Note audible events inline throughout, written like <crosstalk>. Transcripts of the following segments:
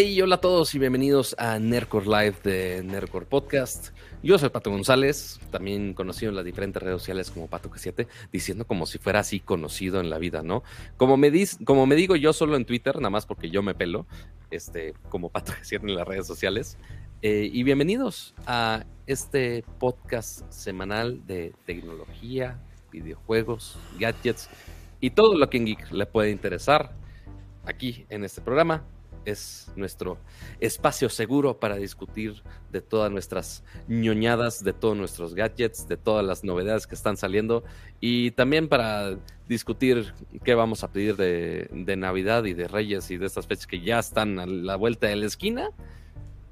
Hey, hola a todos y bienvenidos a Nercor Live de Nercor Podcast. Yo soy Pato González, también conocido en las diferentes redes sociales como Pato G7, diciendo como si fuera así conocido en la vida, ¿no? Como me, como me digo yo solo en Twitter, nada más porque yo me pelo, este, como Pato G7 en las redes sociales. Eh, y bienvenidos a este podcast semanal de tecnología, videojuegos, gadgets y todo lo que en Geek le puede interesar aquí en este programa es nuestro espacio seguro para discutir de todas nuestras ñoñadas, de todos nuestros gadgets, de todas las novedades que están saliendo y también para discutir qué vamos a pedir de, Navidad y de Reyes y de estas fechas que ya están a la vuelta de la esquina.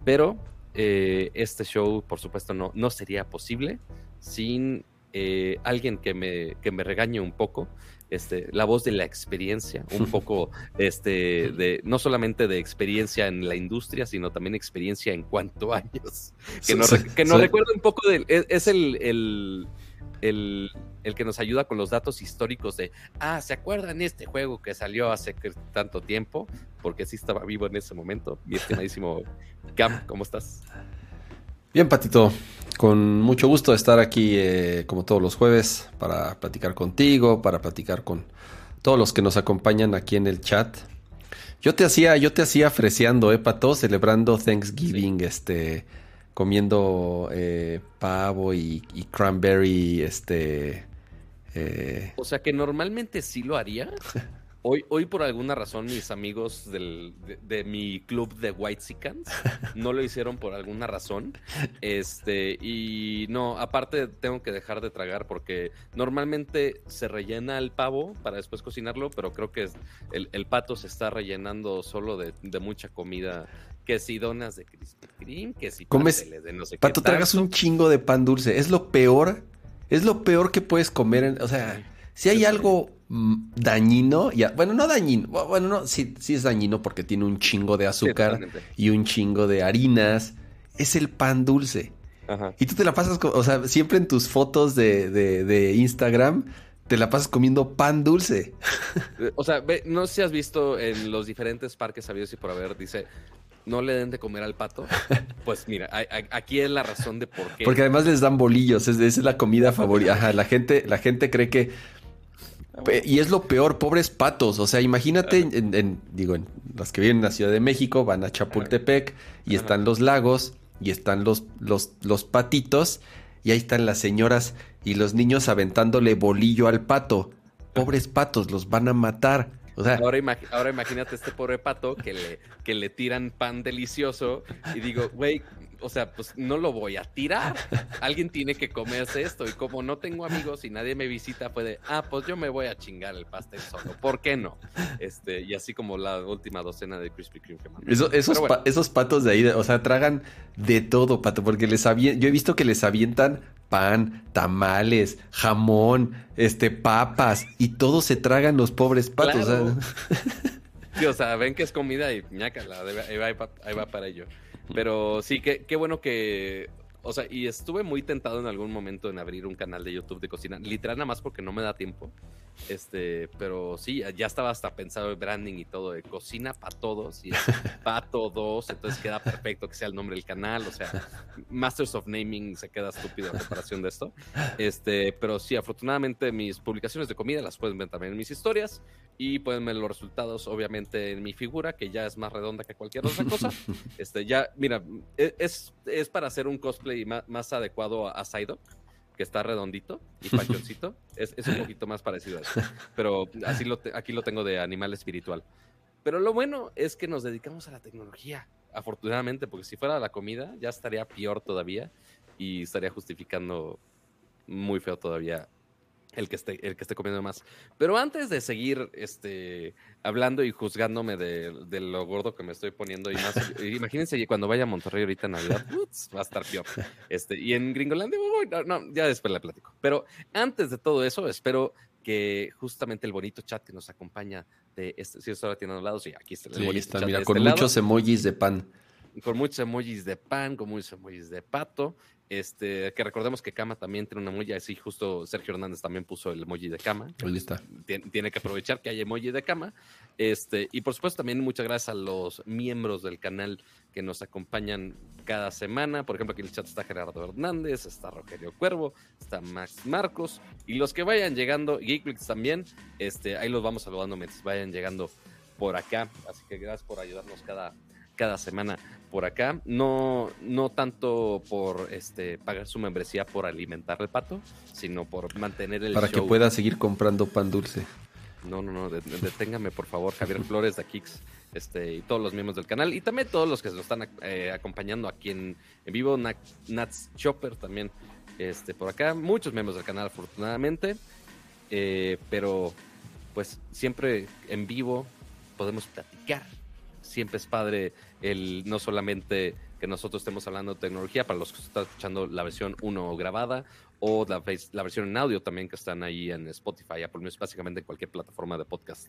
Pero eh, este show, por supuesto, no, no sería posible sin eh, alguien que me, que me regañe un poco este, la voz de la experiencia, un poco este, de, no solamente de experiencia en la industria, sino también experiencia en cuanto años. Que nos, que nos recuerda un poco de, es, el, el, el, el, que nos ayuda con los datos históricos de, ah, ¿se acuerdan este juego que salió hace tanto tiempo? Porque sí estaba vivo en ese momento. Mi <laughs> estimadísimo Cam, ¿cómo estás? Bien, Patito, con mucho gusto de estar aquí eh, como todos los jueves para platicar contigo, para platicar con todos los que nos acompañan aquí en el chat. Yo te hacía, yo te hacía freseando, eh, Pato, celebrando Thanksgiving, este, comiendo eh, pavo y, cranberry, este. Eh. O sea que normalmente sí lo haría. <laughs> Hoy, hoy por alguna razón mis amigos de, mi club de White Sicans no lo hicieron por alguna razón. Este, y no, aparte tengo que dejar de tragar porque normalmente se rellena el pavo para después cocinarlo, pero creo que el, pato se está rellenando solo de, mucha comida. Que si donas de Krispy Kreme, que si Comes, de no sé Pato, tragas un chingo de pan dulce. Es lo peor, es lo peor que puedes comer. o sea, si hay algo Mm, dañino, ya, bueno, no dañino, bueno, no, sí, sí es dañino porque tiene un chingo de azúcar y un chingo de harinas, es el pan dulce. Y tú te la pasas, o sea, siempre en tus fotos de, de, Instagram, te la pasas comiendo pan dulce. <laughs> O sea, no sé si has visto en los diferentes parques sabidos y por haber, dice, no le den de comer al pato. <laughs> Pues mira, aquí es la razón de por qué. Porque además les dan bolillos, es, es la comida favorita. la gente, la gente cree que y es lo peor, pobres patos. O sea, imagínate, en, digo, en las que vienen a Ciudad de México, van a Chapultepec y están los lagos y están los, los, los patitos y ahí están las señoras y los niños aventándole bolillo al pato. Pobres patos, los van a matar. O sea, ahora, ahora imagínate este pobre pato que le, que le tiran pan delicioso y digo, güey, o sea, pues no lo voy a tirar. Alguien tiene que comerse esto. Y como no tengo amigos y nadie me visita, puede, ah, pues yo me voy a chingar el pastel solo. ¿Por qué no? Este, y así como la última docena de Krispy Kreme que esos, esos patos de ahí, o sea, tragan de todo, pato, porque les avientan, yo he visto que les avientan pan, tamales, jamón, este, papas, y todo se tragan los pobres patos. o sea, ven que es comida y ahí va, ahí va para ello. Pero sí, qué, qué bueno que. O sea, y estuve muy tentado en algún momento en abrir un canal de YouTube de cocina, literal nada más porque no me da tiempo. Este, pero sí, ya estaba hasta pensado en branding y todo, de cocina para todos y <laughs> para todos, entonces queda perfecto que sea el nombre del canal, o sea, Masters of Naming se queda estúpido en comparación de esto. Este, pero sí, afortunadamente mis publicaciones de comida las pueden ver también en mis historias y pueden ver los resultados obviamente en mi figura, que ya es más redonda que cualquier otra cosa. <laughs> Este, ya, mira, e, es, es para hacer un cosplay más, más adecuado a, a Psyduck que está redondito y panchoncito, <laughs> es, es, un poquito más parecido a eso. Pero así lo aquí lo tengo de animal espiritual. Pero lo bueno es que nos dedicamos a la tecnología, afortunadamente, porque si fuera la comida ya estaría peor todavía y estaría justificando muy feo todavía el que esté, el que esté comiendo más. Pero antes de seguir este, hablando y juzgándome de, lo gordo que me estoy poniendo, y más, <laughs> imagínense cuando vaya a Monterrey ahorita en Navidad, va a estar peor. Este, y en Gringolandia, no, ya después le platico. Pero antes de todo eso, espero que justamente el bonito chat que nos acompaña de este, si ahora tiene a lado, sí, aquí está el sí, está, mira, este con muchos emojis de pan. con muchos emojis de pan, con muchos emojis de pato. Este, que recordemos que Cama también tiene una emoji, así justo Sergio Hernández también puso el emoji de Cama. Ahí está. Tiene, que aprovechar que hay emoji de Cama. Este, y por supuesto también muchas gracias a los miembros del canal que nos acompañan cada semana. Por ejemplo, aquí en el chat está Gerardo Hernández, está Rogelio Cuervo, está Max Marcos. Y los que vayan llegando, Geekflix también, este, ahí los vamos saludando mientras vayan llegando por acá. Así que gracias por ayudarnos cada cada semana por acá. No, no tanto por este pagar su membresía por alimentar el pato, sino por mantener el Para que pueda seguir comprando pan dulce. No, no, no, deténgame por favor, Javier Flores de Kix, este, y todos los miembros del canal, y también todos los que nos están eh, acompañando aquí en, vivo, Nats Chopper también, este, por acá, muchos miembros del canal afortunadamente, eh, pero pues siempre en vivo podemos platicar siempre es padre el no solamente que nosotros estemos hablando de tecnología, para los que están escuchando la versión 1 grabada o la, la, versión en audio también que están ahí en Spotify, Apple Music, básicamente en cualquier plataforma de podcast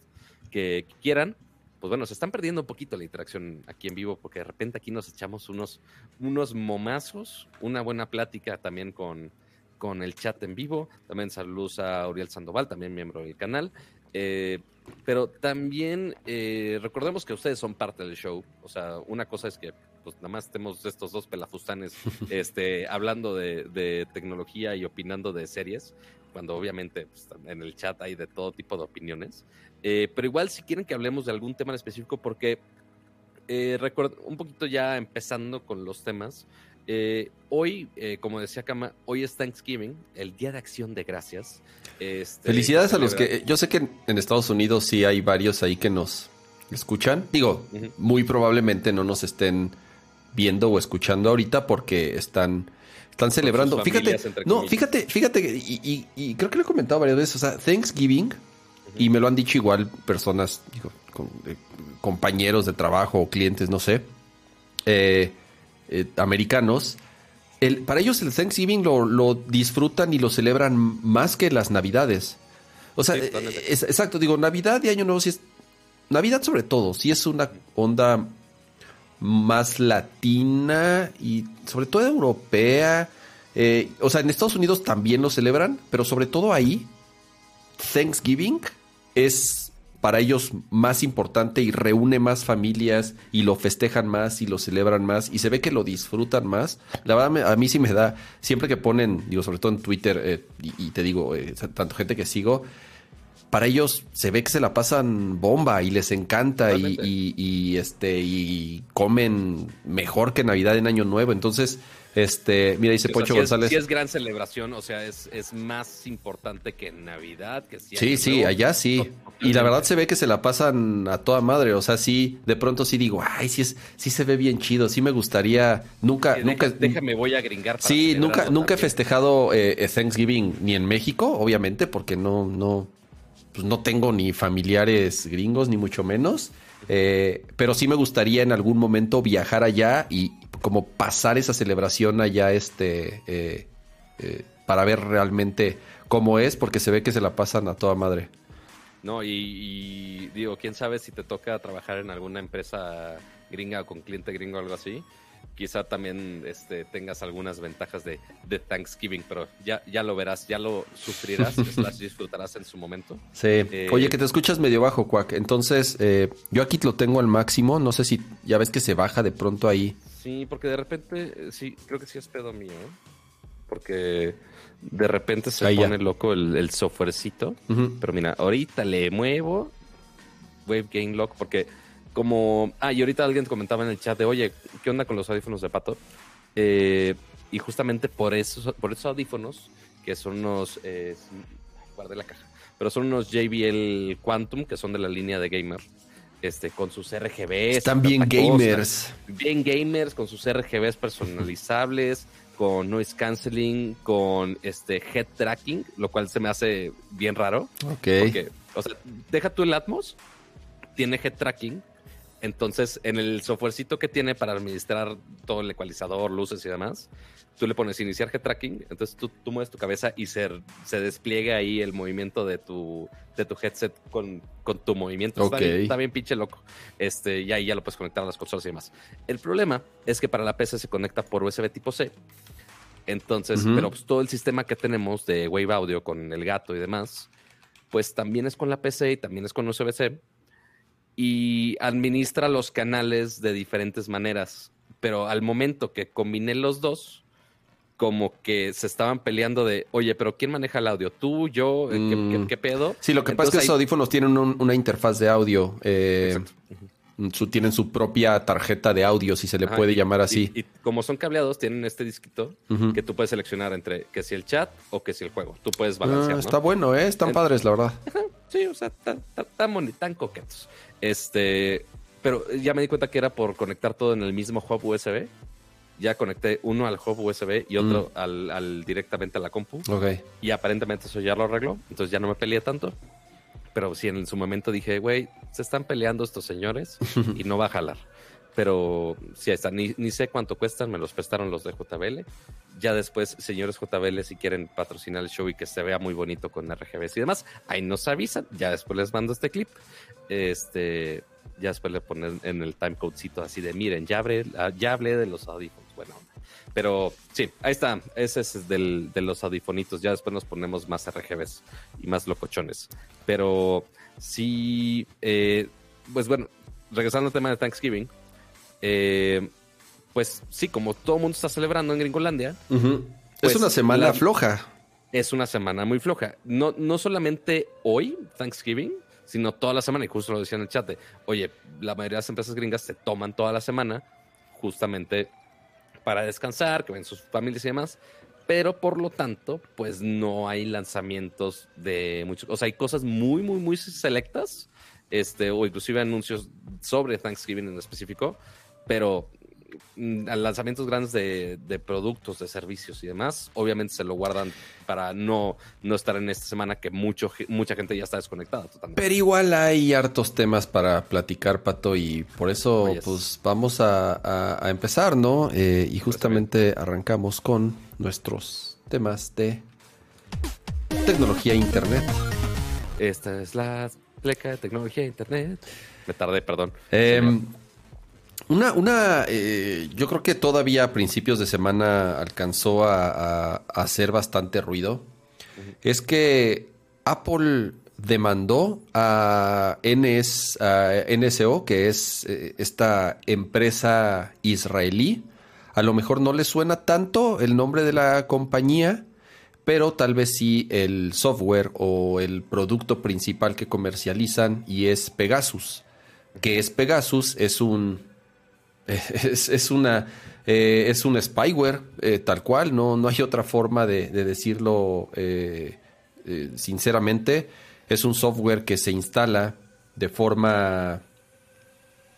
que quieran. Pues bueno, se están perdiendo un poquito la interacción aquí en vivo porque de repente aquí nos echamos unos, unos momazos, una buena plática también con, con el chat en vivo. También saludos a Uriel Sandoval, también miembro del canal. Eh, pero también eh, recordemos que ustedes son parte del show. O sea, una cosa es que pues nada más estemos estos dos pelafustanes <laughs> este, hablando de, tecnología y opinando de series, cuando obviamente pues, en el chat hay de todo tipo de opiniones. Eh, pero igual si quieren que hablemos de algún tema en específico, porque eh, un poquito ya empezando con los temas, eh, hoy, eh, como decía Kama, hoy es Thanksgiving, el Día de Acción de Gracias. Este, Felicidades a los que... Yo sé que en Estados Unidos sí hay varios ahí que nos escuchan. Digo, muy probablemente no nos estén viendo o escuchando ahorita porque están, están celebrando. Fíjate, no, fíjate, fíjate, y, creo que lo he comentado varias veces, o sea, Thanksgiving, y me lo han dicho igual personas, digo, eh, compañeros de trabajo o clientes, no sé. Eh, eh, americanos, el, para ellos el Thanksgiving lo, disfrutan y lo celebran más que las Navidades. O sea, exacto, digo, Navidad y Año Nuevo sí es... Navidad sobre todo, sí es una onda más latina y sobre todo europea. Eh, o sea, en Estados Unidos también lo celebran, pero sobre todo ahí, Thanksgiving es para ellos más importante y reúne más familias y lo festejan más y lo celebran más y se ve que lo disfrutan más. La verdad, a mí sí me da, siempre que ponen, digo, sobre todo en Twitter, eh, y, te digo, eh, tanto gente que sigo, para ellos se ve que se la pasan bomba y les encanta y, y, este y comen mejor que Navidad en Año Nuevo. Entonces, este, mira, dice Poncho González. sí es gran celebración, o sea, es, es más importante que Navidad, que Sí, sí, allá sí. Y la verdad se ve que se la pasan a toda madre, o sea, sí, de pronto sí digo, ay, sí es, sí se ve bien chido, sí me gustaría, nunca, nunca. Déjame, voy a gringar. sí, nunca, nunca he festejado eh, eh, Thanksgiving ni en México, obviamente, porque no, no, pues no tengo ni familiares gringos ni mucho menos. Eh, pero sí me gustaría en algún momento viajar allá y como pasar esa celebración allá este eh, eh, para ver realmente cómo es, porque se ve que se la pasan a toda madre. No, y, digo, quién sabe si te toca trabajar en alguna empresa gringa o con cliente gringo o algo así. Quizá también este, tengas algunas ventajas de, Thanksgiving, pero ya, ya lo verás, ya lo sufrirás, <laughs> las disfrutarás en su momento. Sí. Eh, Oye, que te escuchas medio bajo, Cuac. Entonces, yo aquí lo tengo al máximo. No sé si ya ves que se baja de pronto ahí. Sí, porque de repente, sí, creo que sí es pedo mío, ¿eh? Porque de repente se pone loco el, el softwarecito. Pero mira, ahorita le muevo Wave Game Lock porque como... Ah, y ahorita alguien comentaba en el chat de, oye, ¿qué onda con los audífonos de Pato? Eh, y justamente por esos, por esos audífonos, que son unos... Eh, guardé la caja. Pero son unos JBL Quantum, que son de la línea de Gamer este, con sus RGBs. Están bien gamers. Bien gamers, con sus RGBs personalizables, con noise canceling, con este head tracking, lo cual se me hace bien raro. Ok. o sea, deja tú el Atmos, tiene head tracking. Entonces, en el softwarecito que tiene para administrar todo el ecualizador, luces y demás, tú le pones iniciar G tracking, entonces tú, tú mueves tu cabeza y se, se despliega ahí el movimiento de tu, de tu headset con, con tu movimiento. Está, Ok. bien, está bien pinche loco. Este, y ahí ya lo puedes conectar a las consolas y demás. El problema es que para la PC se conecta por USB tipo C. Entonces, Ujú. pero pues, todo el sistema que tenemos de Wave Audio con el gato y demás, pues también es con la PC y también es con USB-C y administra los canales de diferentes maneras. Pero al momento que combiné los dos, como que se estaban peleando de, oye, pero ¿quién maneja el audio? ¿Tú, yo? ¿Qué, Mm. qué- qué pedo? Sí, lo que pasa es que esos audífonos tienen un- una interfaz de audio. eh, su- tienen su propia tarjeta de audio, si se le Ajá, puede y- llamar así. Y, y como son cableados, tienen este disquito que tú puedes seleccionar entre que si el chat o que si el juego. Tú puedes Ah, balancear, ¿no? Está bueno, ¿eh? Están padres, la verdad. Sí, o sea, tan, tan, tan tan coquetos. Este, pero ya me di cuenta que era por conectar todo en el mismo hub USB. Ya conecté uno al hub USB y otro al, al- directamente a la compu. Ok. Y aparentemente eso ya lo arregló. Entonces ya no me peleé tanto. Pero sí, en su momento dije, güey, se están peleando estos señores <laughs> y no va a jalar. Pero sí, ahí está. Ni, ni sé cuánto cuestan, me los prestaron los de JBL. Ya después, señores JBL, si quieren patrocinar el show y que se vea muy bonito con RGBs y demás, ahí nos avisan. Ya después les mando este clip. Este, ya después le ponen en el timecodecito así de, miren, ya hablé, ya hablé de los audífonos. Bueno, pero sí, ahí está. Ese es del, de los audifonitos. Ya después nos ponemos más RGBs y más locochones. Pero sí, eh, pues bueno, regresando al tema de Thanksgiving, eh, pues sí, como todo el mundo está celebrando en Gringolandia, Ujú. Pues, es una semana la- floja. es una semana muy floja. No, no solamente hoy, Thanksgiving, sino toda la semana. Y justo lo decía en el chat de, oye, la mayoría de las empresas gringas se toman toda la semana justamente para descansar, que ven sus familias y demás. Pero por lo tanto, pues no hay lanzamientos de muchos. O sea, hay cosas muy, muy, muy selectas. Este, o inclusive anuncios sobre Thanksgiving en específico. Pero lanzamientos grandes de, de productos, de servicios y demás, obviamente se lo guardan para no, no estar en esta semana que mucho, mucha gente ya está desconectada totalmente. Pero igual hay hartos temas para platicar, Pato, y por eso Oh, pues vamos a, a- a empezar, ¿no? Eh, y justamente arrancamos con nuestros temas de tecnología e internet. Esta es la pleca de tecnología e internet. Me tardé, perdón. Eh, una, una eh, yo creo que todavía a principios de semana alcanzó a, a- a hacer bastante ruido. Es que Apple demandó a, NS, a NSO, que es eh, esta empresa israelí. A lo mejor no le suena tanto el nombre de la compañía, pero tal vez sí el software o el producto principal que comercializan y es Pegasus. Que es Pegasus, es un <laughs> es, es una eh, es un spyware eh, tal cual, no, no hay otra forma de, de decirlo eh, eh, sinceramente. Es un software que se instala de forma,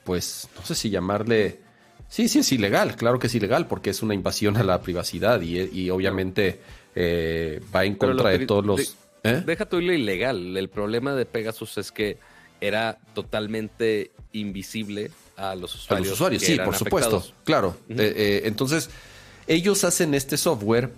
pues, no sé si llamarle... Sí, sí es ilegal, claro que es ilegal porque es una invasión a la privacidad y, y obviamente eh, va en contra de todos los... ¿Eh? Deja tú lo ilegal. El problema de Pegasus es que era totalmente invisible a los A usuarios. los usuarios, sí, por supuesto, afectados. claro. Eh, eh, entonces, ellos hacen este software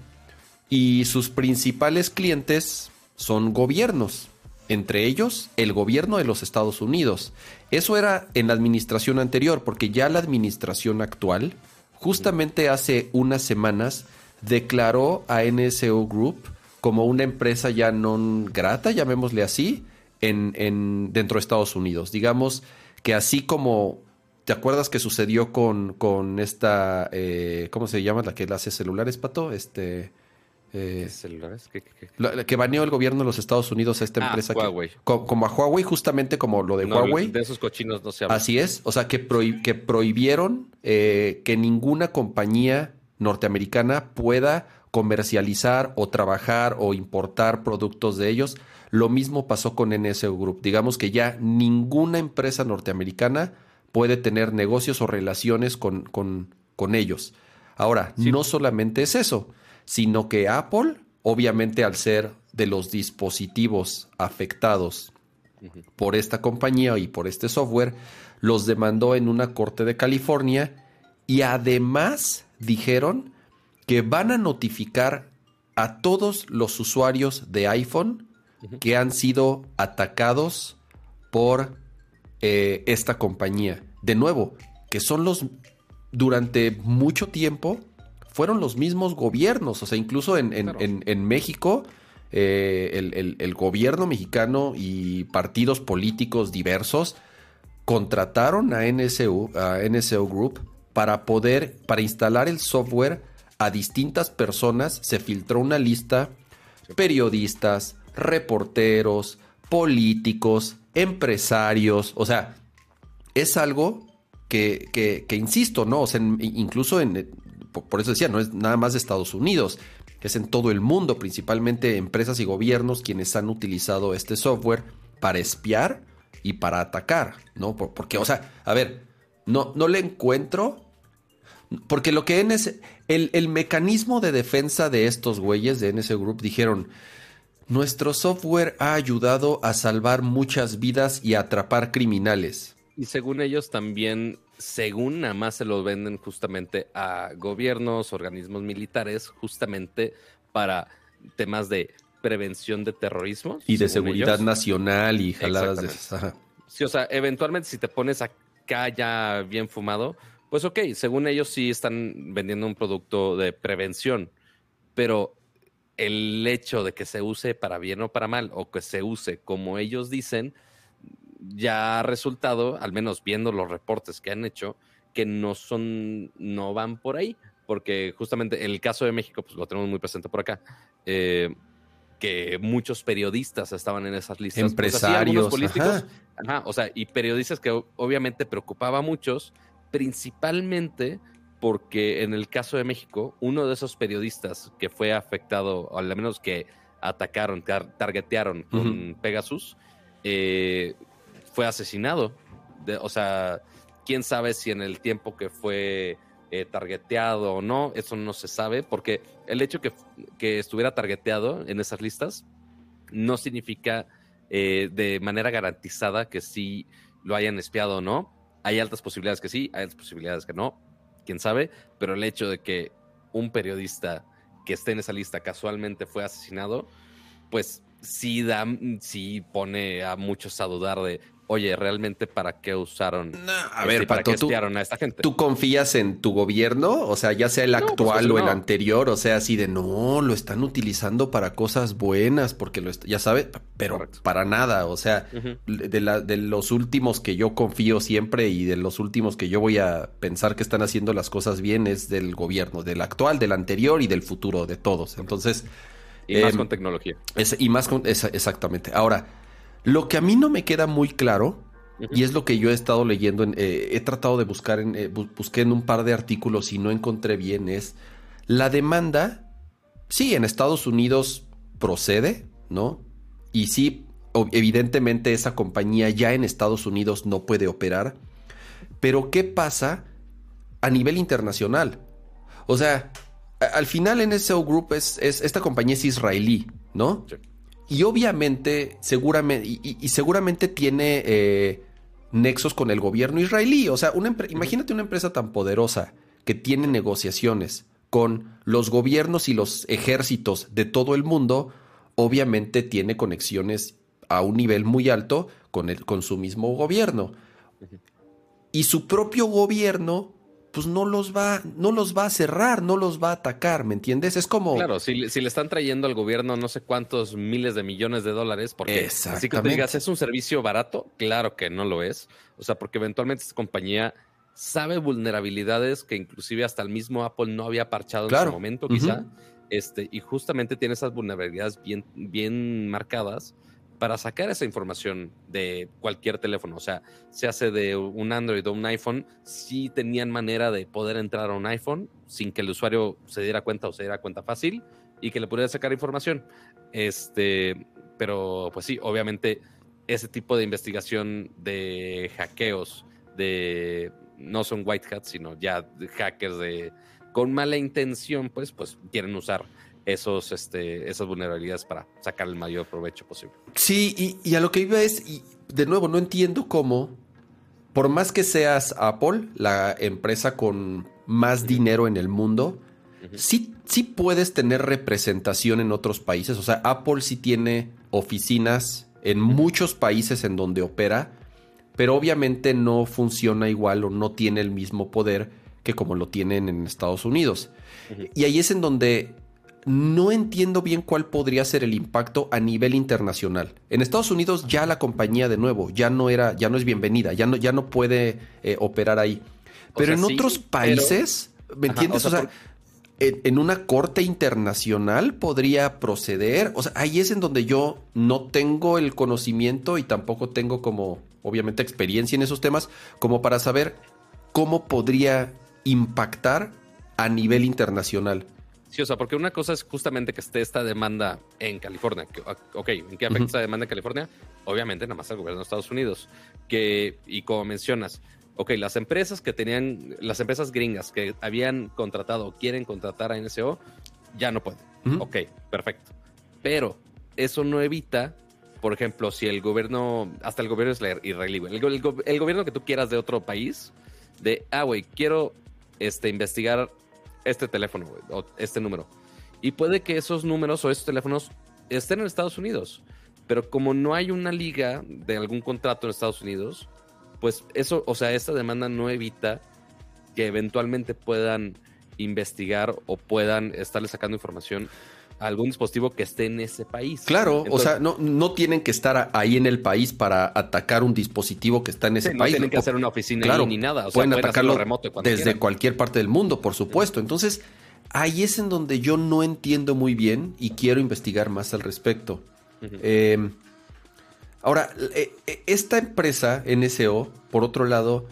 y sus principales clientes son gobiernos, entre ellos el gobierno de los Estados Unidos. Eso era en la administración anterior, porque ya la administración actual, justamente hace unas semanas, declaró a NSO Group como una empresa ya non grata, llamémosle así, en, en- dentro de Estados Unidos. Digamos que así como, ¿te acuerdas que sucedió con, con esta, eh, ¿cómo se llama? La que la hace celulares, Pato? Este... eh, ¿Qué celulares? ¿Qué- qué- qué? la- la que baneó el gobierno de los Estados Unidos a esta Ah, empresa. que- Huawei. co- como a Huawei, justamente como lo de No, Huawei. De esos cochinos no se habla. Así es, o sea, que, prohi- que prohibieron eh, que ninguna compañía norteamericana pueda comercializar o trabajar o importar productos de ellos. Lo mismo pasó con NSO Group. Digamos que ya ninguna empresa norteamericana puede tener negocios o relaciones con, con- con ellos. Ahora, Sí. no solamente es eso, sino que Apple, obviamente al ser de los dispositivos afectados por esta compañía y por este software, los demandó en una corte de California y además dijeron que van a notificar a todos los usuarios de iPhone que han sido atacados por eh, esta compañía. De nuevo, que son los, durante mucho tiempo, fueron los mismos gobiernos, o sea, incluso en, México, eh, el, gobierno mexicano y partidos políticos diversos contrataron a NSU, a NSO Group para poder, para instalar el software a distintas personas, se filtró una lista, periodistas, reporteros, políticos, empresarios, o sea, es algo que, que, insisto, ¿no? O sea, incluso en, por eso decía, no es nada más de Estados Unidos, es en todo el mundo, principalmente empresas y gobiernos quienes han utilizado este software para espiar y para atacar, ¿no? Porque, o sea, a ver, no, no le encuentro, porque lo que NS, el, el mecanismo de defensa de estos güeyes de NS Group dijeron, nuestro software ha ayudado a salvar muchas vidas y a atrapar criminales. Y según ellos también, según nada más se lo venden justamente a gobiernos, organismos militares, justamente para temas de prevención de terrorismo. Y de seguridad nacional y jaladas de... Sí, o sea, eventualmente si te pones acá ya bien fumado, pues ok, según ellos sí están vendiendo un producto de prevención, pero el hecho de que se use para bien o para mal, o que se use como ellos dicen, ya ha resultado, al menos viendo los reportes que han hecho, que no son, no van por ahí, porque justamente el caso de México, pues lo tenemos muy presente por acá, eh, que muchos periodistas estaban en esas listas. Empresarios. políticos, o sea, y periodistas que obviamente preocupaba a muchos, principalmente porque en el caso de México, uno de esos periodistas que fue afectado, o al menos que atacaron, targetearon con Pegasus, eh, fue asesinado. o sea, quién sabe si en el tiempo que fue eh, targeteado o no, eso no se sabe, porque el hecho que, que estuviera targeteado en esas listas no significa eh, de manera garantizada que sí lo hayan espiado o no. Hay altas posibilidades que sí, hay altas posibilidades que no quién sabe, pero el hecho de que un periodista que esté en esa lista casualmente fue asesinado, pues sí da, sí pone a muchos a dudar de oye, ¿realmente para qué usaron? a ver, ¿para qué espiaron a esta gente? ¿Tú confías en tu gobierno? O sea, ya sea el pues, actual o el anterior, o sea, así de no, lo están utilizando para cosas buenas, porque lo ya sabes, pero para nada, o sea, de, la, de los últimos que yo confío siempre y de los últimos que yo voy a pensar que están haciendo las cosas bien es del gobierno, del actual, del anterior y del futuro, de todos. Entonces... Y más em, con tecnología. y más con... exactamente. Ahora lo que a mí no me queda muy claro, y es lo que yo he estado leyendo, eh, he tratado de buscar, en, eh, busqué en un par de artículos y no encontré bien, es la demanda, sí, en Estados Unidos procede, ¿no? Y sí, evidentemente esa compañía ya en Estados Unidos no puede operar, pero ¿qué pasa a nivel internacional? O sea, al final NSO Group es, es esta compañía es israelí, ¿no? Sí. Y obviamente, seguramente, y, seguramente tiene eh, nexos con el gobierno israelí. O sea, una imagínate una empresa tan poderosa que tiene negociaciones con los gobiernos y los ejércitos de todo el mundo, obviamente tiene conexiones a un nivel muy alto con, el, con su mismo gobierno. Y su propio gobierno pues no los va, no los va a cerrar, no los va a atacar, ¿me entiendes? Es como. Claro, si, le están trayendo al gobierno no sé cuántos miles de millones de dólares, porque así que te digas, ¿es un servicio barato? Claro que no lo es. O sea, porque eventualmente esta compañía sabe vulnerabilidades que inclusive hasta el mismo Apple no había parchado en su momento, quizá. Este, y justamente tiene esas vulnerabilidades bien, bien marcadas para sacar esa información de cualquier teléfono, o sea, se hace de un Android o un iPhone, sí tenían manera de poder entrar a un iPhone sin que el usuario se diera cuenta o se diera cuenta fácil y que le pudiera sacar información. Este, pero pues sí, obviamente ese tipo de investigación de hackeos, de no son white hats, sino ya hackers de con mala intención, pues, pues quieren usar esos, este, esas vulnerabilidades para sacar el mayor provecho posible. Sí, y, a lo que iba es, y de nuevo, no entiendo cómo, por más que seas Apple, la empresa con más dinero en el mundo, sí, sí puedes tener representación en otros países. O sea, Apple sí tiene oficinas en muchos países en donde opera, pero obviamente no funciona igual o no tiene el mismo poder que como lo tienen en Estados Unidos. Y ahí es en donde no entiendo bien cuál podría ser el impacto a nivel internacional. En Estados Unidos ya la compañía de nuevo ya no era, ya no es bienvenida, ya no, ya no puede eh, operar ahí. Pero en otros países, ¿me entiendes? o sea, en, una corte internacional podría proceder. O sea, ahí es en donde yo no tengo el conocimiento y tampoco tengo como, obviamente, experiencia en esos temas, como para saber cómo podría impactar a nivel internacional. Sí, o sea, porque una cosa es justamente que esté esta demanda en California. Ah, ok, ¿en qué afecta esta demanda en California? Obviamente, nada más al gobierno de Estados Unidos. Que, y como mencionas, ok, las empresas que tenían, las empresas gringas que habían contratado o quieren contratar a NSO, ya no pueden. Ok, perfecto. Pero eso no evita, por ejemplo, si el gobierno, hasta el gobierno es irrelevante, el, el, gobierno que tú quieras de otro país, de, ah, güey, quiero este, investigar este teléfono, o este número. Y puede que esos números o esos teléfonos estén en Estados Unidos. Pero como no hay una liga de algún contrato en Estados Unidos, pues eso, o sea, esta demanda no evita que eventualmente puedan investigar o puedan estarle sacando información algún dispositivo que esté en ese país. Claro, o sea, no, no tienen que estar ahí en el país para atacar un dispositivo que está en ese país. No tienen que hacer una oficina ni nada. O pueden, atacarlo remoto desde cualquier parte del mundo, por supuesto. Entonces, ahí es en donde yo no entiendo muy bien y quiero investigar más al respecto. Em, ahora, eh, eh, esta empresa, NSO, por otro lado,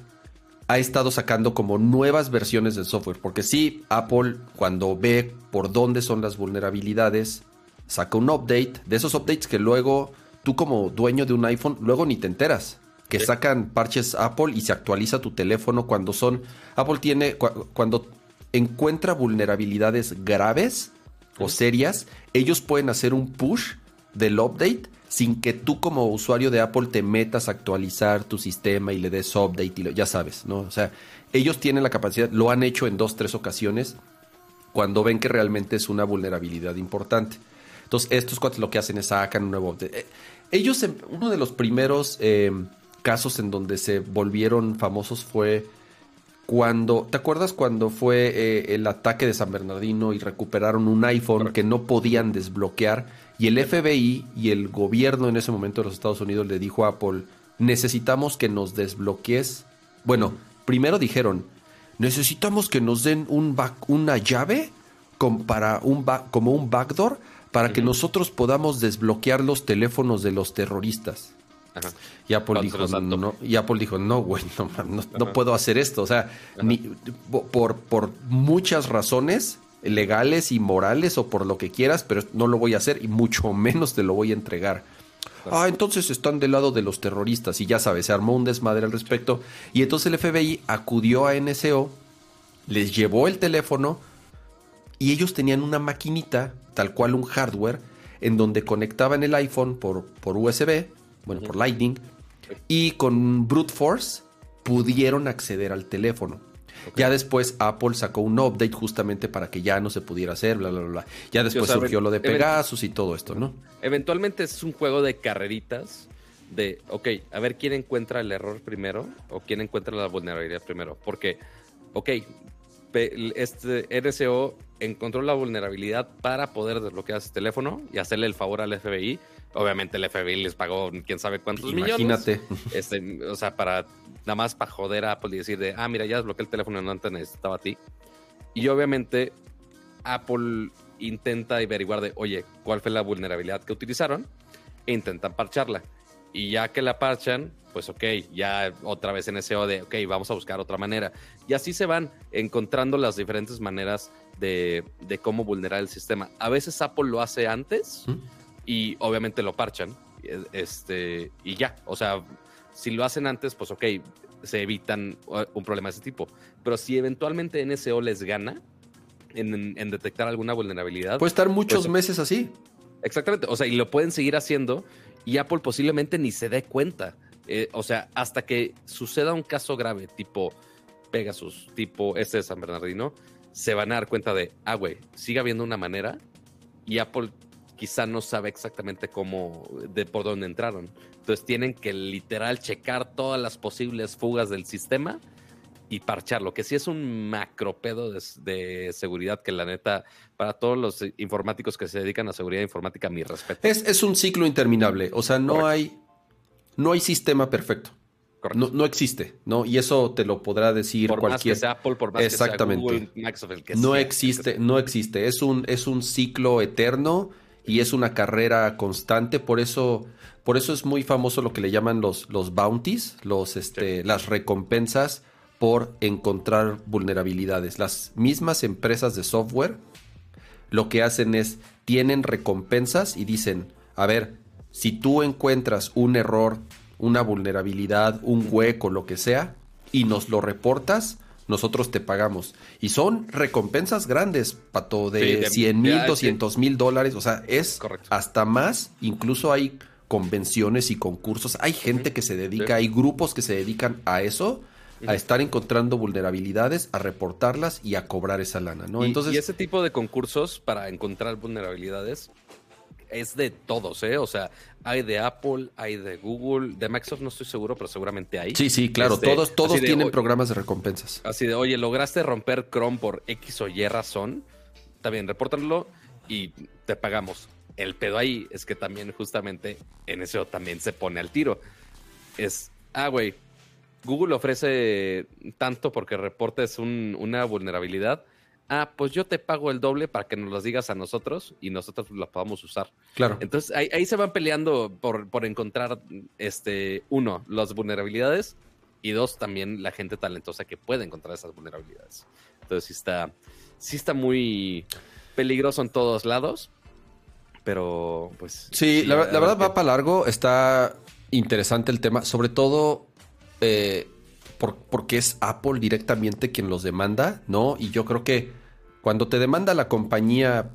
ha estado sacando como nuevas versiones del software. Porque sí, Apple cuando ve por dónde son las vulnerabilidades, saca un update. De esos updates que luego tú como dueño de un iPhone, luego ni te enteras. Que sacan parches Apple y se actualiza tu teléfono cuando son... Apple tiene... cuando encuentra vulnerabilidades graves o serias, ellos pueden hacer un push del update sin que tú como usuario de Apple te metas a actualizar tu sistema y le des update y lo, ya sabes, ¿no? O sea, ellos tienen la capacidad, lo han hecho en dos, tres ocasiones cuando ven que realmente es una vulnerabilidad importante. Entonces, estos cuates lo que hacen es sacan un nuevo update. Eh, ellos, uno de los primeros eh, casos en donde se volvieron famosos fue cuando, ¿te acuerdas cuando fue eh, el ataque de San Bernardino y recuperaron un iPhone que no podían desbloquear? Y el FBI y el gobierno en ese momento de los Estados Unidos le dijo a Apple, necesitamos que nos desbloquees. Bueno, primero dijeron, necesitamos que nos den un una llave para un como un backdoor para que nosotros podamos desbloquear los teléfonos de los terroristas. Y Apple dijo, no, y Apple dijo, no, güey, no, puedo hacer esto. O sea, por, por muchas razones, legales y morales o por lo que quieras, pero no lo voy a hacer y mucho <laughs> menos te lo voy a entregar. Ah, entonces están del lado de los terroristas y ya sabes, se armó un desmadre al respecto. Y entonces el FBI acudió a NSO, les llevó el teléfono y ellos tenían una maquinita, tal cual un hardware, en donde conectaban el iPhone por, por USB, bueno, por Lightning, y con brute force pudieron acceder al teléfono. Ya después Apple sacó un update justamente para que ya no se pudiera hacer, bla, bla, bla. Ya después surgió lo de Pegasus y todo esto, ¿no? Eventualmente es un juego de carreritas de, ok, a ver quién encuentra el error primero o quién encuentra la vulnerabilidad primero. Porque, ok, este RSO encontró la vulnerabilidad para poder desbloquear ese teléfono y hacerle el favor al FBI. Obviamente el FBI les pagó quién sabe cuántos Imagínate. millones. <laughs> Este, o sea, para nada más para joder a Apple y decir de, ah, mira, ya desbloqueé el teléfono, no te necesitaba a ti. Y obviamente Apple intenta averiguar de, oye, ¿cuál fue la vulnerabilidad que utilizaron? E intentan parcharla. Y ya que la parchan, pues ok, ya otra vez en SEO de, ok, vamos a buscar otra manera. Y así se van encontrando las diferentes maneras de, de cómo vulnerar el sistema. A veces Apple lo hace antes y obviamente lo parchan. Este, y ya, o sea, si lo hacen antes, pues ok, se evitan uh, un problema de ese tipo. Pero si eventualmente NSO les gana, en, detectar alguna vulnerabilidad. Puede estar muchos pues, meses así. Exactamente. O sea, y lo pueden seguir haciendo y Apple posiblemente ni se dé cuenta. Eh, o sea, hasta que suceda un caso grave, tipo Pegasus, tipo este de San Bernardino, se van a dar cuenta de, ah, güey, sigue habiendo una manera y Apple quizá no sabe exactamente cómo, de por dónde entraron. Entonces tienen que literal checar todas las posibles fugas del sistema y parcharlo, que sí es un macro pedo de, seguridad que la neta, para todos los informáticos que se dedican a seguridad informática, mi respeto. Es, un ciclo interminable, o sea, no hay, no hay sistema perfecto. No, no, existe, ¿no? Y eso te lo podrá decir por cualquier. Más que sea Apple, por más Exactamente. Que sea Google, Microsoft, que no existe, no existe. Es un, es un ciclo eterno y es una carrera constante. Por eso, por eso es muy famoso lo que le llaman los, los bounties, los, este, las recompensas por encontrar vulnerabilidades. Las mismas empresas de software lo que hacen es, tienen recompensas y dicen, a ver, si tú encuentras un error, una vulnerabilidad, un hueco, lo que sea, y nos lo reportas, nosotros te pagamos. Y son recompensas grandes, Pato, de, 100 mil, 200 mil dólares, o sea, es hasta más, incluso hay convenciones y concursos, hay gente que se dedica, hay grupos que se dedican a eso a estar encontrando vulnerabilidades, a reportarlas y a cobrar esa lana, ¿no? Y, Entonces, y ese tipo de concursos para encontrar vulnerabilidades es de todos, ¿eh? O sea, hay de Apple, hay de Google, de Microsoft no estoy seguro, pero seguramente hay. Sí, sí, claro, este, todos, todos tienen programas de recompensas. Así de, oye, lograste romper Chrome por X o Y razón, está bien, repórtalo y te pagamos. El pedo ahí es que también justamente en eso también se pone al tiro. Es, ah, güey, Google ofrece tanto porque reportes una vulnerabilidad. Ah, pues yo te pago el doble para que nos lo digas a nosotros y nosotros la podamos usar. Claro. Entonces ahí, se van peleando por, por, encontrar, este, uno, las vulnerabilidades y dos, también la gente talentosa que puede encontrar esas vulnerabilidades. Entonces sí está, sí está muy peligroso en todos lados, pero pues... Sí, la, verdad va para largo, está interesante el tema, sobre todo eh, porque es Apple directamente quien los demanda, ¿no? Y yo creo que cuando te demanda la compañía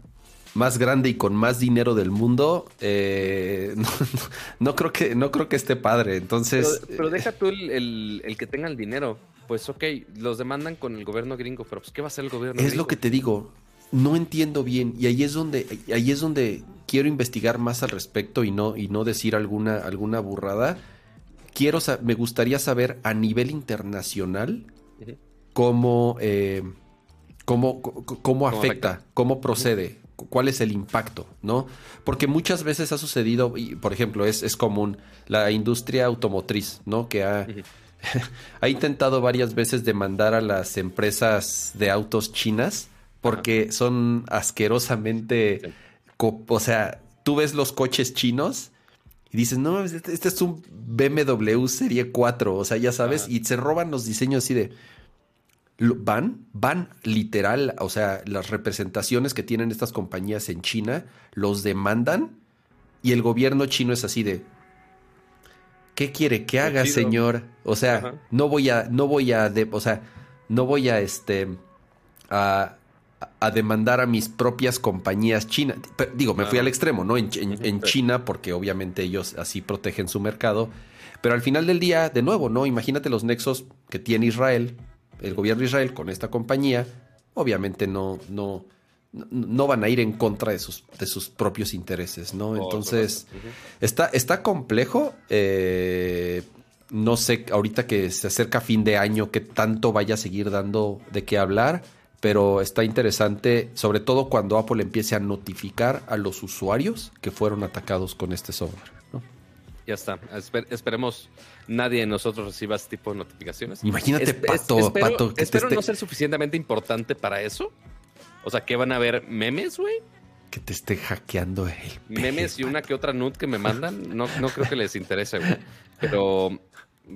más grande y con más dinero del mundo, eh, <laughs> no, creo que, no creo que esté padre. Entonces. Pero, deja tú el, que tenga el dinero. Pues ok, los demandan con el gobierno gringo, pero pues ¿qué va a hacer el gobierno Es lo que te digo. No entiendo bien. Y ahí es donde, ahí es donde quiero investigar más al respecto y no, y no decir alguna, alguna burrada quiero, me gustaría saber a nivel internacional cómo, eh, cómo, cómo, afecta, cómo procede, cuál es el impacto, ¿no? Porque muchas veces ha sucedido, y por ejemplo, es, es común la industria automotriz, ¿no? Que ha, <laughs> ha intentado varias veces demandar a las empresas de autos chinas porque son asquerosamente, o sea, tú ves los coches chinos y dices, no, este, este, es un BMW Serie 4, o sea, ya sabes, y se roban los diseños así de... Van, van literal, o sea, las representaciones que tienen estas compañías en China, los demandan y el gobierno chino es así de... ¿Qué quiere que haga, señor? O sea, no voy a, no voy a, o sea, no voy a, este, a, a demandar a mis propias compañías chinas. Digo, me fui al extremo, ¿no? En, China, porque obviamente ellos así protegen su mercado. Pero al final del día, de nuevo, ¿no? Imagínate los nexos que tiene Israel, el gobierno de Israel con esta compañía. Obviamente no, no, no van a ir en contra de sus, de sus propios intereses, ¿no? Entonces, está, está complejo. Eh, no sé, ahorita que se acerca fin de año, qué tanto vaya a seguir dando de qué hablar pero está interesante, sobre todo cuando Apple empiece a notificar a los usuarios que fueron atacados con este software. Ya está. esperemos nadie de nosotros reciba este tipo de notificaciones. Imagínate, Pato, espero, Pato. Que espero no ser suficientemente importante para eso. O sea, que van a ver memes, güey. Que te esté hackeando el Memes y una que otra nude que me mandan. No, no creo que les interese, güey. Pero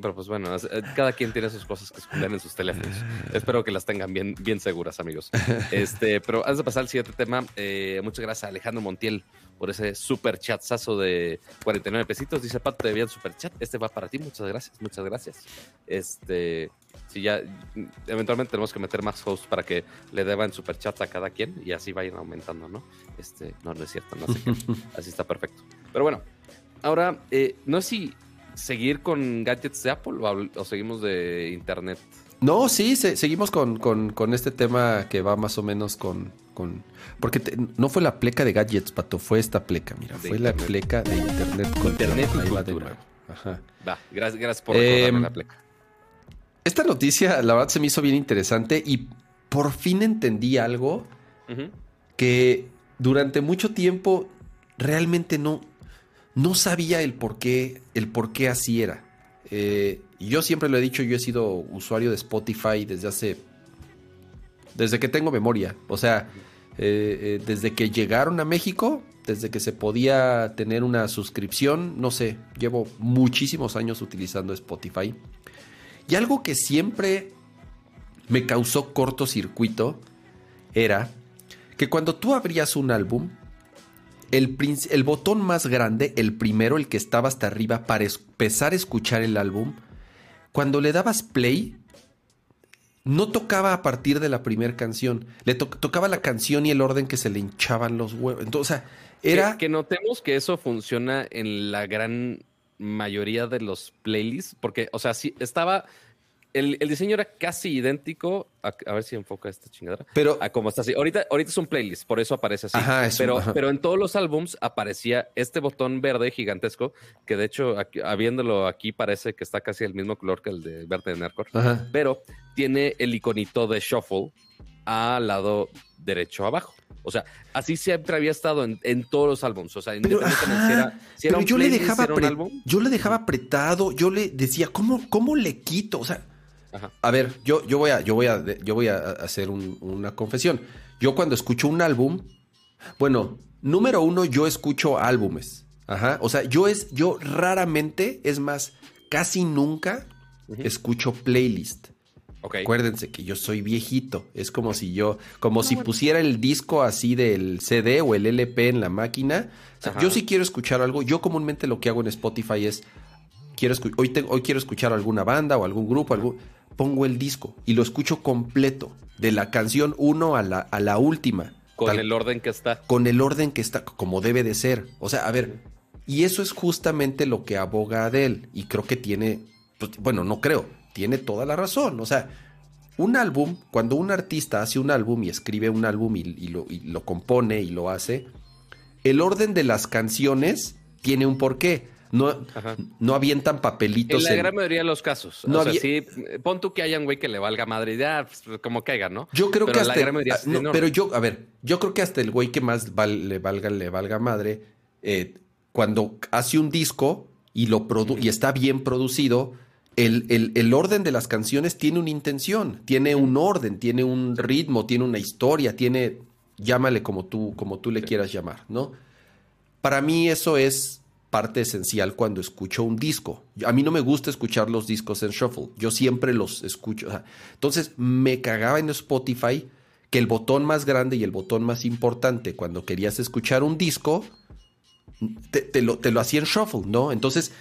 Pero pues bueno, eh, cada quien tiene sus cosas que esconder en sus teléfonos. Espero que las tengan bien, bien seguras, amigos. Este, pero antes de pasar al siguiente tema, eh, muchas gracias a Alejandro Montiel por ese super chatsazo de 49 pesitos. Dice Pato, te el super chat. Este va para ti. Muchas gracias, muchas gracias. Este, si ya eventualmente tenemos que meter más hosts para que le deban super chat a cada quien y así vayan aumentando, ¿no? Este, no, no es cierto, no sé <laughs> así está perfecto. Pero bueno, ahora, eh, no sé si seguir con gadgets de Apple o, seguimos de Internet? No, sí, seguimos con, este tema que va más o menos con... con porque no fue la pleca de gadgets, Pato, fue esta pleca, mira, fue la pleca de Internet. Con Internet y. Ajá. Va, gracias, gracias por recordarme em, la pleca. Esta noticia, la verdad, se me hizo bien interesante y por fin entendí algo que durante mucho tiempo realmente no, no sabía el por qué, el por qué así era. Eh, yo siempre lo he dicho, yo he sido usuario de Spotify desde hace. Desde que tengo memoria. O sea, eh, eh, desde que llegaron a México, desde que se podía tener una suscripción, no sé, llevo muchísimos años utilizando Spotify. Y algo que siempre me causó cortocircuito era que cuando tú abrías un álbum, el, botón más grande, el primero, el que estaba hasta arriba para empezar a escuchar el álbum, cuando le dabas play, no tocaba a partir de la primera canción. Le tocaba la canción y el orden que se le hinchaban los huevos. Entonces, era. Que, que, notemos que eso funciona en la gran mayoría de los playlists. Porque, o sea, sí, estaba el, diseño era casi idéntico. A, ver si enfoca esta chingadera. Pero. A como está así. Ahorita, ahorita es un playlist, por eso aparece así. Ajá, pero, pero en todos los álbums aparecía este botón verde gigantesco, que de hecho, aquí, habiéndolo aquí, parece que está casi el mismo color que el de verde de Nerdcore. Pero tiene el iconito de Shuffle al lado derecho abajo. O sea, así siempre había estado en, todos los álbumes. O sea, pero, si era, yo le dejaba yo le dejaba apretado, yo le decía, ¿cómo, cómo le quito? O sea, a ver, yo, yo, voy a, yo, voy a, yo voy a hacer una confesión. Yo cuando escucho un álbum, bueno, número uno, yo escucho álbumes. Ajá. O sea, yo es, yo raramente, es más, casi nunca escucho playlist. Acuérdense que yo soy viejito. Es como si yo, como si pusiera el disco así del CD o el LP en la máquina. yo sí quiero escuchar algo. Yo comúnmente lo que hago en Spotify es, quiero hoy, hoy quiero escuchar alguna banda o algún grupo, algún pongo el disco y lo escucho completo, de la canción 1 a la, a la última. Con el orden que está. Con el orden que está, como debe de ser. O sea, a ver, y eso es justamente lo que aboga Adele. Y creo que tiene, pues, bueno, no creo, tiene toda la razón. O sea, un álbum, cuando un artista hace un álbum y escribe un álbum y, lo, y lo compone y lo hace, el orden de las canciones tiene un porqué. No, no avientan papelitos. En la gran mayoría de los casos. No o sea, sí, pon tú que haya un güey que le valga madre ya, pues, como caiga, ¿no? Yo creo que hasta. Ah, pero yo, a ver, yo creo que hasta el güey que más le valga, le valga madre, eh, cuando hace un disco y, lo y está bien producido, el, el, el, orden de las canciones tiene una intención, tiene un orden, tiene un ritmo, tiene una historia, tiene. Llámale como tú, como tú le quieras llamar, ¿no? Para mí eso es parte esencial cuando escucho un disco. A mí no me gusta escuchar los discos en shuffle, yo siempre los escucho. Entonces me cagaba en Spotify que el botón más grande y el botón más importante cuando querías escuchar un disco, te, lo, hacía en shuffle, ¿no? Entonces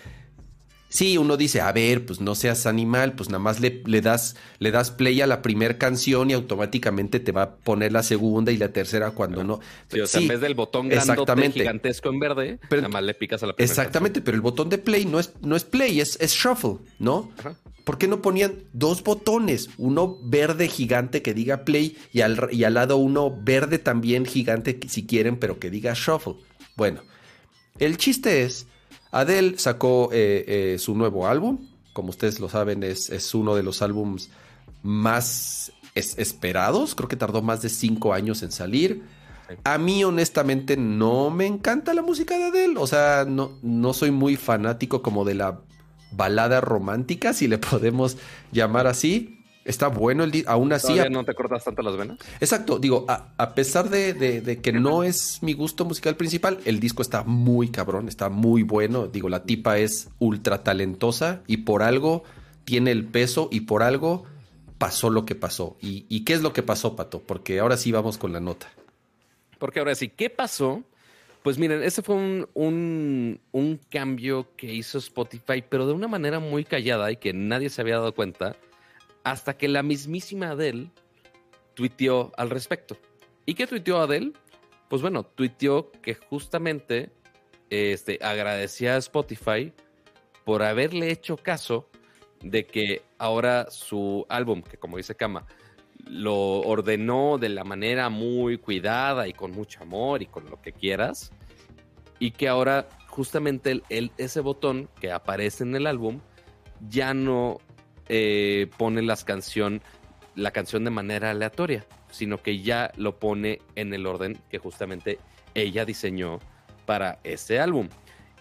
Sí, uno dice, a ver, pues no seas animal, pues nada más le, le das, le das play a la primera canción y automáticamente te va a poner la segunda y la tercera cuando no. Sí, o sea, en vez del botón grandote gigantesco en verde, nada más le picas a la primera Exactamente, pero el botón de play no es, no es play, es, es shuffle, ¿no? ¿Por qué no ponían dos botones? Uno verde gigante que diga play y al, y al lado uno verde también gigante si quieren, pero que diga shuffle. Bueno, el chiste es Adele sacó eh, eh, su nuevo álbum. Como ustedes lo saben, es, es uno de los álbums más esperados. Creo que tardó más de cinco años en salir. A mí, honestamente, no me encanta la música de Adele. O sea, no, no soy muy fanático como de la balada romántica, si le <laughs> podemos llamar así. Está bueno el disco, aún así. ¿Todavía no te cortas tanto las venas? Exacto, digo, a, pesar de, que no es mi gusto musical principal, el disco está muy cabrón, está muy bueno. Digo, la tipa es ultra talentosa y por algo tiene el peso y por algo pasó lo que pasó. ¿Y, y qué es lo que pasó, Pato? Porque ahora sí vamos con la nota. Porque ahora sí, ¿qué pasó? Pues miren, ese fue un, un, cambio que hizo Spotify, pero de una manera muy callada y que nadie se había dado cuenta, hasta que la mismísima Adele tuiteó al respecto. ¿Y qué tuiteó Adele? Pues bueno, tuiteó que justamente este, agradecía a Spotify por haberle hecho caso de que ahora su álbum, que como dice Kama, lo ordenó de la manera muy cuidada y con mucho amor y con lo que quieras, y que ahora justamente el, ese botón que aparece en el álbum ya no eh, pone las canción, la canción de manera aleatoria, sino que ya lo pone en el orden que justamente ella diseñó para ese álbum.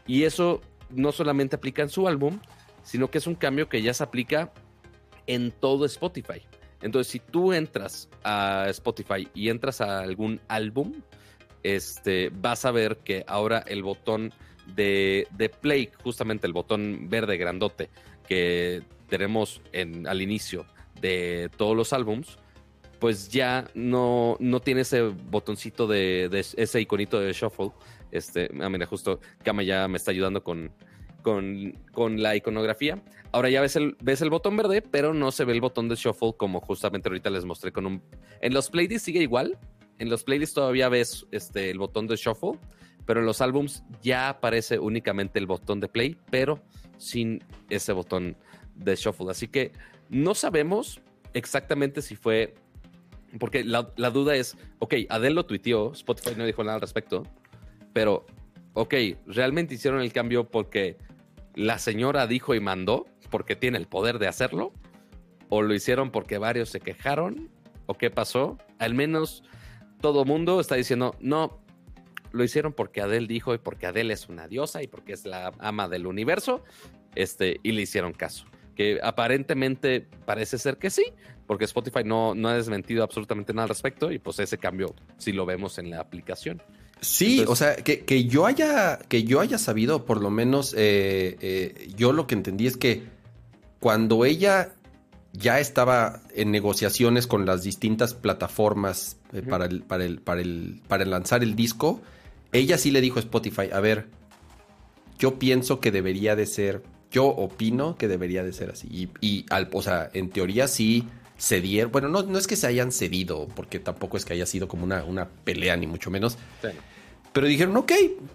Y eso no solamente aplica en su álbum, sino que es un cambio que ya se aplica en todo Spotify. Entonces, si tú entras a Spotify y entras a algún álbum, este, vas a ver que ahora el botón de, play, justamente el botón verde grandote que tenemos en, al inicio de todos los álbums, pues ya no, no tiene ese botoncito de, ese iconito de shuffle. Este, ah, mira, justo Kama ya me está ayudando con, con, con, la iconografía. Ahora ya ves el, ves el botón verde, pero no se ve el botón de shuffle como justamente ahorita les mostré con un... En los playlists sigue igual, en los playlists todavía ves este, el botón de shuffle, pero en los álbums ya aparece únicamente el botón de play, pero sin ese botón de shuffle. Así que no sabemos exactamente si fue, porque la, duda es, ok, Adele lo tuiteó, Spotify no dijo nada al respecto, pero, ok, ¿realmente hicieron el cambio porque la señora dijo y mandó, porque tiene el poder de hacerlo? ¿O lo hicieron porque varios se quejaron? ¿O qué pasó? Al menos todo mundo está diciendo, no, lo hicieron porque Adele dijo y porque Adele es una diosa y porque es la ama del universo, este, y le hicieron caso. Que aparentemente parece ser que sí, porque Spotify no, no ha desmentido absolutamente nada al respecto y pues ese cambio sí lo vemos en la aplicación. Sí, o sea, que, yo haya, que yo haya sabido, por lo menos, eh, eh, yo lo que entendí es que cuando ella ya estaba en negociaciones con las distintas plataformas eh, para, el, para, el, para, el, para lanzar el disco. Ella sí le dijo a Spotify, a ver, yo pienso que debería de ser, yo opino que debería de ser así. Y, al, o sea, en teoría sí cedieron, bueno, no, no es que se hayan cedido, porque tampoco es que haya sido como una, una pelea, ni mucho menos. Pero dijeron, ok,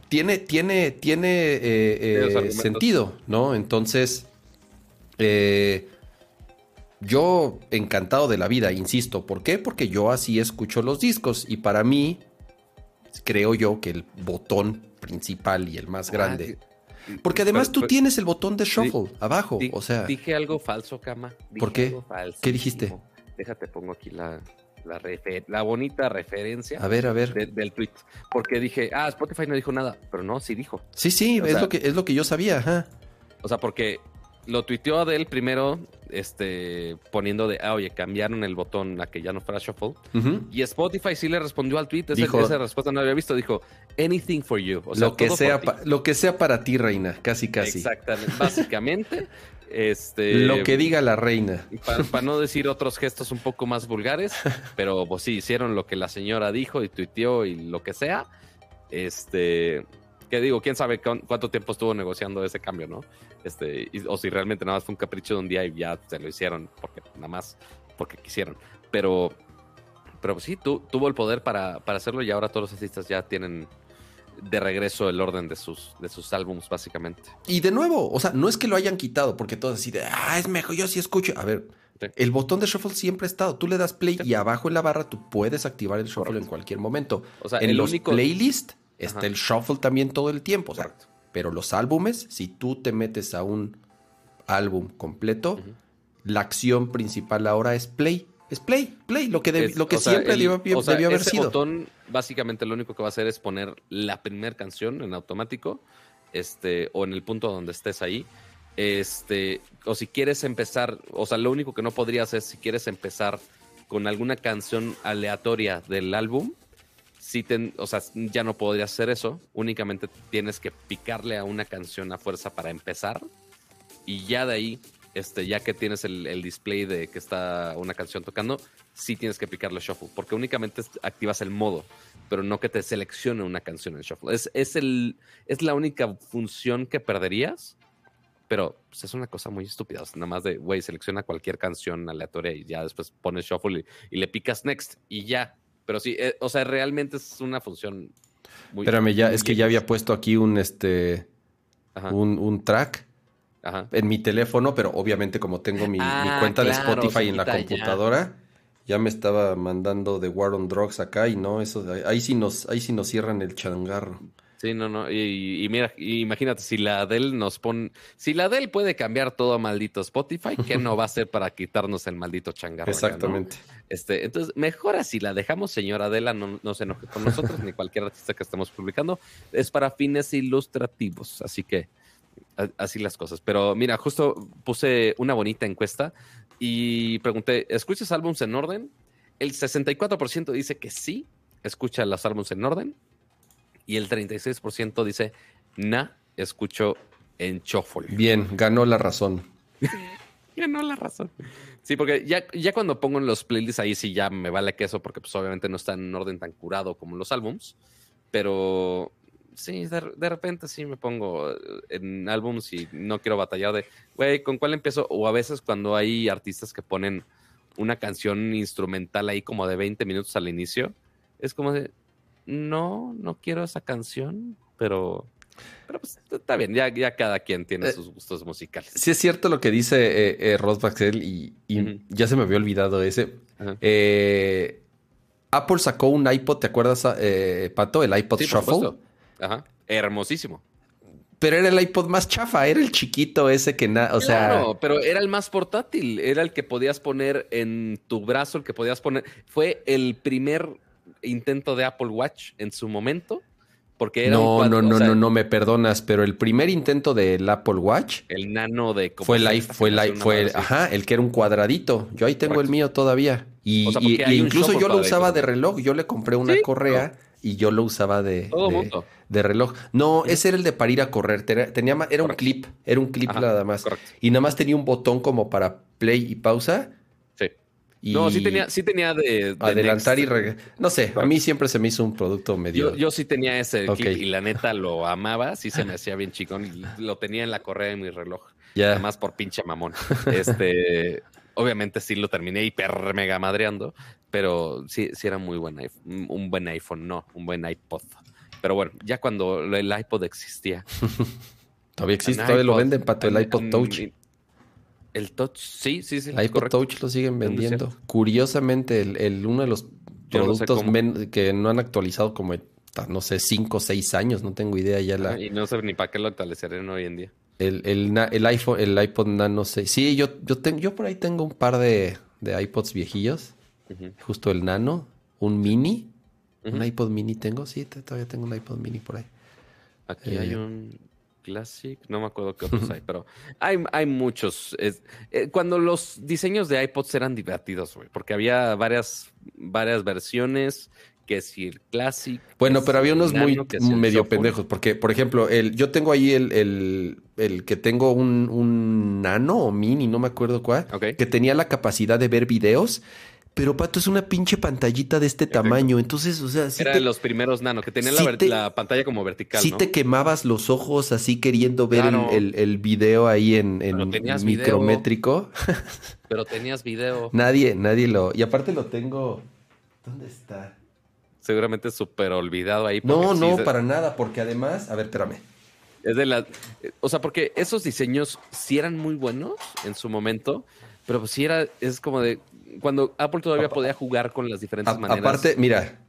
tiene, tiene, tiene eh, eh, sentido, ¿no? Entonces, eh, yo encantado de la vida, insisto. ¿Por qué? Porque yo así escucho los discos y para mí creo yo que el botón principal y el más ah, grande. Porque además tú tienes el botón de shuffle abajo, o sea. Dije algo falso, Cama. ¿Por qué? ¿Qué dijiste? Déjate, pongo aquí la, la, bonita referencia. A ver, a ver. del tweet. Porque dije, ah, Spotify no dijo nada, pero no, sí dijo. Sí, sí, es, lo que, es lo que yo sabía, ajá. O sea, porque lo tuiteó Adele primero, este, poniendo de, ah, oye, cambiaron el botón a que ya no fuera shuffle. Y Spotify sí le respondió al tweet, esa respuesta no había visto, dijo, anything for you. O sea, lo, que sea lo que sea para ti, reina, casi, casi. Exactamente, básicamente. <laughs> este, lo que diga la reina. Para, no <laughs> decir otros gestos un poco más vulgares, pero pues sí, hicieron lo que la señora dijo y tuiteó y lo que sea. Este, que digo, quién sabe cuánto tiempo estuvo negociando ese cambio, ¿no? Este, o si realmente nada más fue un capricho de un día y ya se lo hicieron porque nada más porque quisieron. Pero, pero sí, tuvo el poder para, hacerlo y ahora todos los artistas ya tienen de regreso el orden de sus, de sus álbumes, básicamente. Y de nuevo, o sea, no es que lo hayan quitado, porque todos así de, ah, es mejor, yo sí escucho. A ver, el botón de shuffle siempre ha estado. Tú le das play y abajo en la barra tú puedes activar el shuffle en cualquier momento. O sea, en el los único... playlist Está el shuffle también todo el tiempo. pero los álbumes, si tú te metes a un álbum completo, la acción principal ahora es play. Es play, play, lo que, lo que siempre debió, haber ese sido. botón, básicamente lo único que va a hacer es poner la primera canción en automático, este, o en el punto donde estés ahí. este, o si quieres empezar, o sea, lo único que no podrías es si quieres empezar con alguna canción aleatoria del álbum, si o sea, ya no podrías hacer eso, únicamente tienes que picarle a una canción a fuerza para empezar y ya de ahí, este, ya que tienes el, display de que está una canción tocando, sí tienes que picarle shuffle, porque únicamente activas el modo, pero no que te seleccione una canción en shuffle. Es, es, el, es la única función que perderías pero pues, es una cosa muy estúpida. nada más de, güey, selecciona cualquier canción aleatoria y ya después pones shuffle y, le picas next y ya. Pero sí, eh, o sea, realmente es una función muy. Espérame, ya, es que ya había puesto aquí un este. Un, track. En mi teléfono, pero obviamente como tengo mi, ah, cuenta de Spotify en la computadora, ya. me estaba mandando de War on Drugs acá y no, eso, ahí sí nos, ahí sí nos cierran el changarro. Sí, no, no. Y, mira, imagínate, si la Adele nos pone. Si la Adele puede cambiar todo a maldito Spotify, ¿qué no va a hacer para quitarnos el maldito changarro? Exactamente. Este, entonces, mejor así la dejamos, señora Adela, no, no se enoje con nosotros, ni cualquier artista que estemos publicando. Es para fines ilustrativos. Así que así las cosas. Pero mira, justo puse una bonita encuesta y pregunté: ¿escuchas álbums en orden? El 64% dice que sí, escucha los álbumes en orden y el 36% dice, na, escucho en shuffle. Bien, ganó la razón. ganó la razón. Sí, porque ya, ya cuando pongo en los playlists ahí sí ya me vale queso porque pues obviamente no está en orden tan curado como los álbums, pero sí, de, repente sí me pongo en álbums y no quiero batallar de, güey, ¿con cuál empiezo? O a veces cuando hay artistas que ponen una canción instrumental ahí como de 20 minutos al inicio, es como de, no, no quiero esa canción, pero, pero pues está bien, ya, ya cada quien tiene eh, sus gustos musicales. Sí es cierto lo que dice eh, eh Ross Baxel y, ya se me había olvidado ese. Eh, Apple sacó un iPod, ¿te acuerdas, Pato? El iPod Shuffle. Ajá, hermosísimo. Pero era el iPod más chafa, era el chiquito ese que nada, o claro, sea... pero era el más portátil, era el que podías poner en tu brazo, el que podías poner... Fue el primer intento de Apple Watch en su momento. Porque era no, no, no, no, no, me perdonas, pero el primer intento del Apple Watch. El nano de. Fue el fue el fue ajá, el que era un cuadradito. Yo ahí tengo el mío todavía. Y, incluso yo lo usaba de reloj. Yo le compré una correa y yo lo usaba de, de, reloj. No, ese era el de para ir a correr. Tenía, era un clip, era un clip nada más. Y nada más tenía un botón como para play y pausa no, sí tenía, sí tenía de, adelantar y no sé, a mí siempre se me hizo un producto medio. Yo, sí tenía ese y la neta lo amaba, sí se me hacía bien chicón y lo tenía en la correa de mi reloj. Ya. Además por pinche mamón. Este, obviamente sí lo terminé hiper mega madreando, pero sí, sí era muy buen iPhone, un buen iPhone, no, un buen iPod. Pero bueno, ya cuando el iPod existía. <laughs> todavía existe, todavía lo venden para el iPod Touch. El Touch, sí, sí, sí. El iPod Touch lo siguen vendiendo. Curiosamente, el, uno de los productos que no han actualizado como, no sé, 5 o 6 años, no tengo idea ya la... y no sé ni para qué lo actualizarían hoy en día. El, el, iPhone, el iPod Nano 6. Sí, yo, yo, tengo, yo por ahí tengo un par de, de iPods viejillos. Justo el Nano, un Mini. Un iPod Mini tengo, sí, todavía tengo un iPod Mini por ahí. Aquí hay eh, un Classic, no me acuerdo qué otros <laughs> hay, pero hay, hay muchos. Eh, cuando los diseños de iPods eran divertidos, güey, porque había varias, varias versiones, que si el Classic. Bueno, pero había unos muy medio pendejos, porque, por ejemplo, el, yo tengo ahí el, el, el que tengo un, un, nano o mini, no me acuerdo cuál, que tenía la capacidad de ver videos pero Pato es una pinche pantallita de este tamaño. Entonces, o sea. Era de los primeros nano, que tenían la, pantalla como vertical. Sí, te quemabas los ojos así queriendo ver el, el, video ahí en, en micrométrico. <laughs> Pero tenías video. nadie, nadie lo. Y aparte lo tengo. ¿Dónde está? Seguramente súper olvidado ahí. No, no, para nada, porque además. A ver, espérame. Es de la. O sea, porque esos diseños sí eran muy buenos en su momento, pero pues sí era. Es como de cuando Apple todavía podía jugar con las diferentes maneras. Aparte, mira.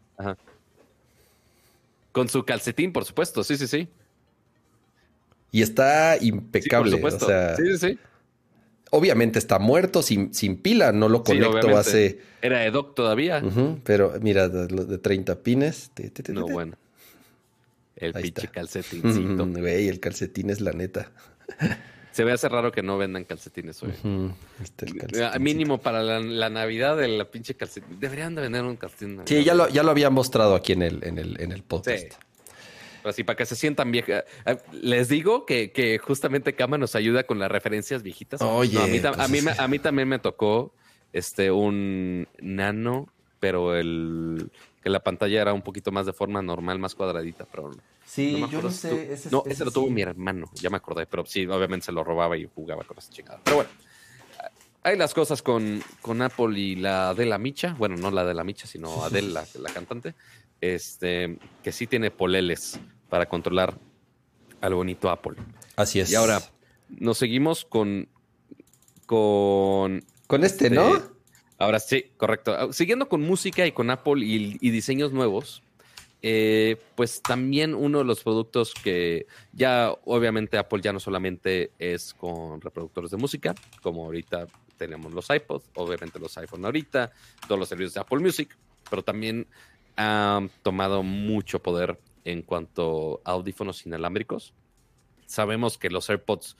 Con su calcetín, por supuesto, sí, sí, sí. Y está impecable. Sí, sí, sí. Obviamente está muerto, sin, sin pila, no lo conecto hace. Era de doc todavía. pero mira, de, 30 pines. no, bueno. El pinche calcetincito. <laughs> Güey, el calcetín es la neta. <laughs> Se ve hace raro que no vendan calcetines hoy. Este, mínimo para la, Navidad de la pinche calcetín. Deberían de vender un calcetín. Sí, ya lo, ya lo había mostrado aquí en el, en el, en el podcast. Así para que se sientan viejas. Eh, les digo que, que justamente Kama nos ayuda con las referencias viejitas. Oye, a, mí, a, mí, también me tocó este un nano, pero el que la pantalla era un poquito más de forma normal, más cuadradita, pero Sí, yo no sé. Ese, no, ese, lo tuvo mi hermano, ya me acordé, pero sí, obviamente se lo robaba y jugaba con esa chingada. Pero bueno, hay las cosas con, con Apple y la de la Micha, bueno, no la de la Micha, sino <laughs> Adele, la, la cantante, este, que sí tiene poleles para controlar al bonito Apple. Así es. Y ahora nos seguimos con. Con. Con este, ¿no? Ahora sí, correcto. Siguiendo con música y con Apple y diseños nuevos. Eh, pues también uno de los productos que ya obviamente Apple ya no solamente es con reproductores de música, como ahorita tenemos los iPods, obviamente los iPhone ahorita, todos los servicios de Apple Music, pero también ha tomado mucho poder en cuanto a audífonos inalámbricos. Sabemos que los AirPods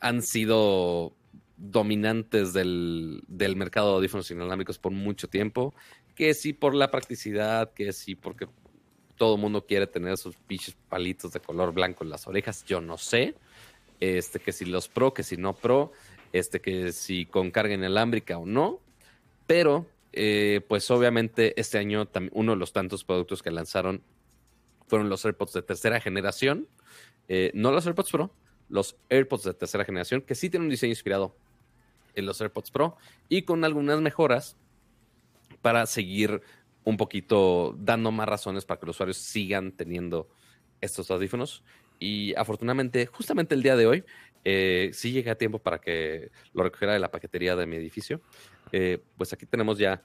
han sido dominantes del, del mercado de audífonos inalámbricos por mucho tiempo, que sí por la practicidad, que sí porque todo el mundo quiere tener sus pinches palitos de color blanco en las orejas, yo no sé. Este, que si los pro, que si no pro, este, que si con carga inalámbrica o no. Pero, eh, pues obviamente este año uno de los tantos productos que lanzaron fueron los AirPods de tercera generación. Eh, no los AirPods Pro, los AirPods de tercera generación, que sí tienen un diseño inspirado en los AirPods Pro y con algunas mejoras para seguir un poquito dando más razones para que los usuarios sigan teniendo estos audífonos. Y afortunadamente, justamente el día de hoy, eh, sí llegué a tiempo para que lo recogiera de la paquetería de mi edificio. Eh, pues aquí tenemos ya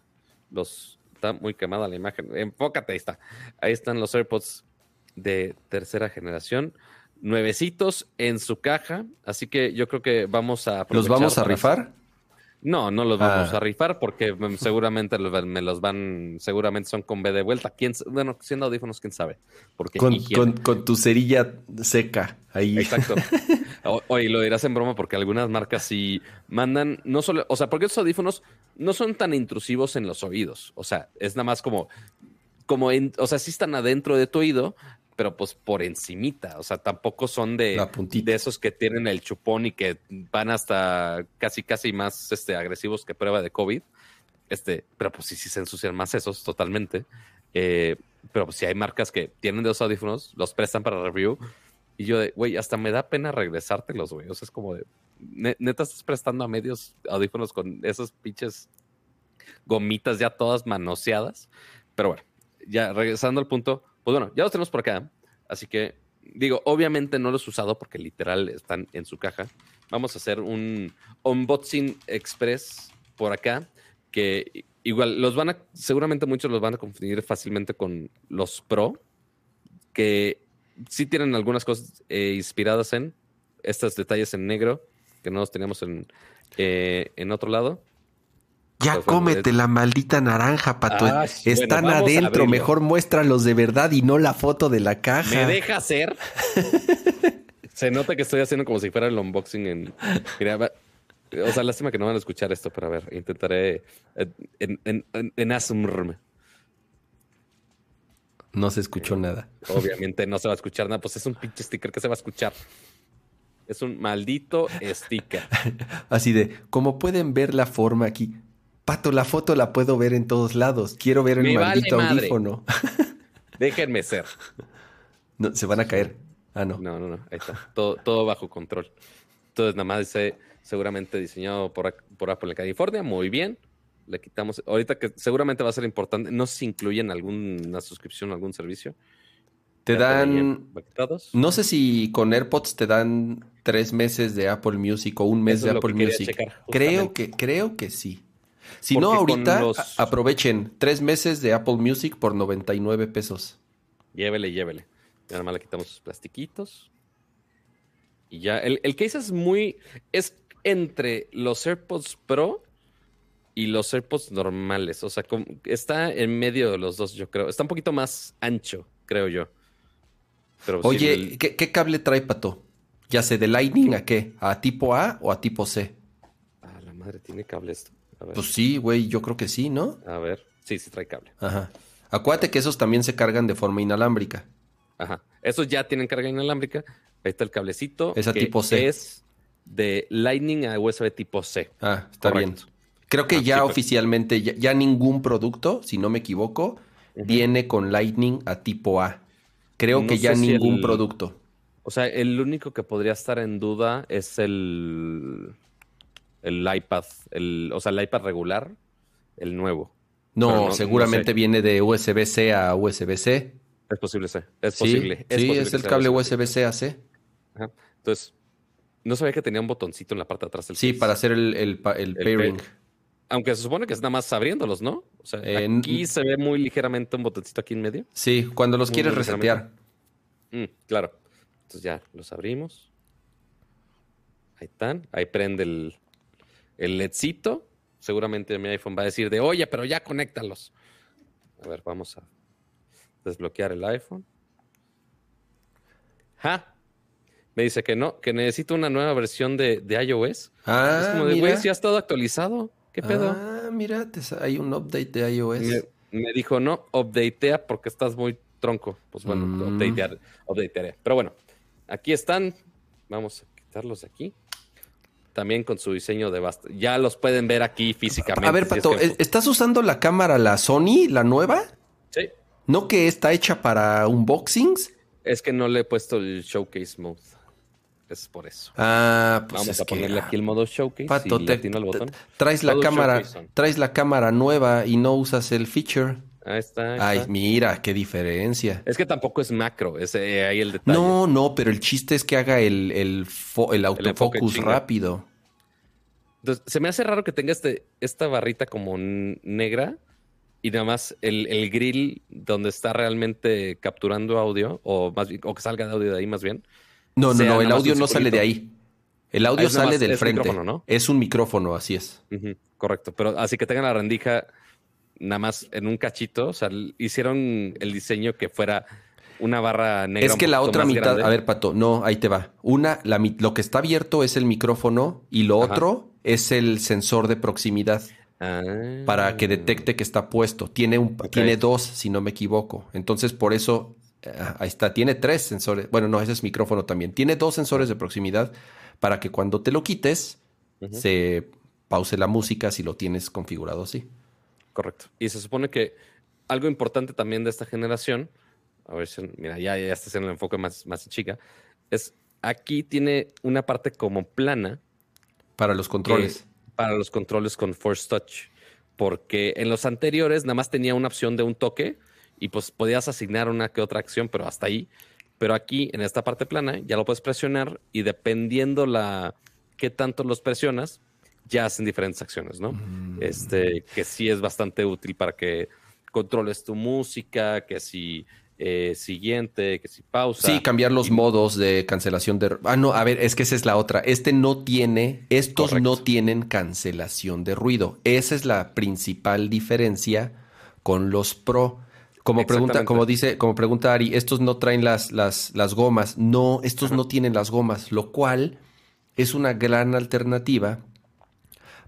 los. Está muy quemada la imagen. Enfócate, ahí está. Ahí están los AirPods de tercera generación. Nuevecitos en su caja. Así que yo creo que vamos a. ¿Los vamos a rifar? No, no los vamos ah. a rifar porque <laughs> seguramente me los van, seguramente son con B de vuelta. ¿Quién, bueno, siendo audífonos, quién sabe. Porque con, tu cerilla seca ahí. Exacto. <laughs> Oye, lo dirás en broma porque algunas marcas sí mandan, no solo, o sea, porque esos audífonos no son tan intrusivos en los oídos. O sea, es nada más como, como, en, o sea, sí están adentro de tu oído, pero pues por encimita, o sea, tampoco son de, de esos que tienen el chupón y que van hasta casi casi más este, agresivos que prueba de COVID. Este, pero pues sí, sí se ensucian más esos totalmente. Eh, pero pues si hay marcas que tienen de esos audífonos, los prestan para review. Y yo de, güey, hasta me da pena regresártelos, güey. O sea, es como de, neta estás prestando a medios audífonos con esos pinches gomitas ya todas manoseadas. Pero bueno, ya regresando al punto, pues bueno, ya los tenemos por acá. Así que, digo, obviamente no los he usado porque literal están en su caja. Vamos a hacer un unboxing express por acá. Que igual los van a, seguramente muchos los van a confundir fácilmente con los Pro. Que sí tienen algunas cosas eh, inspiradas en estos detalles en negro que no los teníamos en, eh, en otro lado. Ya pues, cómete la maldita naranja, pato. Ah, Están adentro, mejor muéstralos de verdad y no la foto de la caja. ¿Me deja hacer? <laughs> Se nota que estoy haciendo como si fuera el unboxing en... o sea, lástima que no van a escuchar esto, pero a ver, intentaré eh, en, en, en, No se escuchó eh, nada. Obviamente no se va a escuchar nada, pues es un pinche sticker que se va a escuchar. Es un maldito sticker. <laughs> Así de, como pueden ver la forma aquí, Pato, la foto la puedo ver en todos lados. Quiero ver el maldito audífono. <laughs> Déjenme ser. No, se van a caer. Ah, no. No, no, no. Ahí está. Todo, todo bajo control. Entonces, nada más dice seguramente diseñado por, por Apple en California. Muy bien. Le quitamos. Ahorita que seguramente va a ser importante. No sé si incluyen alguna suscripción, algún servicio. Te dan. No sé si con AirPods te dan tres meses de Apple Music o un mes de Apple Music. creo que, creo que sí. Si no, ahorita aprovechen tres meses de Apple Music por 99 pesos. Llévele, llévele. Nada más le quitamos sus plastiquitos. Y ya, el, el case es muy. Es entre los AirPods Pro y los AirPods normales. O sea, está en medio de los dos, yo creo. Está un poquito más ancho, creo yo. Oye, ¿qué, cable trae Pato? Ya sé, de Lightning a qué? ¿A tipo A o a tipo C? Ah, la madre, ¿tiene cable esto? A ver. Pues sí, güey, yo creo que sí, ¿no? A ver. Sí, sí trae cable. Ajá. Acuérdate que esos también se cargan de forma inalámbrica. Ajá. Esos ya tienen carga inalámbrica. Ahí está el cablecito. Es a que tipo C. Es de Lightning a USB tipo C. Ah, está Correcto. bien. Creo que Ah, ya sí, oficialmente, ya, ya ningún producto, si no me equivoco, viene con Lightning a tipo A. Creo No que ya si ningún el- producto. O sea, el único que podría estar en duda es el, el iPad, el, o sea, el iPad regular, el nuevo. No, seguramente no sé. viene de USB-C a USB-C. Es posible, sí. Es Sí, posible. sí, posible es el cable USB. USB-C a C. Ajá. Entonces, no sabía que tenía un botoncito en la parte de atrás del Sí, case. para hacer el, el pa- el El pairing. pair. Aunque se supone que es nada más abriéndolos, ¿no? O sea, Eh, aquí se ve muy ligeramente un botoncito aquí en medio. Sí, cuando los Muy quieres resetear. Mm, claro. Entonces ya los abrimos. Ahí están. Ahí prende el, el LEDcito. Seguramente mi iPhone va a decir de, oye, pero ya conéctalos. A ver, vamos a desbloquear el iPhone. ¡Ja! Me dice que no, que necesito una nueva versión de, de iOS. Ah, es como de, güey, si ha estado actualizado. ¿Qué pedo? Ah, mira, hay un update de iOS. Me, me dijo, no, updatea porque estás muy tronco. Pues bueno, Mm. updatear, updatearé. Pero bueno, aquí están. Vamos a quitarlos de aquí. También con su diseño de basta. Ya los pueden ver aquí físicamente. A ver, si es Pato, que- ¿e- ¿estás usando la cámara, la Sony, la nueva? Sí. ¿No que está hecha para unboxings? Es que no le he puesto el showcase mode. Es por eso. Ah, pues Vamos es a que, ponerle aquí el modo showcase. Pato, y te- te- botón. traes la cámara, traes la cámara nueva y no usas el feature. Ahí está. ahí Ay, mira, qué diferencia. Es que tampoco es macro. Es eh, ahí el detalle. No, no, pero el chiste es que haga el, el, autofocus rápido. Entonces, se me hace raro que tenga este, esta barrita como negra y nada más el, el grill donde está realmente capturando audio, o más o que salga de audio de ahí más bien. No, no, no, el audio no sale de ahí. El audio Ah, sale más- del es frente. micrófono, ¿no? Es un micrófono, así es. Correcto, pero así que tengan la rendija nada más en un cachito, o sea, hicieron el diseño que fuera una barra negra. Es que la otra mitad, grande. a ver, Pato, no, ahí te va. Una, la, lo que está abierto es el micrófono y lo Ajá. otro es el sensor de proximidad Ah. para que detecte que está puesto. Tiene, un, tiene dos, si no me equivoco. Entonces, por eso, eh, ahí está, tiene tres sensores. Bueno, no, ese es micrófono también. Tiene dos sensores de proximidad para que cuando te lo quites, se pause la música si lo tienes configurado así. Correcto. Y se supone que algo importante también de esta generación, a ver si, mira, ya, ya está haciendo el enfoque más, más chica, es aquí tiene una parte como plana Para los controles. eh, para los controles con Force Touch. Porque en los anteriores nada más tenía una opción de un toque y pues podías asignar una que otra acción, pero hasta ahí. Pero aquí, en esta parte plana, ya lo puedes presionar y dependiendo la qué tanto los presionas, ya hacen diferentes acciones, ¿no? Mm. Este, que sí es bastante útil para que controles tu música, que si eh, siguiente, que si pausa. Sí, cambiar los y- modos de cancelación de... Ah, no, a ver, es que esa es la otra. Este no tiene, estos Correcto. no tienen cancelación de ruido. Esa es la principal diferencia con los Pro. Como pregunta, como dice, como pregunta Ari, estos no traen las, las, las gomas. No, estos no tienen las gomas, lo cual es una gran alternativa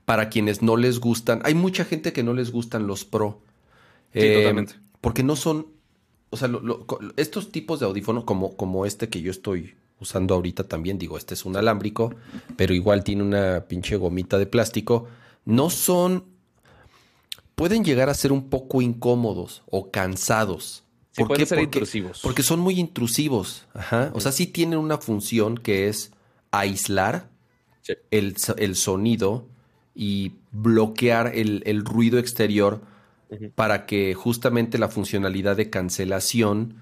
para quienes no les gustan. Hay mucha gente que no les gustan los Pro. Sí, Eh, totalmente. Porque no son, o sea, lo- lo- co- estos tipos de audífonos, como, como este que yo estoy usando ahorita también, digo, este es un alámbrico, pero igual tiene una pinche gomita de plástico, no son, pueden llegar a ser un poco incómodos o cansados. Sí, pueden ser Porque- intrusivos. Porque son muy intrusivos. Ajá. O sea, sí tienen una función que es aislar Sí. el, el sonido y bloquear el, el ruido exterior para que justamente la funcionalidad de cancelación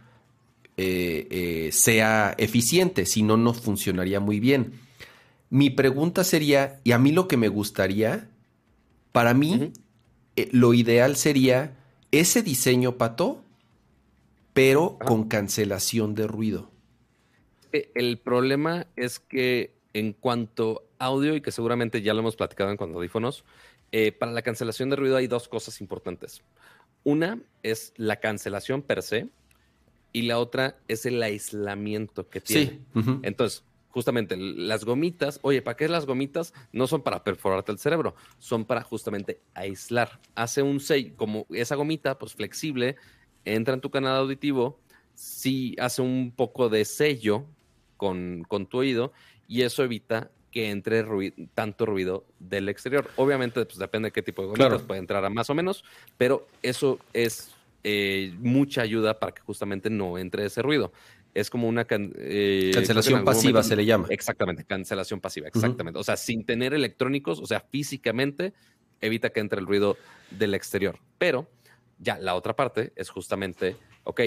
eh, eh, sea eficiente, si no, no funcionaría muy bien. Mi pregunta sería, y a mí lo que me gustaría, para mí, eh, lo ideal sería ese diseño, Pato, pero Ah. con cancelación de ruido. El problema es que en cuanto a audio, y que seguramente ya lo hemos platicado en cuanto a audífonos, eh, para la cancelación de ruido hay dos cosas importantes. Una es la cancelación per se y la otra es el aislamiento que tiene. Sí. Entonces, justamente las gomitas, oye, ¿para qué las gomitas? No son para perforarte el cerebro, son para justamente aislar. Hace un sello, como esa gomita, pues flexible, entra en tu canal auditivo, sí hace un poco de sello con, con tu oído y eso evita que entre tanto ruido del exterior. Obviamente, pues depende de qué tipo de gomitas, puede entrar a más o menos, pero eso es eh, mucha ayuda para que justamente no entre ese ruido es como una eh, cancelación pasiva, se le llama. Exactamente, cancelación pasiva, exactamente. O sea, sin tener electrónicos, o sea, físicamente evita que entre el ruido del exterior. Pero ya la otra parte es justamente, ok,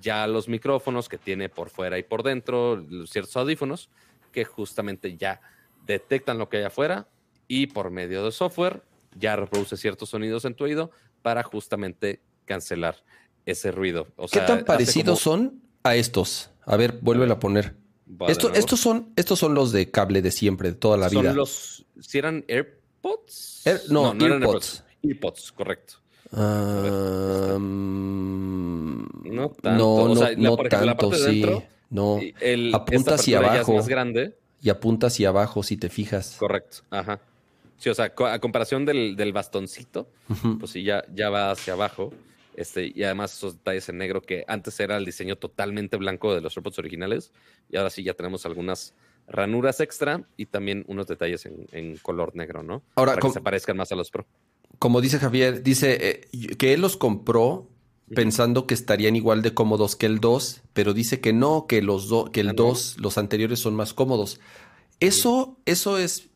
ya los micrófonos que tiene por fuera y por dentro, ciertos audífonos, que justamente ya detectan lo que hay afuera y por medio de software ya reproduce ciertos sonidos en tu oído para justamente cancelar ese ruido. ¿Qué tan parecidos son a estos? A ver, vuelve a poner. estos, son, estos son los de cable de siempre, de toda la vida. Son los. ¿Si eran AirPods? no, no, AirPods. AirPods, correcto. no tanto. No, no, no tanto, sí. no. apunta hacia abajo. más grande. Y apunta hacia abajo, si te fijas. Correcto. Ajá. Sí, o sea, a comparación del, del bastoncito, pues sí, ya, ya va hacia abajo. Este, y además esos detalles en negro que antes era el diseño totalmente blanco de los robots originales y ahora sí ya tenemos algunas ranuras extra y también unos detalles en, color negro, ¿no? Ahora, Para que se parezcan más a los Pro. Como dice Javier, dice eh, que él los compró pensando que estarían igual de cómodos que el 2, pero dice que no, que los que el 2, los anteriores son más cómodos. Eso, eso es,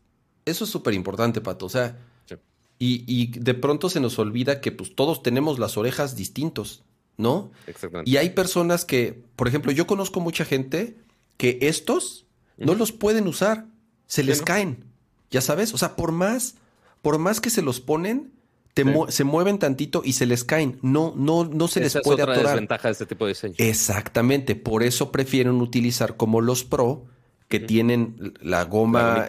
eso es súper importante, Pato. O sea, y, de pronto se nos olvida que pues todos tenemos las orejas distintos, ¿no? Exactamente. Y hay personas que, por ejemplo, yo conozco mucha gente que estos no los pueden usar, se les caen, ya sabes, o sea, por más, por más que se los ponen, se mueven tantito y se les caen, no, no, no se les puede es otra desventaja de este tipo de diseño. Exactamente, por eso prefieren utilizar como los Pro que tienen la goma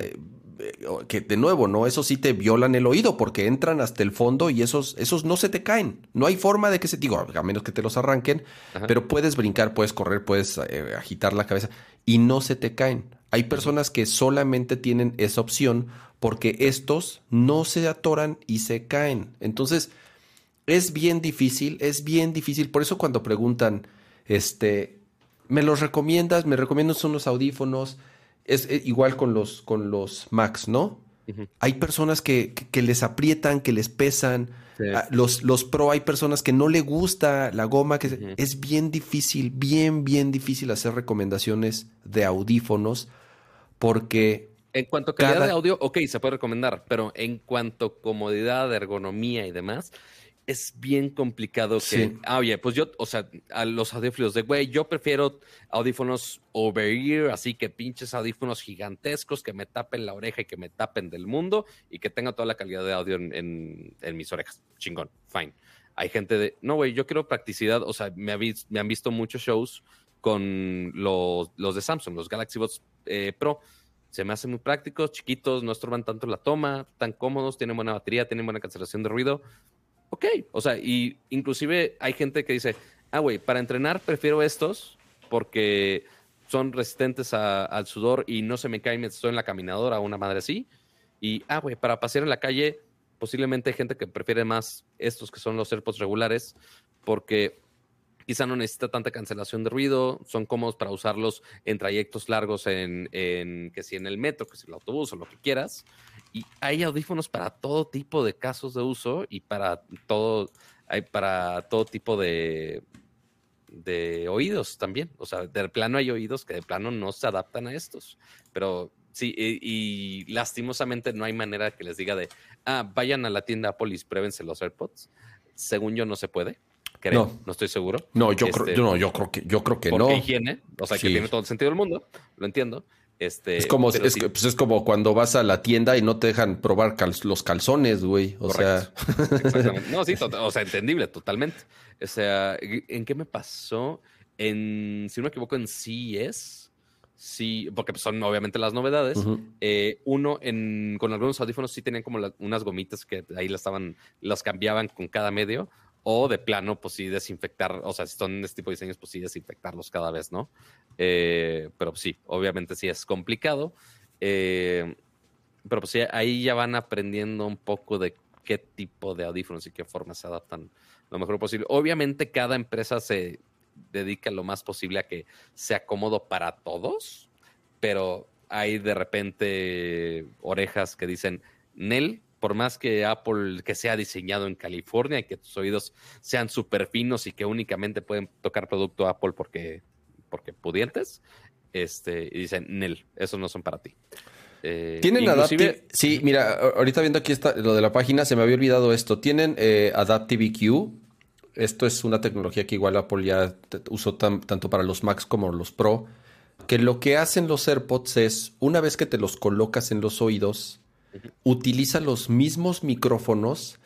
que de nuevo, ¿no? Eso sí te violan el oído porque entran hasta el fondo y esos, esos no se te caen. No hay forma de que se, digo, a menos que te los arranquen, pero puedes brincar, puedes correr, puedes eh, agitar la cabeza y no se te caen. Hay personas que solamente tienen esa opción porque estos no se atoran y se caen. Entonces, es bien difícil, es bien difícil. Por eso cuando preguntan, este, ¿me los recomiendas? ¿Me recomiendas unos audífonos? Es eh, igual con los, con los Macs, ¿no? Hay personas que, les aprietan, que les pesan. Ah, los, los Pro hay personas que no le gusta la goma. que Es bien difícil, bien, bien difícil hacer recomendaciones de audífonos porque... En cuanto a calidad de audio, ok, se puede recomendar, pero en cuanto a comodidad, ergonomía y demás, es bien complicado que, ah, oye, pues yo, o sea, a los audífonos de, güey, yo prefiero audífonos over-ear, así que pinches audífonos gigantescos que me tapen la oreja y que me tapen del mundo y que tenga toda la calidad de audio en, mis orejas. Chingón, fine. Hay gente de, no, güey, yo quiero practicidad, o sea, me, me han visto muchos shows con los, los de Samsung, los Galaxy Buds eh, Pro. Se me hacen muy prácticos, chiquitos, no estorban tanto la toma, tan cómodos, tienen buena batería, tienen buena cancelación de ruido ok, o sea, y inclusive hay gente que dice, ah, güey, para entrenar prefiero estos porque son resistentes al sudor y no se me caen mientras estoy en la caminadora una madre así. Y, ah, güey, para pasear en la calle, posiblemente hay gente que prefiere más estos que son los AirPods regulares porque quizá no necesita tanta cancelación de ruido, son cómodos para usarlos en trayectos largos en, que si en el metro, que si en el autobús o lo que quieras. Y hay audífonos para todo tipo de casos de uso y para todo, hay para todo tipo de, oídos también. O sea, de plano hay oídos que de plano no se adaptan a estos. Pero sí, y, lastimosamente no hay manera que les diga de, ah, vayan a la tienda y pruébense los AirPods. Según yo no se puede. Creo, no, estoy seguro. No, yo creo, este, no, yo creo que, yo creo que no. higiene, o sea, que tiene todo el sentido del mundo, lo entiendo. Este, es como, es, pues es, como cuando vas a la tienda y no te dejan probar los calzones, güey. O sea. <laughs> No, sí, o sea, entendible, totalmente. O sea, ¿en qué me pasó? En, si no me equivoco, en CES. Sí, porque son obviamente las novedades. Eh, uno, en, con algunos audífonos sí tenían como unas gomitas que ahí las estaban, las cambiaban con cada medio. O de plano, pues sí, desinfectar, o sea, si son este tipo de diseños, pues sí, desinfectarlos cada vez, ¿no? Eh, pero sí, obviamente sí es complicado. Eh, pero pues sí, ahí ya van aprendiendo un poco de qué tipo de audífonos y qué formas se adaptan lo mejor posible. Obviamente cada empresa se dedica lo más posible a que sea cómodo para todos, pero hay de repente orejas que dicen, Nel, por más que Apple que sea diseñado en California y que tus oídos sean súper finos y que únicamente pueden tocar producto Apple porque, porque pudientes, este, y dicen, Nel, esos no son para ti. Eh, Tienen Adaptive. Sí, mira, ahorita viendo aquí está lo de la página, se me había olvidado esto. Tienen eh, Adaptive EQ. Esto es una tecnología que igual Apple ya usó tanto para los Macs como los Pro. Que lo que hacen los AirPods es, una vez que te los colocas en los oídos, utiliza los mismos micrófonos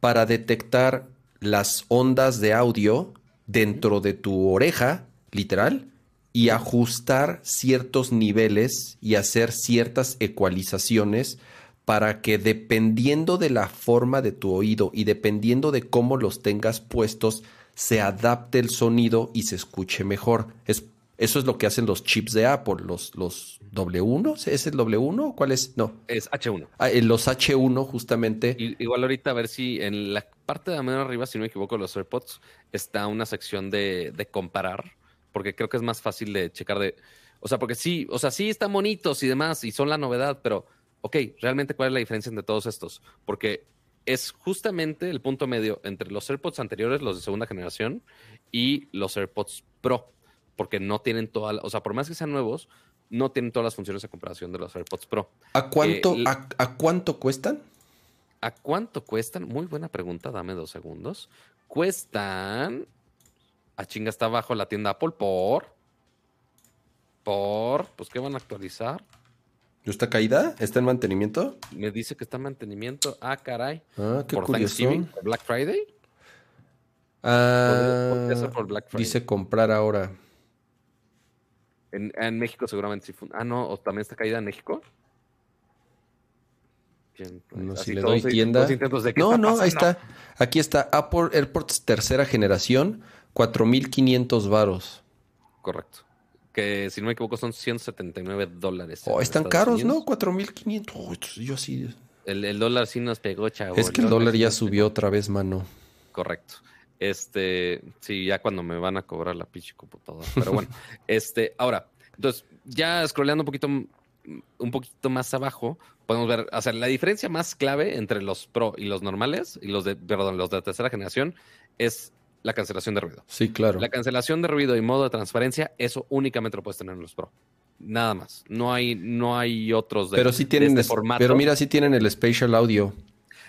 para detectar las ondas de audio dentro de tu oreja, literal, y ajustar ciertos niveles y hacer ciertas ecualizaciones para que dependiendo de la forma de tu oído y dependiendo de cómo los tengas puestos, se adapte el sonido y se escuche mejor. Es, eso es lo que hacen los chips de Apple, los, los W1, ¿es el W1? ¿Cuál es? No. Es H1. Ah, los H1 justamente. igual ahorita a ver si en la parte de la mano arriba, si no me equivoco, los AirPods, está una sección de, de comparar porque creo que es más fácil de checar de, o sea, porque sí, o sea, sí están bonitos y demás y son la novedad, pero, ok, realmente cuál es la diferencia entre todos estos, porque es justamente el punto medio entre los AirPods anteriores, los de segunda generación, y los AirPods Pro, porque no tienen toda, o sea, por más que sean nuevos, no tienen todas las funciones a comparación de los AirPods Pro. ¿A cuánto, eh, a, cuánto cuestan? ¿A cuánto cuestan? Muy buena pregunta, dame dos segundos. Cuestan a chinga está abajo la tienda Apple por. Por. Pues, ¿qué van a actualizar? ¿No está caída? ¿Está en mantenimiento? Me dice que está en mantenimiento. Ah, caray. Ah, qué por Thanksgiving, por Black Friday. Ah, por Black Friday. Dice comprar ahora. En, en México seguramente sí. Ah, no, o también está caída en México. No, si le doy tienda. no, no, ahí está. Aquí está Apple AirPods tercera generación 4.500 varos. Correcto. Que si no me equivoco son 179 dólares. Oh, están caros, ¿no? 4.500. yo sí. El, dólar sí nos pegó, chavo. Es que el, dólar, ya subió otra vez, mano. Correcto. Este, sí, ya cuando me van a cobrar la pinche computadora. Pero bueno, <laughs> este, ahora, entonces, ya scrolleando un poquito, un poquito más abajo, podemos ver, o sea, la diferencia más clave entre los Pro y los normales, y los de, perdón, los de tercera generación, es la cancelación de ruido. Sí, claro. La cancelación de ruido y modo de transparencia, eso únicamente lo puedes tener en los Pro. Nada más. No hay, no hay otros de, pero sí tienen este formato. Pero mira, sí tienen el Spatial Audio.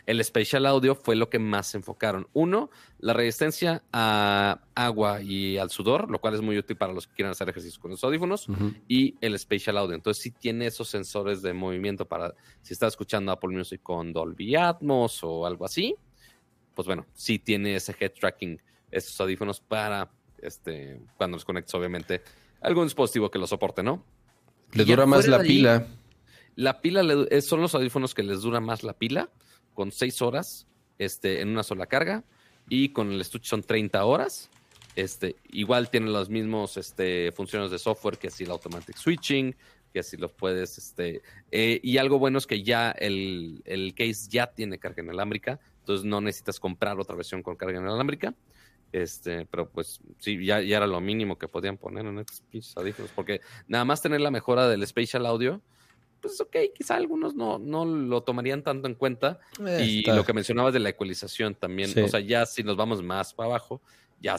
El Spatial Audio fue lo que más se enfocaron. Uno, la resistencia a agua y al sudor, lo cual es muy útil para los que quieran hacer ejercicios con los audífonos. Y el Spatial Audio. Entonces, sí tiene esos sensores de movimiento para si estás escuchando Apple Music con Dolby Atmos o algo así. Pues bueno, sí tiene ese head tracking estos audífonos para este, cuando los conectes, obviamente, algún dispositivo que lo soporte, ¿no? Le dura más la pila. La pila son los audífonos que les dura más la pila, con 6 horas este, en una sola carga, y con el estuche son 30 horas. Este, igual tienen las mismas este, funciones de software que si el automatic switching, que así lo puedes, este, eh, y algo bueno es que ya el, el, case ya tiene carga inalámbrica, entonces no necesitas comprar otra versión con carga inalámbrica. Este, pero pues sí, ya, ya era lo mínimo que podían poner en estos pinches audífonos, porque nada más tener la mejora del spatial audio, pues ok, quizá algunos no, no lo tomarían tanto en cuenta. y lo que mencionabas de la ecualización también, o sea, ya si nos vamos más para abajo, ya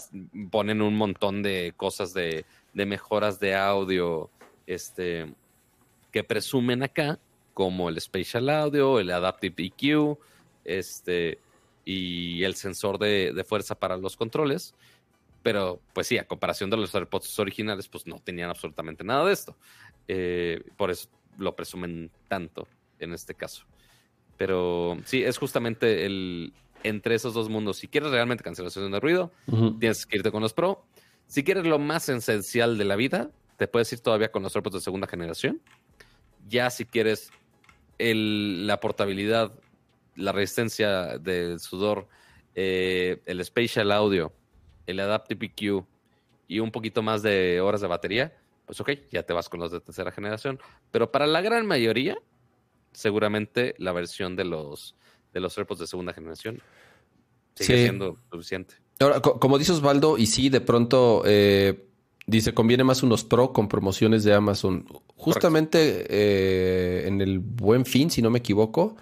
ponen un montón de cosas de, de mejoras de audio, este, que presumen acá, como el spatial audio, el adaptive EQ, este, y el sensor de, fuerza para los controles. Pero, pues sí, a comparación de los AirPods originales, pues no tenían absolutamente nada de esto. Eh, por eso lo presumen tanto en este caso. Pero sí, es justamente el entre esos dos mundos. Si quieres realmente cancelación de ruido, tienes que irte con los Pro. Si quieres lo más esencial de la vida, te puedes ir todavía con los AirPods de segunda generación. Ya si quieres el, la portabilidad la resistencia del sudor eh, el Spatial Audio, el Adaptive EQ y un poquito más de horas de batería, pues ok, ya te vas con los de tercera generación. Pero para la gran mayoría, seguramente la versión de los, de los AirPods de segunda generación sigue siendo suficiente. Ahora, como dice Osvaldo, y sí, de pronto eh, dice, conviene más unos Pro con promociones de Amazon. Justamente eh, en el buen fin, si no me equivoco,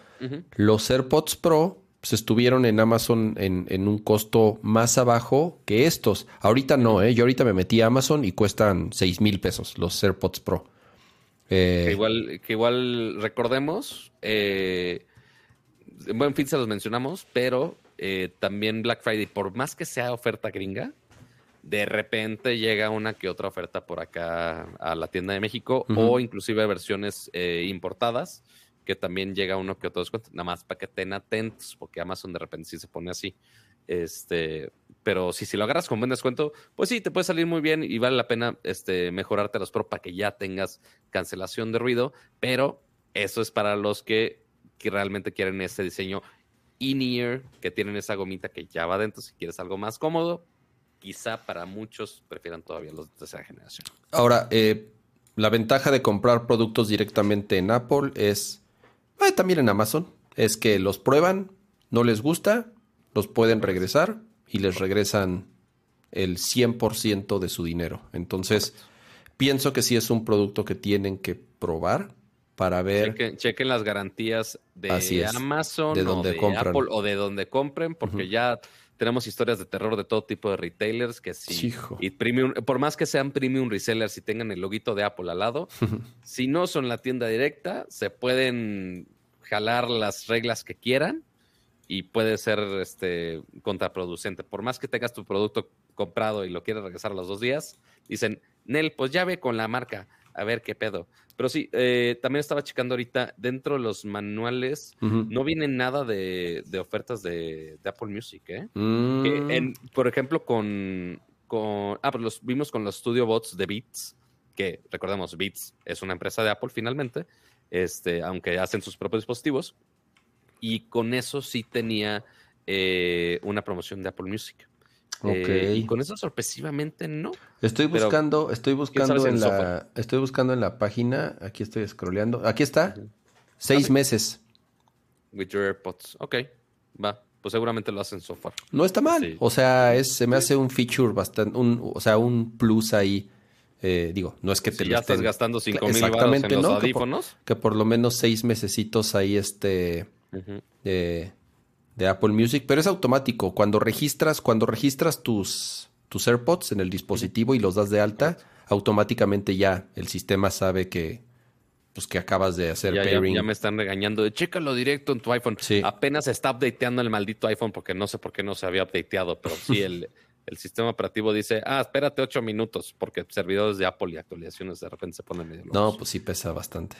los AirPods Pro pues, estuvieron en Amazon en, un costo más abajo que estos. Ahorita no, ¿eh? Yo ahorita me metí a Amazon y cuestan 6 mil pesos los AirPods Pro. Eh, que, igual, que igual recordemos, en buen fin se los mencionamos, pero eh, también Black Friday, por más que sea oferta gringa, de repente llega una que otra oferta por acá a la tienda de México o inclusive versiones eh, importadas que también llega uno que otro descuento, nada más para que estén atentos, porque Amazon de repente sí se pone así. Este, pero si, si lo agarras con buen descuento, pues sí, te puede salir muy bien y vale la pena este, mejorarte los Pro para que ya tengas cancelación de ruido, pero eso es para los que, que realmente quieren este diseño in-ear que tienen esa gomita que ya va dentro si quieres algo más cómodo. Quizá para muchos prefieran todavía los de tercera generación. Ahora, eh, la ventaja de comprar productos directamente en Apple es, eh, también en Amazon, es que los prueban, no les gusta, los pueden regresar y les regresan el 100% de su dinero. Entonces, pienso que sí es un producto que tienen que probar para ver. Chequen, las garantías de Amazon de donde o de Apple o de donde compren, porque ya tenemos historias de terror de todo tipo de retailers que si y premium, por más que sean premium resellers y tengan el loguito de Apple al lado, <laughs> si no son la tienda directa, se pueden jalar las reglas que quieran y puede ser este contraproducente. Por más que tengas tu producto comprado y lo quieras regresar a los dos días, dicen, Nel, pues ya ve con la marca a ver qué pedo. Pero sí, eh, también estaba checando ahorita, dentro de los manuales no viene nada de, ofertas de, Apple Music, ¿eh? Mm. por ejemplo, con, con... Ah, pues los vimos con los Studio Bots de Beats, que recordemos, Beats es una empresa de Apple finalmente, este, aunque hacen sus propios dispositivos, y con eso sí tenía eh, una promoción de Apple Music. Eh, y con eso sorpresivamente no. Estoy buscando, estoy buscando en la, estoy buscando en la página. Aquí estoy scrolleando. Aquí está. Seis meses. With your AirPods. Ok, va. Pues seguramente lo hacen software. No está mal. O sea, es, se me hace un feature bastante, un, o sea, un plus ahí. Eh, digo, no es que te ya estás gastando cinco mil en los audífonos. Que por, lo menos seis mesecitos ahí este de Apple Music, pero es automático. Cuando registras, cuando registras tus, tus AirPods en el dispositivo y los das de alta, automáticamente ya el sistema sabe que, pues que acabas de hacer ya, pairing. Ya, me están regañando de chécalo directo en tu iPhone. Apenas está updateando el maldito iPhone porque no sé por qué no se había updateado, pero sí el, <laughs> el sistema operativo dice, ah, espérate ocho minutos porque servidores de Apple y actualizaciones de repente se ponen medio locos. No, pues sí pesa bastante.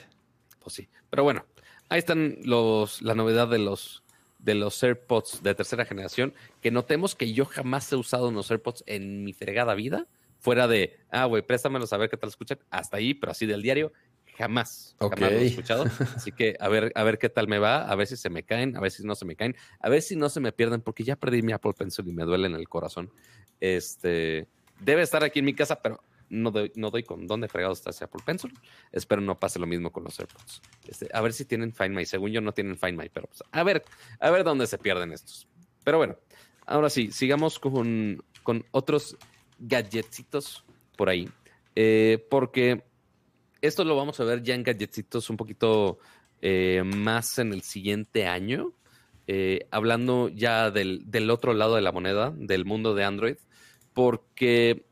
Pues sí. Pero bueno, ahí están los, la novedad de los de los AirPods de tercera generación, que notemos que yo jamás he usado unos AirPods en mi fregada vida, fuera de, ah, güey, préstamelos a ver qué tal escuchan, hasta ahí, pero así del diario, jamás, jamás lo he escuchado. Así que a ver, a ver qué tal me va, a ver si se me caen, a ver si no se me caen, a ver si no se me pierden, porque ya perdí mi Apple Pencil y me duele en el corazón. Este, debe estar aquí en mi casa, pero no doy, no doy con dónde fregado está ese Apple Pencil. Espero no pase lo mismo con los AirPods. Este, a ver si tienen Find My. Según yo no tienen Find My, pero pues, a ver, a ver dónde se pierden estos. Pero bueno, ahora sí, sigamos con, con otros gadgetsitos por ahí. Eh, porque esto lo vamos a ver ya en gadgetsitos un poquito eh, más en el siguiente año. Eh, hablando ya del, del otro lado de la moneda, del mundo de Android, porque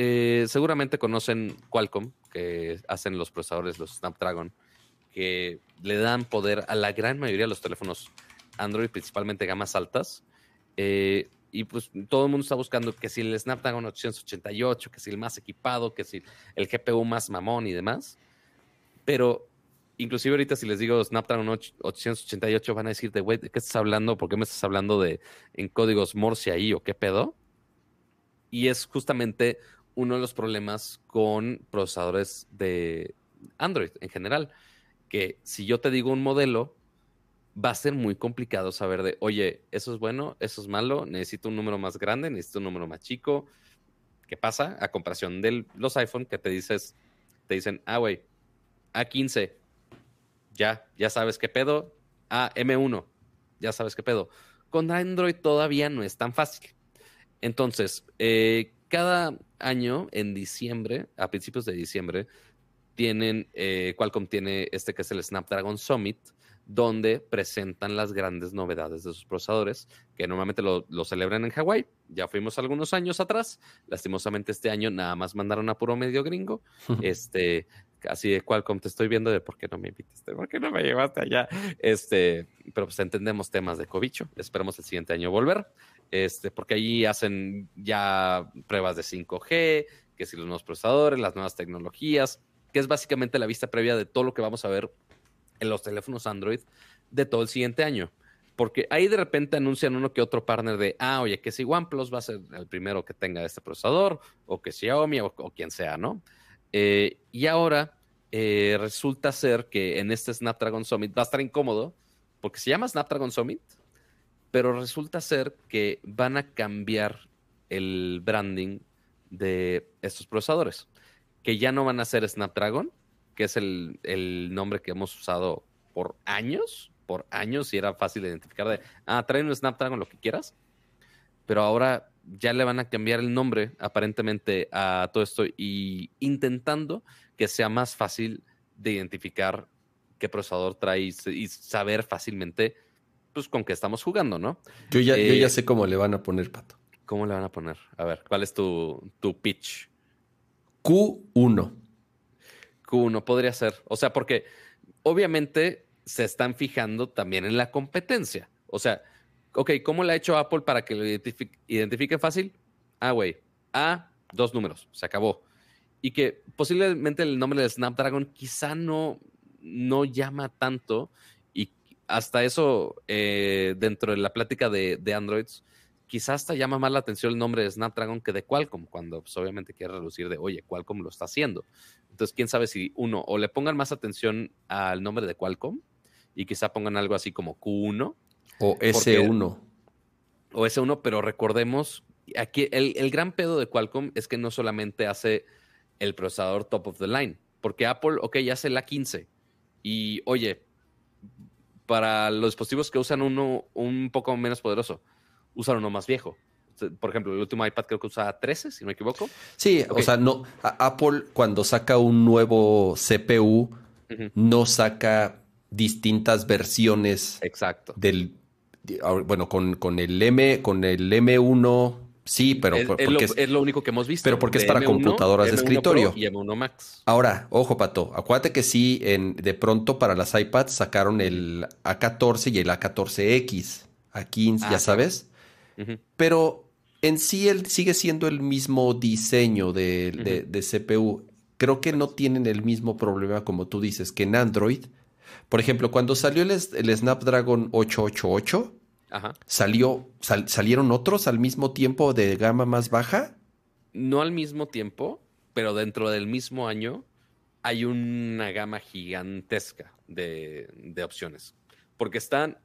eh, seguramente conocen Qualcomm, que hacen los procesadores, los Snapdragon, que le dan poder a la gran mayoría de los teléfonos Android, principalmente gamas altas. Eh, y pues todo el mundo está buscando que si el Snapdragon 888, que si el más equipado, que si el GPU más mamón y demás. Pero inclusive ahorita si les digo Snapdragon 888 van a decir de, güey, ¿de qué estás hablando? ¿Por qué me estás hablando de en códigos Morse ahí o qué pedo? Y es justamente uno de los problemas con procesadores de Android en general, que si yo te digo un modelo, va a ser muy complicado saber de, oye, eso es bueno, eso es malo, necesito un número más grande, necesito un número más chico. ¿Qué pasa? A comparación de los iPhone que te dices, te dicen, ah, güey, A15, ya, ya sabes qué pedo. Ah, M1, ya sabes qué pedo. Con Android todavía no es tan fácil. Entonces, eh, cada año en diciembre, a principios de diciembre, tienen, eh, Qualcomm tiene este que es el Snapdragon Summit, donde presentan las grandes novedades de sus procesadores, que normalmente lo, celebran en Hawái. Ya fuimos algunos años atrás. Lastimosamente este año nada más mandaron a puro medio gringo. <laughs> este, así de Qualcomm te estoy viendo de por qué no me invitaste, por qué no me llevaste allá. Este, pero pues entendemos temas de cobicho. Esperamos el siguiente año volver. Este, porque allí hacen ya pruebas de 5G, que si los nuevos procesadores, las nuevas tecnologías, que es básicamente la vista previa de todo lo que vamos a ver en los teléfonos Android de todo el siguiente año. Porque ahí de repente anuncian uno que otro partner de, ah, oye, que si OnePlus va a ser el primero que tenga este procesador, o que Xiaomi, o, quien sea, ¿no? Eh, y ahora eh, resulta ser que en este Snapdragon Summit va a estar incómodo, porque se llama Snapdragon Summit, pero resulta ser que van a cambiar el branding de estos procesadores, que ya no van a ser Snapdragon, que es el, nombre que hemos usado por años, por años, y era fácil de identificar de, ah, traen un Snapdragon, lo que quieras, pero ahora ya le van a cambiar el nombre aparentemente a todo esto y intentando que sea más fácil de identificar qué procesador trae y saber fácilmente pues con qué estamos jugando, ¿no? Yo ya, yo ya eh, sé cómo le van a poner, Pato. ¿Cómo le van a poner? A ver, ¿cuál es tu, tu pitch? Q1. Q1 podría ser. O sea, porque obviamente se están fijando también en la competencia. O sea, ok, ¿cómo le ha hecho Apple para que lo identifique, fácil? Ah, güey, A, dos números, se acabó. Y que posiblemente el nombre de Snapdragon quizá no, no llama tanto hasta eso eh, dentro de la plática de, de Androids quizás hasta llama más la atención el nombre de Snapdragon que de Qualcomm, cuando pues, obviamente quiere reducir de, oye, Qualcomm lo está haciendo. Entonces, quién sabe si uno, o le pongan más atención al nombre de Qualcomm y quizá pongan algo así como Q1. O S1. o S1, pero recordemos, aquí el, el gran pedo de Qualcomm es que no solamente hace el procesador top of the line, porque Apple, ok, ya hace la 15. Y oye, para los dispositivos que usan uno un poco menos poderoso, usar uno más viejo. Por ejemplo, el último iPad creo que usa 13, si no me equivoco. Sí, o sea, no, Apple cuando saca un nuevo CPU, no saca distintas versiones. Exacto. Del, bueno, con, con el M, con el M1, sí, pero es, porque es, lo, único que hemos visto. Pero porque es para computadoras de escritorio. y M1 Max. Ahora, ojo, Pato, acuérdate que sí, en, de pronto para las iPads sacaron el A14 y el A14X. A15, ya sabes. Pero en sí él sigue siendo el mismo diseño de, CPU. Creo que no tienen el mismo problema como tú dices que en Android. Por ejemplo, cuando salió el, Snapdragon 888, Salió, ¿salieron otros al mismo tiempo de gama más baja? No al mismo tiempo, pero dentro del mismo año hay una gama gigantesca de, de opciones. Porque están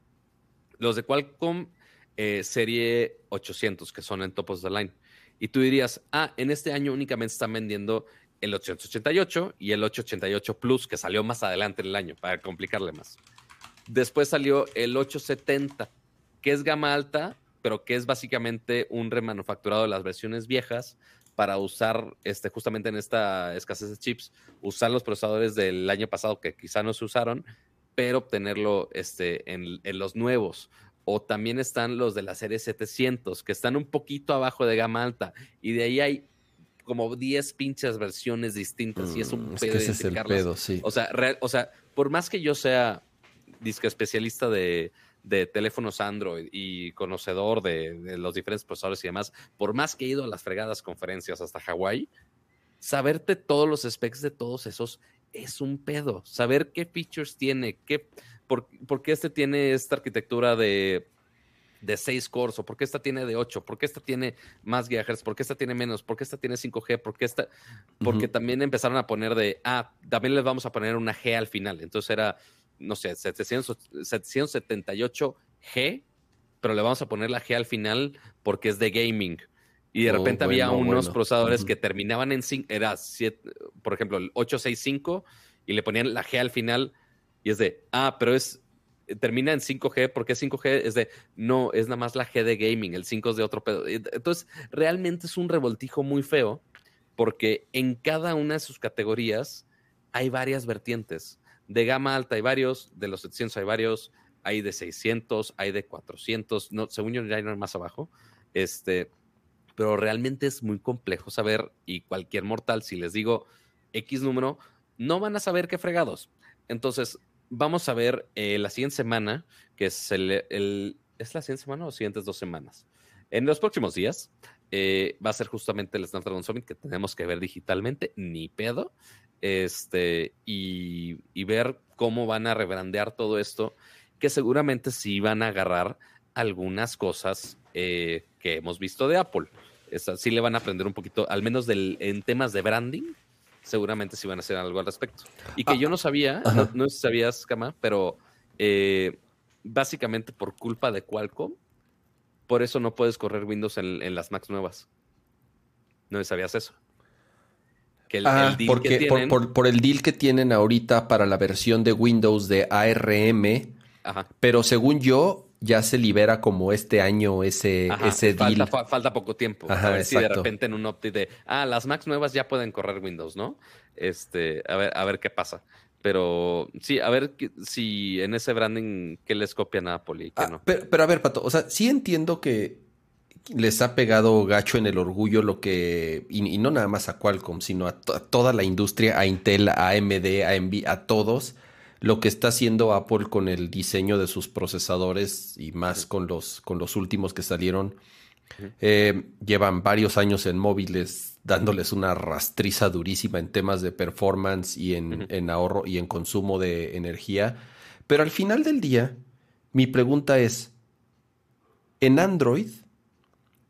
los de Qualcomm eh, serie 800, que son en top of the line. Y tú dirías, ah, en este año únicamente están vendiendo el 888 y el 888 Plus, que salió más adelante en el año, para complicarle más. Después salió el 870, que es gama alta, pero que es básicamente un remanufacturado de las versiones viejas para usar este, justamente en esta escasez de chips, usar los procesadores del año pasado que quizá no se usaron, pero obtenerlo este, en, en los nuevos. O también están los de la serie 700, que están un poquito abajo de gama alta. Y de ahí hay como 10 pinches versiones distintas. y es un mm, pedo. ese es el pedo, sí. O sea, o sea, por más que yo sea disque especialista de, teléfonos Android y conocedor de, los diferentes procesadores y demás, por más que he ido a las fregadas conferencias hasta Hawái, saberte todos los specs de todos esos es un pedo. Saber qué features tiene, qué ¿por, qué este tiene esta arquitectura de, de 6 cores? ¿O por qué esta tiene de 8? ¿Por qué esta tiene más gigahertz? ¿Por qué esta tiene menos? ¿Por qué esta tiene 5G? ¿Por qué esta? Porque también empezaron a poner de, ah, también les vamos a poner una G al final. Entonces era, no sé, 778G, pero le vamos a poner la G al final porque es de gaming. Y de Oh, repente había unos bueno. procesadores que terminaban en 5, era 7, por ejemplo, el 865 y le ponían la G al final y es de, ah, pero es, termina en 5G, ¿por qué 5G? Es de, no, es nada más la G de gaming, el 5 es de otro pedo. Entonces, realmente es un revoltijo muy feo porque en cada una de sus categorías hay varias vertientes. De gama alta hay varios, de los 700 hay varios, hay de 600, hay de 400, no, según yo ya hay más abajo. Este, pero realmente es muy complejo saber y cualquier mortal, si les digo X número, no van a saber qué fregados. Entonces, vamos a ver eh, la siguiente semana, que es el, ¿Es la siguiente semana o siguientes dos semanas? En los próximos días eh, va a ser justamente el Snapdragon Summit que tenemos que ver digitalmente, ni pedo, este, y, y ver cómo van a rebrandear todo esto, que seguramente sí van a agarrar algunas cosas eh, que hemos visto de Apple. Esa- sí le van a aprender un poquito, al menos del, en temas de branding, seguramente sí van a hacer algo al respecto. Y que Ah, yo no sabía, no, no sabías, Kama, pero eh, básicamente por culpa de Qualcomm, por eso no puedes correr Windows en, en las Macs nuevas. No sabías eso. Que el, Ah, el deal porque, que por, tienen, por- por el deal que tienen ahorita para la versión de Windows de ARM, ajá, pero según yo, ya se libera como este año ese, ajá, ese falta, deal. fa- falta poco tiempo. Ajá, a ver si de repente en un update de, ah, las Macs nuevas ya pueden correr Windows, ¿no? Este, a ver, a ver qué pasa. Pero sí, a ver si en ese branding, ¿qué les copian a Apple y qué Ah, no? pero, pero a ver, Pato, o sea, sí entiendo que les ha pegado gacho en el orgullo lo que, y, y no nada más a Qualcomm, sino a, to- a toda la industria, a Intel, a AMD, a Nvidia, a todos, lo que está haciendo Apple con el diseño de sus procesadores y más con los, con los últimos que salieron. Eh, llevan varios años en móviles dándoles una rastriza durísima en temas de performance y en, en ahorro y en consumo de energía. Pero al final del día, mi pregunta es, en Android,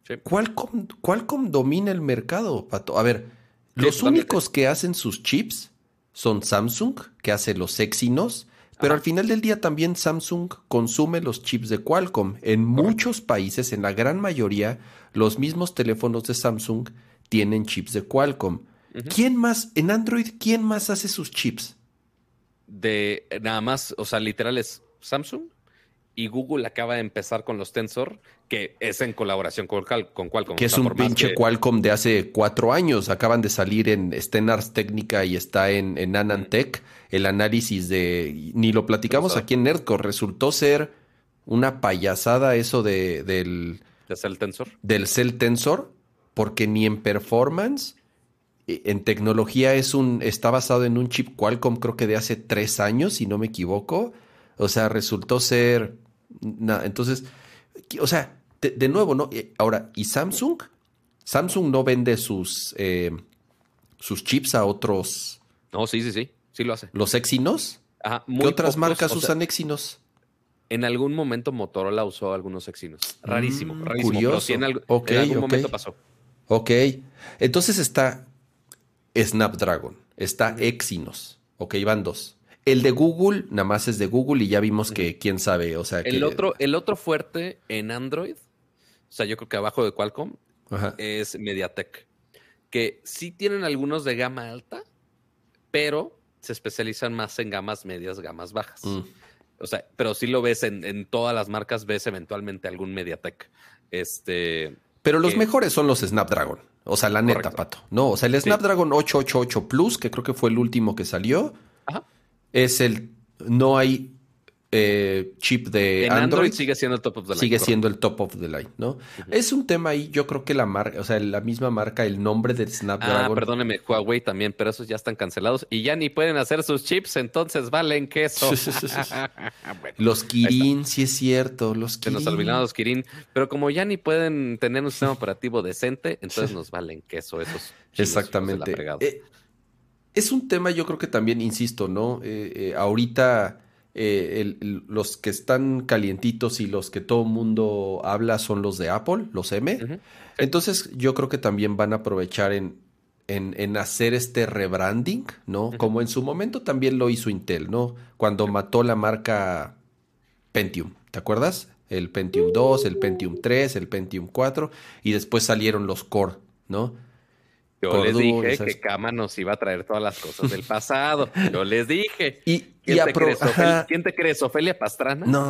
Sí. Qualcomm, Qualcomm domina el mercado, Pato. A ver, Sí, los únicos que hacen sus chips son Samsung, que hace los Exynos, pero Ajá. al final del día también Samsung consume los chips de Qualcomm. En muchos países, en la gran mayoría, los mismos teléfonos de Samsung tienen chips de Qualcomm. ¿Quién más, en Android, quién más hace sus chips? de nada más, o sea, literal es Samsung y Google acaba de empezar con los Tensor, que es en colaboración con, con Qualcomm. Que es un pinche que- Qualcomm de hace cuatro años. Acaban de salir en está en Ars Técnica y está en, en Anantec. El análisis de. Ni lo platicamos aquí en Nerdcore. Resultó ser una payasada eso de, del, de el Tensor. del Cell Tensor. Porque ni en performance. eh, En tecnología es un. está basado en un chip Qualcomm, creo que de hace tres años, si no me equivoco. O sea, resultó ser. Na- entonces. O sea, de, de nuevo, ¿no? Ahora, ¿y Samsung? Samsung no vende sus, eh, sus chips a otros, No, sí, sí, sí, sí lo hace. los Exynos. Ajá, ¿Qué otras pocos, marcas o sea, usan Exynos? En algún momento Motorola usó algunos Exynos. Rarísimo, Mm, rarísimo. Pero curioso. sí en, algún momento pasó. Ok. Entonces está Snapdragon, está Exynos. Ok, van dos. El de Google, nada más es de Google y ya vimos que quién sabe, o sea, El que- otro, el otro fuerte en Android, o sea, yo creo que abajo de Qualcomm, Ajá. es MediaTek. Que sí tienen algunos de gama alta, pero se especializan más en gamas medias, gamas bajas. Mm. O sea, pero sí lo ves en, en todas las marcas, ves eventualmente algún MediaTek. Este. Pero los que- mejores son los Snapdragon. O sea, la neta, Correcto. pato. No, o sea, el Sí. Snapdragon 888 Plus, que creo que fue el último que salió, Ajá. Es el. No hay eh, chip de En Android. Android, sigue siendo el top of the line. sigue correcto. siendo el top of the line, ¿no? Es un tema ahí, yo creo que la marca, o sea, la misma marca, el nombre del Ah, Snapdragon. perdóneme, Huawei también, pero esos ya están cancelados y ya ni pueden hacer sus chips, entonces valen queso. <laughs> Bueno, Los Kirin, sí es cierto, los se Kirin. nos olvidaron los Kirin, pero como ya ni pueden tener un sistema operativo decente, entonces nos valen queso esos. Exactamente. Eh, es un tema, yo creo que también, insisto, ¿no? Eh, eh, ahorita eh, el- el- los que están calientitos y los que todo mundo habla son los de Apple, los M. Entonces, yo creo que también van a aprovechar en. en, hacer este rebranding, ¿no? Como en su momento también lo hizo Intel, ¿no? Cuando mató la marca Pentium, ¿te acuerdas? El Pentium 2, el Pentium 3, el Pentium 4 y después salieron los Core, ¿no? Yo les dije que Kama nos iba a traer todas las cosas del pasado. <laughs> Yo les dije. Y, ¿Quién, te crees, Ofelia, ¿Quién te crees, Ofelia Pastrana? No,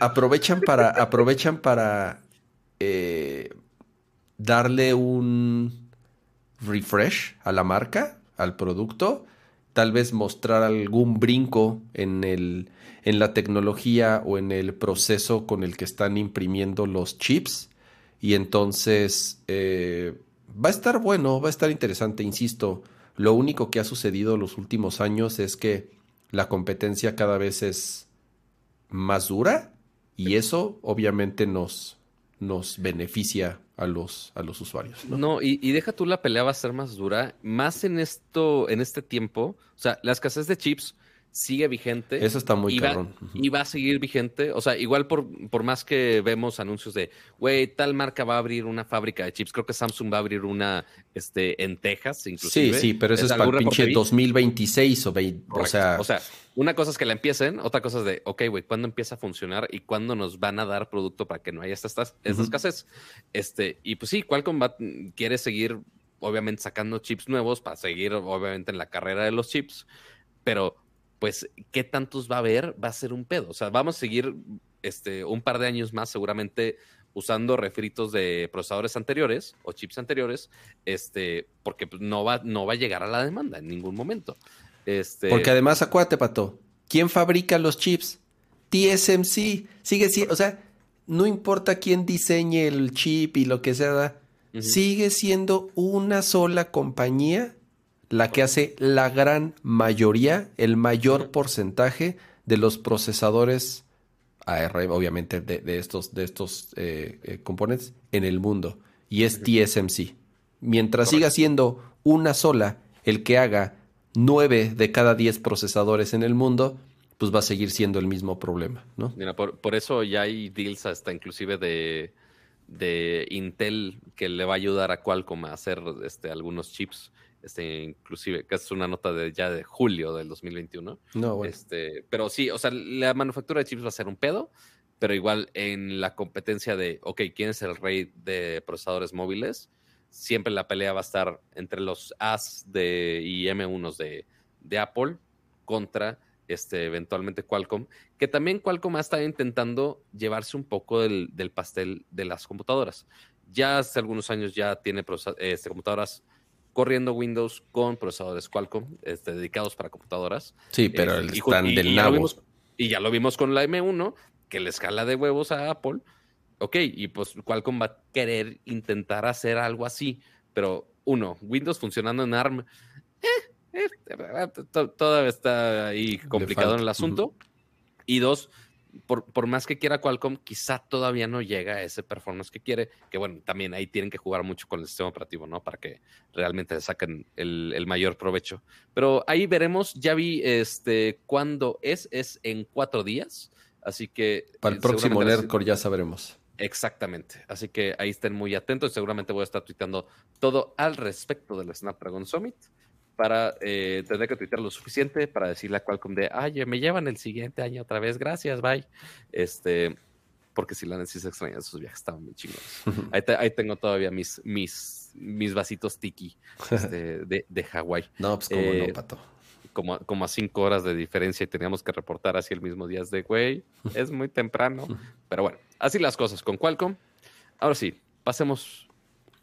aprovechan para, aprovechan para eh, darle un refresh a la marca, al producto, tal vez mostrar algún brinco en, el, en la tecnología o en el proceso con el que están imprimiendo los chips. Y entonces eh, va a estar bueno, va a estar interesante, insisto. Lo único que ha sucedido los últimos años es que la competencia cada vez es más dura y eso obviamente nos, nos beneficia a los, a los usuarios. No, y, y, deja tú la pelea va a ser más dura, más en esto, en este tiempo. O sea, la escasez de chips sigue vigente. Eso está muy y cabrón. y va a seguir vigente. O sea, igual por, por más que vemos anuncios de, güey, tal marca va a abrir una fábrica de chips. Creo que Samsung va a abrir una este, en Texas, inclusive. Sí, sí, pero eso es, para el pinche 2026 o, 20, o sea... O sea, una cosa es que la empiecen, otra cosa es de, ok, güey, ¿cuándo empieza a funcionar y cuándo nos van a dar producto para que no haya esta, esta, escasez? Este, y pues sí, Qualcomm va, quiere seguir, obviamente, sacando chips nuevos para seguir, obviamente, en la carrera de los chips, pero pues, ¿qué tantos va a haber? Va a ser un pedo. O sea, vamos a seguir este, un par de años más seguramente usando refritos de procesadores anteriores o chips anteriores, este, porque pues, no, va, no va a llegar a la demanda en ningún momento. Este... Porque además, acuérdate, Pato, ¿quién fabrica los chips? TSMC. Sigue siendo, o sea, no importa quién diseñe el chip y lo que sea, sigue siendo una sola compañía la que hace la gran mayoría, el mayor porcentaje de los procesadores ARM, obviamente, de, estos, de estos eh, eh, componentes en el mundo. Y es TSMC. Mientras siga siendo una sola el que haga nueve de cada diez procesadores en el mundo, pues va a seguir siendo el mismo problema, ¿no? Mira, por, por eso ya hay deals hasta inclusive de, de Intel que le va a ayudar a Qualcomm a hacer este, algunos chips este, inclusive, que es una nota de ya de julio del 2021. No, bueno. Este, pero sí, o sea, la manufactura de chips va a ser un pedo, pero igual en la competencia de, ok, ¿quién es el rey de procesadores móviles? Siempre la pelea va a estar entre los As de, y M1s de, de Apple contra este, eventualmente Qualcomm, que también Qualcomm ha estado intentando llevarse un poco del, del pastel de las computadoras. Ya hace algunos años ya tiene este, computadoras corriendo Windows con procesadores Qualcomm este, dedicados para computadoras. Sí, pero eh, están del nabo. y ya lo vimos con la M1, que le escala de huevos a Apple. Ok, y pues Qualcomm va a querer intentar hacer algo así, pero uno, Windows funcionando en ARM, eh, eh, todavía está ahí complicado en el asunto. Y dos, por, más que quiera Qualcomm, quizá todavía no llega a ese performance que quiere, que bueno, también ahí tienen que jugar mucho con el sistema operativo, ¿no? Para que realmente saquen el, mayor provecho. Pero ahí veremos, ya vi este cuándo es, es en cuatro días, así que... Para el próximo Nerdcore ya sabremos. Exactamente, así que ahí estén muy atentos, seguramente voy a estar tuiteando todo al respecto del Snapdragon Summit para eh, tener que tuitear lo suficiente para decirle a Qualcomm de, ay, me llevan el siguiente año otra vez, gracias, bye. Este, porque si la necesitas extraña, esos viajes estaban muy chingones. ahí, tengo todavía mis, mis, mis vasitos tiki este, de, de Hawái. <laughs> No, pues como no, eh, pato. Como, como a cinco horas de diferencia y teníamos que reportar así el mismo día de, güey, <laughs> es muy temprano. Pero bueno, así las cosas con Qualcomm. Ahora sí, pasemos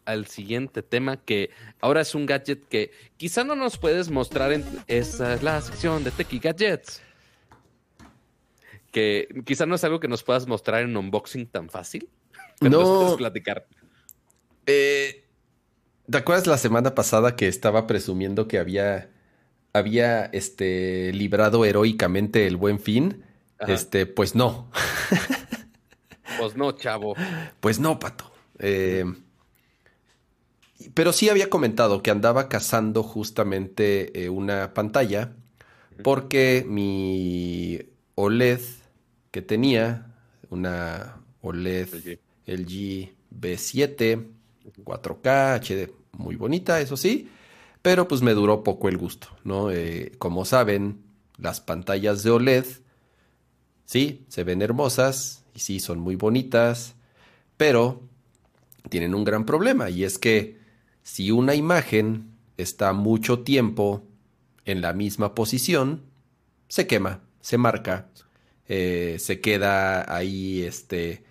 al siguiente tema que ahora es un gadget que quizá no nos puedes mostrar en esa es la sección de Techie Gadgets. Que quizá no es algo que nos puedas mostrar en un unboxing tan fácil. <laughs> Pero no. puedes platicar. Eh, ¿Te acuerdas la semana pasada que estaba presumiendo que había, había este, librado heroicamente el buen fin? Este, pues no. <laughs> pues no, chavo. Pues no, pato. Eh, pero sí había comentado que andaba cazando justamente eh, una pantalla porque mi OLED que tenía, una OLED LG, B7, 4K, HD, muy bonita, eso sí, pero pues me duró poco el gusto, ¿no? Eh, como saben, las pantallas de OLED, sí, se ven hermosas y sí, son muy bonitas, pero tienen un gran problema y es que si una imagen está mucho tiempo en la misma posición, se quema, se marca, eh, se queda ahí este,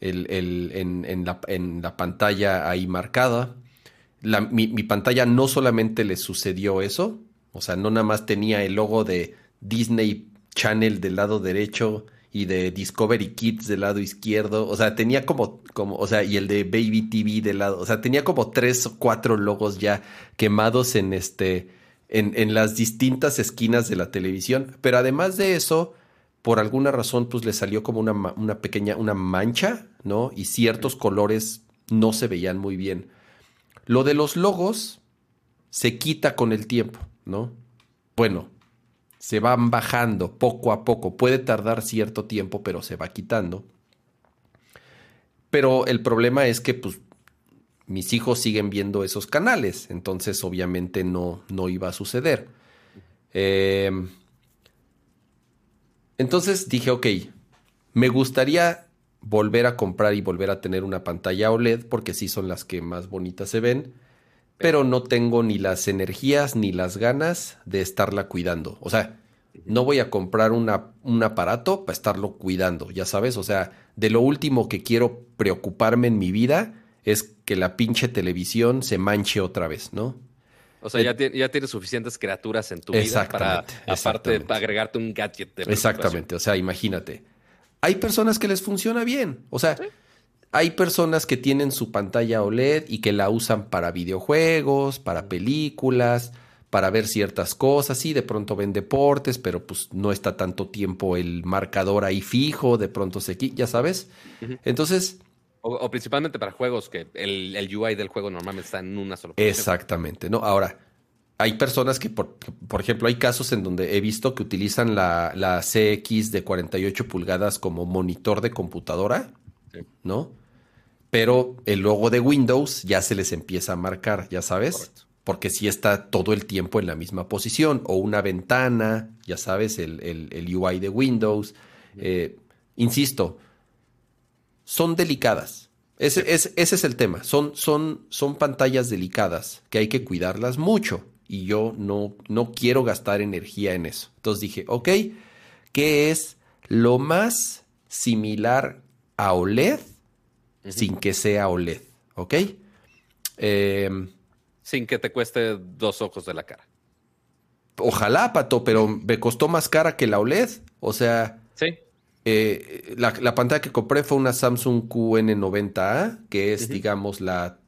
en, la, pantalla ahí marcada. mi, mi, pantalla no solamente le sucedió eso, o sea, no nada más tenía el logo de Disney Channel del lado derecho y de Discovery Kids del lado izquierdo. O sea, tenía como, como, o sea, y el de Baby TV del lado. O sea, tenía como tres o cuatro logos ya quemados en este. En, en las distintas esquinas de la televisión. Pero además de eso, por alguna razón, pues le salió como una, una pequeña, una mancha, ¿no? Y ciertos colores no se veían muy bien. Lo de los logos se quita con el tiempo, ¿no? Bueno, se van bajando poco a poco. Puede tardar cierto tiempo, pero se va quitando. Pero el problema es que pues, mis hijos siguen viendo esos canales, entonces obviamente no, no iba a suceder. Em, entonces dije, ok, me gustaría volver a comprar y volver a tener una pantalla OLED porque sí son las que más bonitas se ven pero no tengo ni las energías ni las ganas de estarla cuidando. O sea, no voy a comprar una, un aparato para estarlo cuidando, ya sabes. O sea, de lo último que quiero preocuparme en mi vida es que la pinche televisión se manche otra vez, ¿no? O sea, ya, ya tienes suficientes criaturas en tu vida para, aparte, de agregarte un gadget. De exactamente, o sea, imagínate. Hay personas que les funciona bien. O sea, hay personas que tienen su pantalla OLED y que la usan para videojuegos, para películas, para ver ciertas cosas. Sí, de pronto ven deportes, pero pues no está tanto tiempo el marcador ahí fijo, de pronto se quita, ya sabes. Entonces... O, principalmente para juegos que el, UI del juego normalmente está en una sola posición. Exactamente, ¿no? Ahora, hay personas que, por, por, ejemplo, hay casos en donde he visto que utilizan la, la CX de 48 pulgadas como monitor de computadora, ¿no? Pero el logo de Windows ya se les empieza a marcar, ya sabes. Porque si está todo el tiempo en la misma posición. O una ventana, ya sabes, el, UI de Windows. Eh, insisto, son delicadas. Ese, es el tema. Son, son, son pantallas delicadas que hay que cuidarlas mucho. Y yo no, no quiero gastar energía en eso. Entonces dije, ok, ¿qué es lo más similar a OLED sin que sea OLED, ¿ok? Em, sin que te cueste dos ojos de la cara. Ojalá, Pato, pero me costó más cara que la OLED. O sea, sí. Eh, la, pantalla que compré fue una Samsung QN90A, que es, digamos, la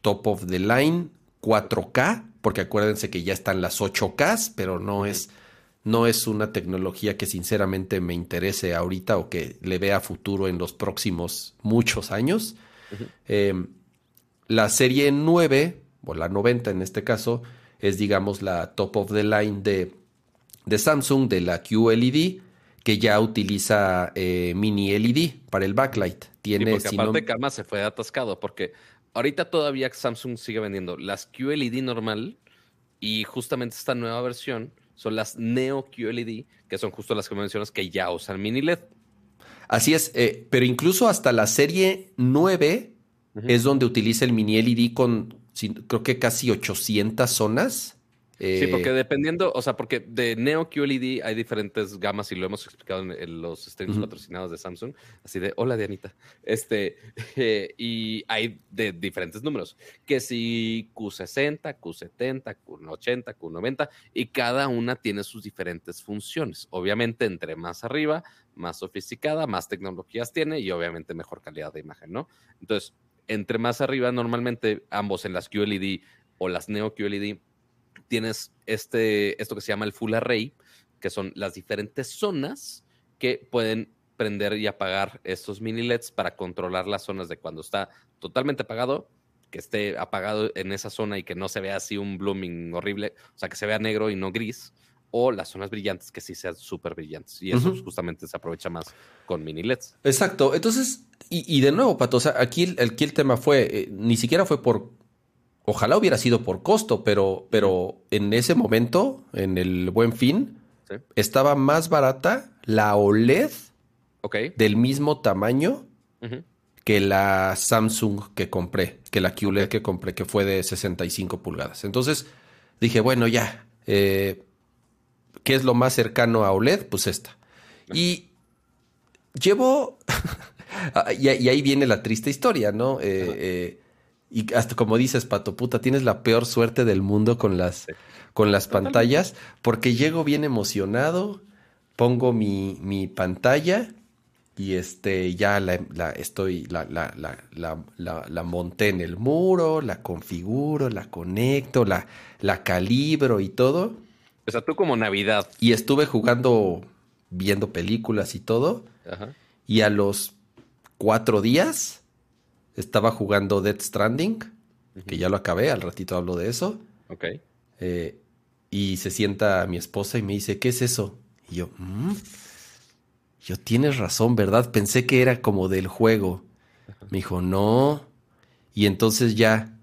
top of the line 4K, porque acuérdense que ya están las 8K, pero no es no es una tecnología que sinceramente me interese ahorita o que le vea futuro en los próximos muchos años. Em, la serie 9, o la 90 en este caso, es digamos la top of the line de, de Samsung, de la QLED, que ya utiliza eh, mini LED para el backlight. Tiene, porque aparte no... se fue atascado, porque ahorita todavía Samsung sigue vendiendo las QLED normal y justamente esta nueva versión son las Neo QLED, que son justo las que mencionas que ya usan mini LED. Así es, eh, pero incluso hasta la serie 9 es donde utiliza el mini LED con creo que casi 800 zonas sí, eh, porque dependiendo, o sea, porque de Neo QLED hay diferentes gamas y lo hemos explicado en, los streams patrocinados de Samsung, así de, hola Dianita, este, <laughs> eh, y hay de diferentes números, que si Q60, Q70, Q80, Q90, y cada una tiene sus diferentes funciones. Obviamente, entre más arriba, más sofisticada, más tecnologías tiene y obviamente mejor calidad de imagen, ¿no? Entonces, entre más arriba, normalmente ambos en las QLED o las Neo QLED tienes este, esto que se llama el full array, que son las diferentes zonas que pueden prender y apagar estos mini LEDs para controlar las zonas de cuando está totalmente apagado, que esté apagado en esa zona y que no se vea así un blooming horrible, o sea, que se vea negro y no gris, o las zonas brillantes que sí sean súper brillantes. Y eso justamente se aprovecha más con mini LEDs. Exacto. Entonces, y, de nuevo, Pato, o sea, aquí, aquí el tema fue, eh, ni siquiera fue por ojalá hubiera sido por costo, pero, pero en ese momento, en el buen fin, estaba más barata la OLED del mismo tamaño que la Samsung que compré, que la QLED que compré, que fue de 65 pulgadas. Entonces dije, bueno, ya, eh, ¿qué es lo más cercano a OLED? Pues esta. Y llevo, <laughs> y, ahí viene la triste historia, ¿no? Eh, eh, y hasta como dices, Pato, puta, tienes la peor suerte del mundo con las, con las pantallas, porque llego bien emocionado, pongo mi, mi pantalla y este ya la, estoy, la, la, la, la, monté en el muro, la configuro, la conecto, la, la calibro y todo. O sea, tú como Navidad. Y estuve jugando, viendo películas y todo. Y a los cuatro días estaba jugando Dead Stranding, que ya lo acabé, al ratito hablo de eso. Ok. Eh, y se sienta mi esposa y me dice, ¿qué es eso? Y yo, mm". yo tienes razón, ¿verdad? Pensé que era como del juego. Me dijo, no. Y entonces ya,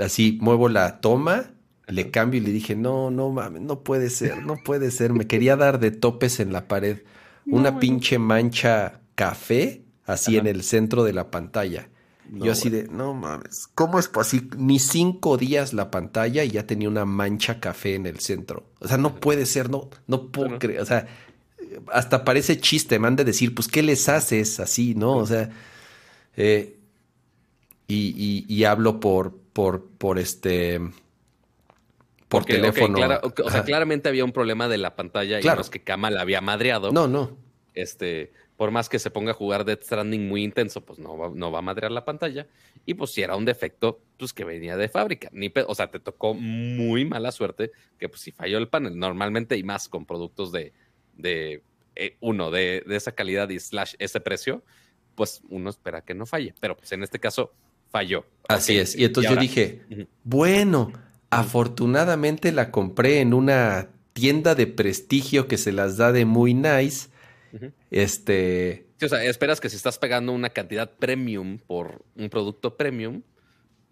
así, muevo la toma, le cambio y le dije, no, no mames, no puede ser, no puede ser. Me quería dar de topes en la pared. Una pinche mancha café, así en el centro de la pantalla. Yo así de, no mames, ¿cómo es así? Ni cinco días la pantalla y ya tenía una mancha café en el centro. O sea, no puede ser, no, no puedo creer. O sea, hasta parece chiste, me han de decir, pues, ¿qué les haces así, no? O sea, eh, y, y, hablo por, por, por este, por teléfono. o sea, claramente había un problema de la pantalla y no es que Kama la había madreado. No, no. Este, por más que se ponga a jugar Death Stranding muy intenso, pues no va, no va a madrear la pantalla. Y pues si era un defecto, pues que venía de fábrica. Ni o sea, te tocó muy mala suerte que pues si falló el panel. Normalmente y más con productos de, de eh, uno, de, de, esa calidad y slash ese precio, pues uno espera que no falle. Pero pues en este caso falló. Así es. Y entonces yo dije, bueno, afortunadamente la compré en una tienda de prestigio que se las da de muy nice este. o sea, esperas que si estás pagando una cantidad premium por un producto premium,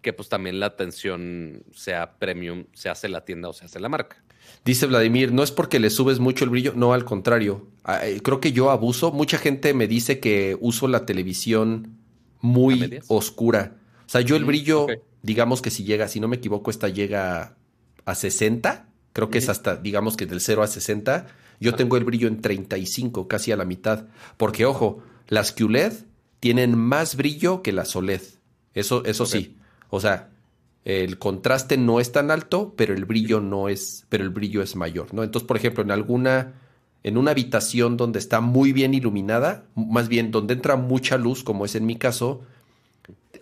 que pues también la atención sea premium, se hace la tienda o se hace la marca. Dice Vladimir, no es porque le subes mucho el brillo, no, al contrario. Ah, eh, creo que yo abuso. Mucha gente me dice que uso la televisión muy oscura. O sea, yo el brillo, digamos que si llega, si no me equivoco, esta llega a 60. Creo que es hasta, digamos que del 0 a 60. Yo tengo el brillo en 35, casi a la mitad. Porque, ojo, las QLED tienen más brillo que las OLED. Eso, eso sí. O sea, el contraste no es tan alto, pero el brillo no es, pero el brillo es mayor, ¿no? Entonces, por ejemplo, en alguna, en una habitación donde está muy bien iluminada, más bien donde entra mucha luz, como es en mi caso,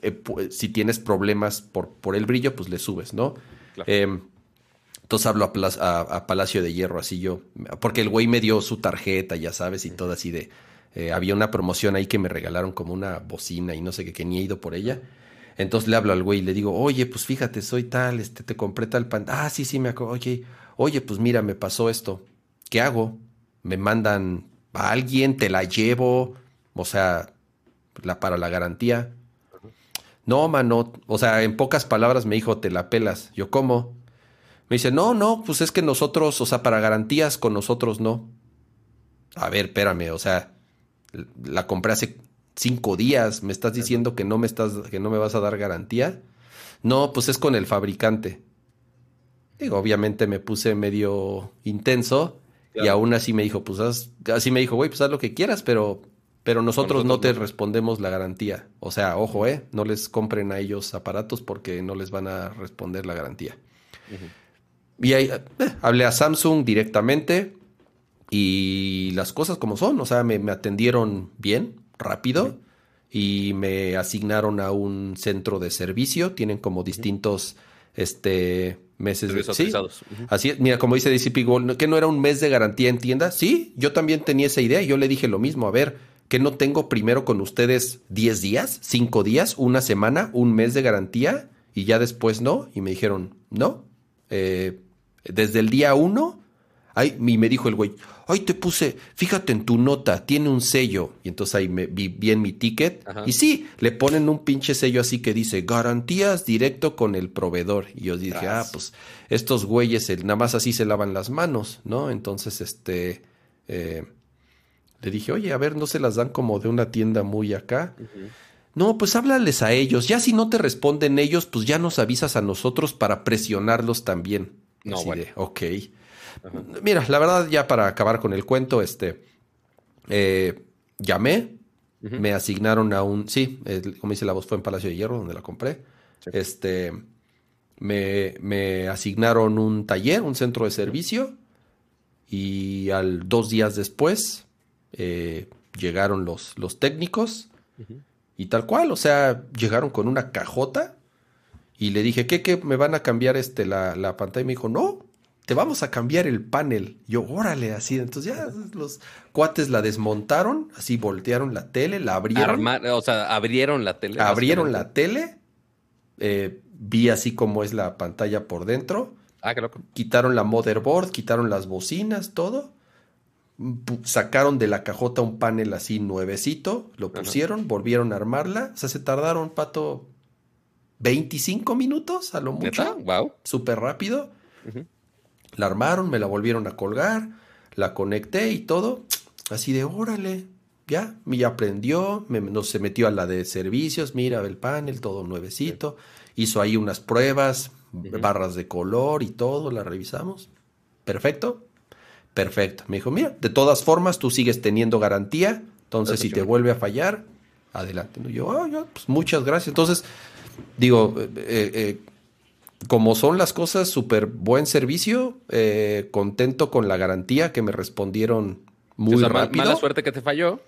eh, si tienes problemas por, por el brillo, pues le subes, ¿no? Em, entonces hablo a, Palacio de Hierro, así yo, porque el güey me dio su tarjeta, ya sabes, y todo así de... Eh, había una promoción ahí que me regalaron como una bocina y no sé qué, que ni he ido por ella. Entonces le hablo al güey y le digo, oye, pues fíjate, soy tal, este, te compré tal pan. Ah, sí, sí, me acuerdo. Oye, oye, pues mira, me pasó esto. ¿Qué hago? Me mandan a alguien, te la llevo, o sea, la, para la garantía. No, mano, o sea, en pocas palabras me dijo, te la pelas. Yo, ¿cómo? Me dice, no, no, pues es que nosotros, o sea, para garantías con nosotros no. A ver, espérame, o sea, la compré hace cinco días, me estás diciendo que no me estás, que no me vas a dar garantía. No, pues es con el fabricante. Digo, obviamente me puse medio intenso y aún así me dijo, pues así me dijo, güey, pues haz lo que quieras, pero, pero nosotros, no te respondemos la garantía. O sea, ojo, eh, no les compren a ellos aparatos porque no les van a responder la garantía. Y ahí eh, hablé a Samsung directamente y las cosas como son, o sea, me, atendieron bien, rápido y me asignaron a un centro de servicio, tienen como distintos este meses de sí, Así es, mira, como dice DCP que no era un mes de garantía en tienda. Sí, yo también tenía esa idea y yo le dije lo mismo, a ver, que no tengo primero con ustedes 10 días, 5 días, una semana, un mes de garantía y ya después no. Y me dijeron, "No, eh, desde el día uno Ay, y me dijo el güey, ay, te puse, fíjate en tu nota, tiene un sello. Y entonces ahí me vi bien mi ticket. Y sí, le ponen un pinche sello así que dice, garantías directo con el proveedor. Y yo dije, ah, pues estos güeyes nada más así se lavan las manos, ¿no? Entonces, este, eh, le dije, oye, a ver, ¿no se las dan como de una tienda muy acá? No, pues háblales a ellos. Ya si no te responden ellos, pues ya nos avisas a nosotros para presionarlos también. No, bueno. ok. Mira, la verdad, ya para acabar con el cuento, este, eh, llamé, me asignaron a un, sí, como dice la voz, fue en Palacio de Hierro, donde la compré. Este, me, me, asignaron un taller, un centro de servicio, y al dos días después eh, llegaron los, los técnicos, y tal cual, o sea, llegaron con una cajota, y le dije, ¿qué, qué? ¿Me van a cambiar este, la, la pantalla? Y me dijo, no, te vamos a cambiar el panel. Yo, órale, así. Entonces ya los cuates la desmontaron, así voltearon la tele, la abrieron. o sea, abrieron la tele. Abrieron la tele, eh, vi así como es la pantalla por dentro. Ah, qué loco. Quitaron la motherboard, quitaron las bocinas, todo. Sacaron de la cajota un panel así nuevecito, lo pusieron, volvieron a armarla. O sea, se tardaron, pato, 25 minutos a lo mucho. Wow. Súper rápido. La armaron, me la volvieron a colgar, la conecté y todo. Así de, órale, ya, me aprendió, me, no, se metió a la de servicios, mira el panel, todo nuevecito. Hizo ahí unas pruebas, barras de color y todo, la revisamos. Perfecto, perfecto. Me dijo, mira, de todas formas tú sigues teniendo garantía, entonces si te vuelve a fallar, adelante. Yo, oh, pues muchas gracias. Entonces, digo, eh, eh, como son las cosas, súper buen servicio, eh, contento con la garantía que me respondieron muy rápido. Mala suerte que te falló.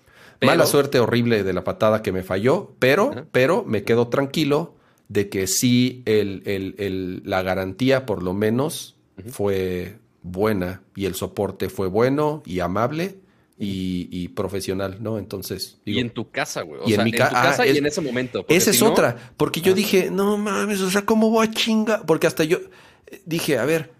Mala suerte horrible de la patada que me falló, pero, pero me quedo tranquilo de que sí el, la garantía por lo menos fue buena y el soporte fue bueno y amable y, profesional, ¿no? Entonces. y en tu casa, güey. y en, mi casa ah, y en ese momento. Esa es otra. Porque yo dije, no mames, o sea, ¿cómo voy a chinga? Porque hasta yo dije, a ver,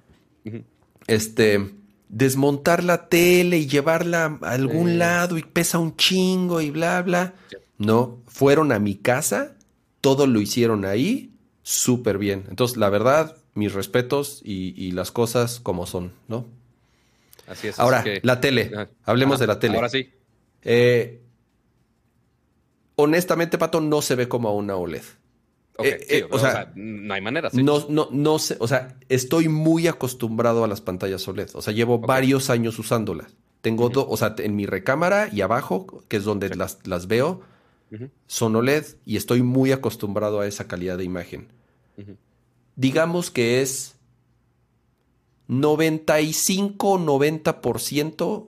este, desmontar la tele y llevarla a algún lado y pesa un chingo y bla, bla. No, fueron a mi casa, todo lo hicieron ahí, súper bien. Entonces, la verdad, mis respetos y las cosas como son, ¿no? Así es. Ahora, la tele. Hablemos de la tele. Ahora sí. Eh, honestamente, Pato, no se ve como una OLED. Eh, eh, o, sea, no hay manera. No, no, no sé, o sea, estoy muy acostumbrado a las pantallas OLED. O sea, llevo varios años usándolas. Tengo dos, o sea, en mi recámara y abajo, que es donde las, las, veo, son OLED y estoy muy acostumbrado a esa calidad de imagen. Digamos que es 95-90%,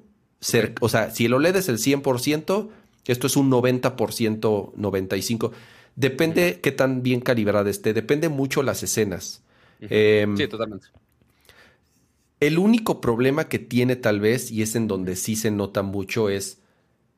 o sea, si el OLED es el 100%, esto es un 90%, 95%. Depende qué tan bien calibrada esté, depende mucho las escenas. Em, sí, totalmente. El único problema que tiene tal vez, y es en donde sí se nota mucho, es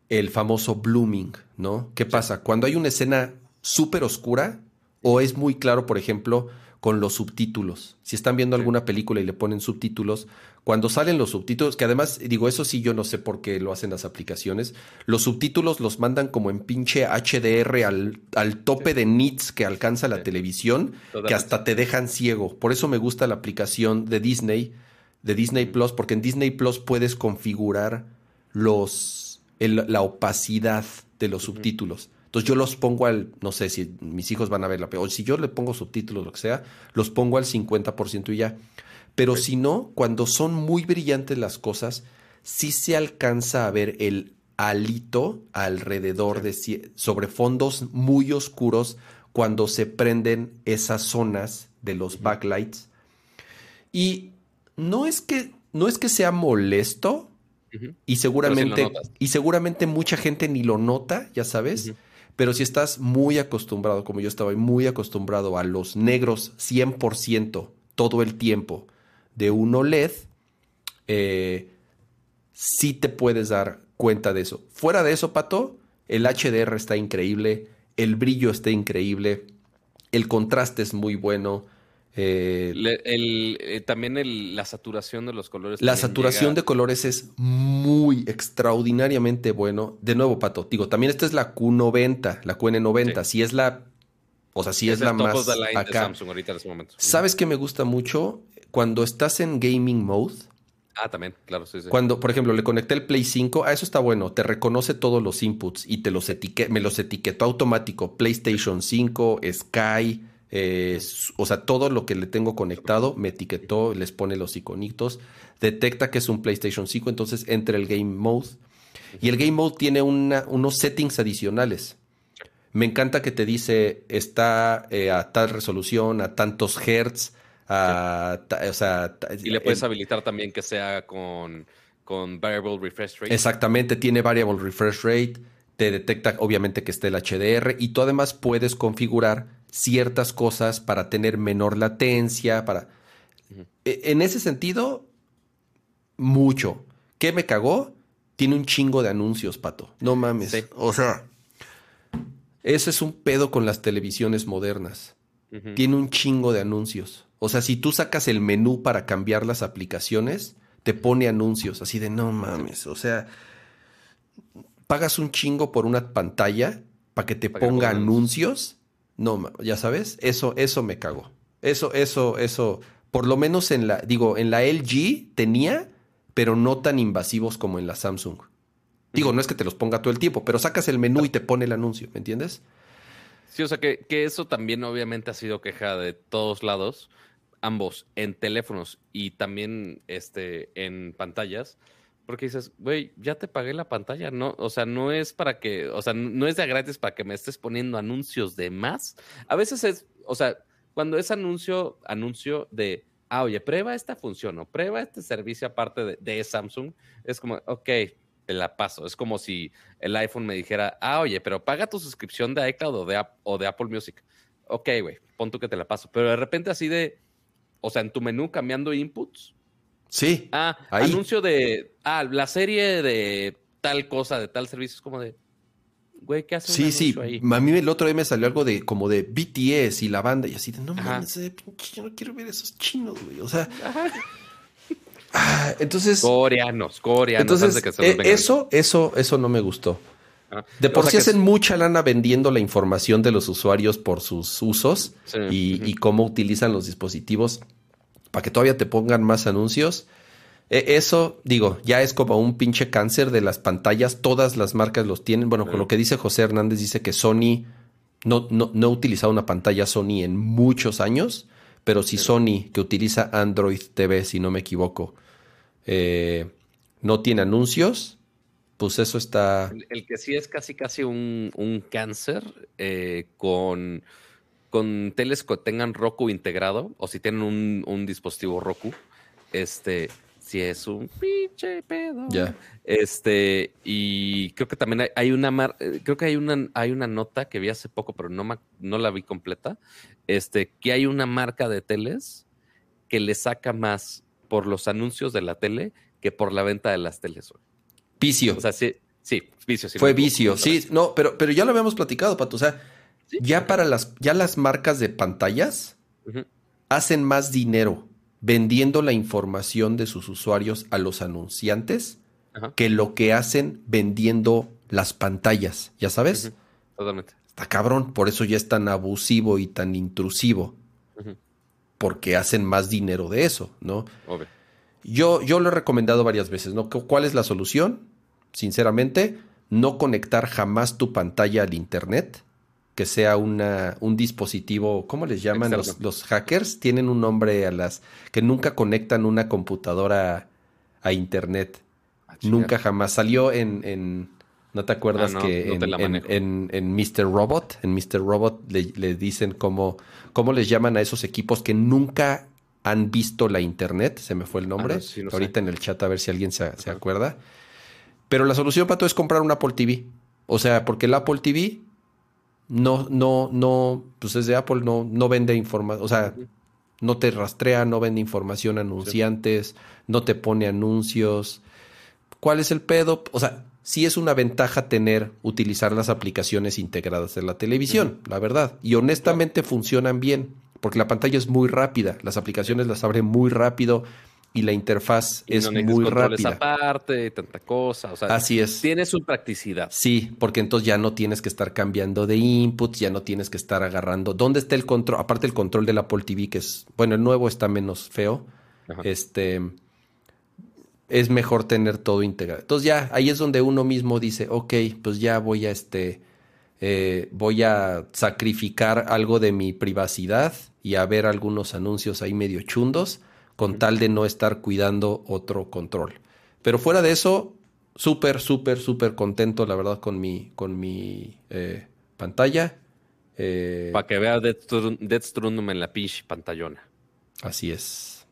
el famoso blooming, ¿no? ¿Qué pasa? Cuando hay una escena súper oscura, o es muy claro, por ejemplo, con los subtítulos. Si están viendo alguna película y le ponen subtítulos, cuando salen los subtítulos, que además, digo, eso sí yo no sé por qué lo hacen las aplicaciones, los subtítulos los mandan como en pinche HDR al, al tope de nits que alcanza la televisión, que hasta te dejan ciego. Por eso me gusta la aplicación de Disney, de Disney Plus, porque en Disney Plus puedes configurar los, la opacidad de los subtítulos. Entonces yo los pongo al, no sé si mis hijos van a ver la o si yo le pongo subtítulos, lo que sea, los pongo al 50% y ya. Pero si no, cuando son muy brillantes las cosas, sí se alcanza a ver el alito alrededor de sobre fondos muy oscuros cuando se prenden esas zonas de los backlights. Y no es que no es que sea molesto y seguramente y seguramente mucha gente ni lo nota, ya sabes. Pero si estás muy acostumbrado, como yo estaba muy acostumbrado a los negros 100% todo el tiempo de un OLED, eh, sí te puedes dar cuenta de eso. Fuera de eso, Pato, el HDR está increíble, el brillo está increíble, el contraste es muy bueno. Eh, eh, también la saturación de los colores. La saturación de colores es muy extraordinariamente bueno. De nuevo, Pato, digo, también esta es la Q90, la QN90. Si es la. O sea, si es, la más. acá. ¿Sabes qué me gusta mucho? Cuando estás en gaming mode. Ah, también, claro, sí, sí. Cuando, por ejemplo, le conecté el Play 5, a eso está bueno, te reconoce todos los inputs y te los me los etiquetó automático. PlayStation 5, Sky, o sea, todo lo que le tengo conectado me etiquetó, les pone los iconitos, detecta que es un PlayStation 5, entonces entra el Game Mode. Y el Game Mode tiene unos settings adicionales. Me encanta que te dice está eh, a tal resolución, a tantos hertz, a, o sea, y le puedes habilitar también que sea con, con variable refresh rate. Exactamente, tiene variable refresh rate, te detecta obviamente que esté el HDR y tú además puedes configurar ciertas cosas para tener menor latencia, para... E, en ese sentido, mucho. ¿Qué me cagó? Tiene un chingo de anuncios, Pato. No mames. O sea, ese es un pedo con las televisiones modernas. Tiene un chingo de anuncios. O sea, si tú sacas el menú para cambiar las aplicaciones, te pone anuncios así de no mames. O sea, pagas un chingo por una pantalla para que te ponga anuncios no, ya sabes, eso, eso me cagó. Eso, eso, eso, por lo menos en la, digo, en la LG tenía, pero no tan invasivos como en la Samsung. Digo, no es que te los ponga todo el tiempo, pero sacas el menú y te pone el anuncio, ¿me entiendes? Sí, o sea que, que eso también obviamente ha sido queja de todos lados, ambos, en teléfonos y también este, en pantallas porque dices, güey, ya te pagué la pantalla, ¿no? O sea, no es para que, o sea, no es de gratis para que me estés poniendo anuncios de más. A veces es, o sea, cuando es anuncio, anuncio de, ah, oye, prueba esta función o prueba este servicio aparte de, Samsung, es como, ok, te la paso. Es como si el iPhone me dijera, ah, oye, pero paga tu suscripción de iCloud o de, o de Apple Music. Ok, güey, pon tú que te la paso. Pero de repente así de, o sea, en tu menú cambiando inputs, Sí. Ah, anuncio de. Ah, la serie de tal cosa, de tal servicio. Es como de. Güey, ¿qué hace Sí, sí. Ahí? A mí el otro día me salió algo de como de BTS y la banda y así de no mames, eh, yo no quiero ver esos chinos, güey. O sea. <laughs> Ah, entonces. Coreanos, coreanos. Entonces, eh, eso, eso, eso no me gustó. Ah, de por sí hacen mucha lana vendiendo la información de los usuarios por sus usos y, y, cómo utilizan los dispositivos para que todavía te pongan más anuncios. E, eso, digo, ya es como un pinche cáncer de las pantallas. Todas las marcas los tienen. Bueno, con lo que dice José Hernández, dice que Sony no, no, no ha utilizado una pantalla Sony en muchos años, pero si Sony, que utiliza Android TV, si no me equivoco, eh, no tiene anuncios, pues eso está... El, que sí es casi casi un, un cáncer eh, con con teles que tengan Roku integrado o si tienen un, dispositivo Roku, este, si es un pinche pedo. Ya. Este, y creo que también hay, una eh, creo que hay una, hay una nota que vi hace poco, pero no, no la vi completa. Este, que hay una marca de teles que le saca más por los anuncios de la tele que por la venta de las teles. Vicio. O sea, sí, sí, vicio. Sí Fue vicio, sí, no, pero, pero ya lo habíamos platicado, Pato. O sea, ya para las, ya las marcas de pantallas hacen más dinero vendiendo la información de sus usuarios a los anunciantes que lo que hacen vendiendo las pantallas, ¿ya sabes? Totalmente. Está cabrón, por eso ya es tan abusivo y tan intrusivo. Porque hacen más dinero de eso, ¿no? Yo, yo lo he recomendado varias veces, ¿no? ¿Cuál es la solución? Sinceramente, no conectar jamás tu pantalla al Internet que sea una, un dispositivo, ¿cómo les llaman los, hackers? Tienen un nombre a las que nunca conectan una computadora a internet. Ah, nunca jamás. Salió en, en ¿no te acuerdas ah, que en, en, Mr. Robot, en Mr. Robot le, dicen cómo, cómo les llaman a esos equipos que nunca han visto la internet? Se me fue el nombre. Ah, Ahorita en el chat a ver si alguien se, se acuerda. Pero la solución, Pato, es comprar un Apple TV. O sea, porque el Apple TV no, no, no, pues es de Apple, no, no vende información, o sea, no te rastrea, no vende información a anunciantes, no te pone anuncios. ¿Cuál es el pedo? O sea, sí es una ventaja tener, utilizar las aplicaciones integradas de la televisión, la verdad. Y honestamente funcionan bien. porque la pantalla es muy rápida, las aplicaciones las abre muy rápido y la interfaz es muy rápida. aparte, tanta cosa, o sea, así es. Tiene su practicidad. Sí, porque entonces ya no tienes que estar cambiando de inputs, ya no tienes que estar agarrando. ¿Dónde está el control? Aparte el control del Apple TV que es, bueno, el nuevo está menos feo. Este es mejor tener todo integrado. Entonces ya ahí es donde uno mismo dice, ok, pues ya voy a este eh, voy a sacrificar algo de mi privacidad y a ver algunos anuncios ahí medio chundos con tal de no estar cuidando otro control. Pero fuera de eso, súper, súper, súper contento, la verdad, con mi, con mi eh, pantalla. Eh, Para que vea Death Stranding en la pinche pantallona. Así es.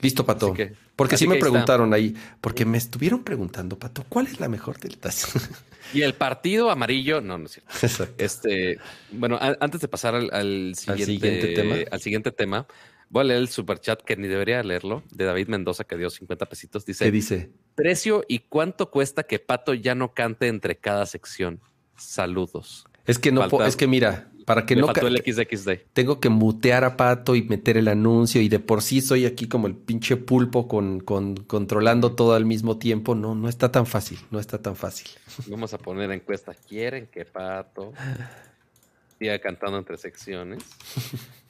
Listo, Pato. porque sí me preguntaron ahí, porque me estuvieron preguntando, Pato, ¿cuál es la mejor de <laughs> Y el partido amarillo, no, no es cierto. Este, bueno, antes de pasar al, siguiente, tema, al siguiente tema, Voy a leer el superchat que ni debería leerlo, de David Mendoza, que dio 50 pesitos. Dice: ¿Qué dice? Precio y cuánto cuesta que Pato ya no cante entre cada sección. Saludos. Es que no, es que mira, para que no el XXD. Tengo que mutear a Pato y meter el anuncio y de por sí soy aquí como el pinche pulpo con, con, controlando todo al mismo tiempo. No, no está tan fácil, no está tan fácil. <laughs> Vamos a poner encuesta. ¿Quieren que Pato siga cantando entre secciones? <laughs>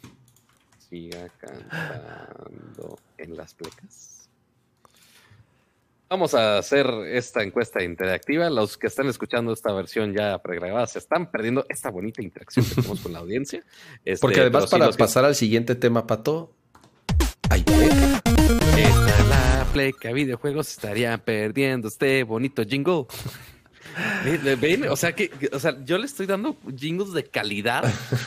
siga cantando en las plecas. Vamos a hacer esta encuesta interactiva. Los que están escuchando esta versión ya pregrabada se están perdiendo esta bonita interacción que tenemos con la audiencia. <laughs> Este, Porque además, para pasar al siguiente tema, Pato, hay pleca. Esta la pleca videojuegos estaría perdiendo este bonito jingle. O sea que, o sea, yo le estoy dando jingles de calidad.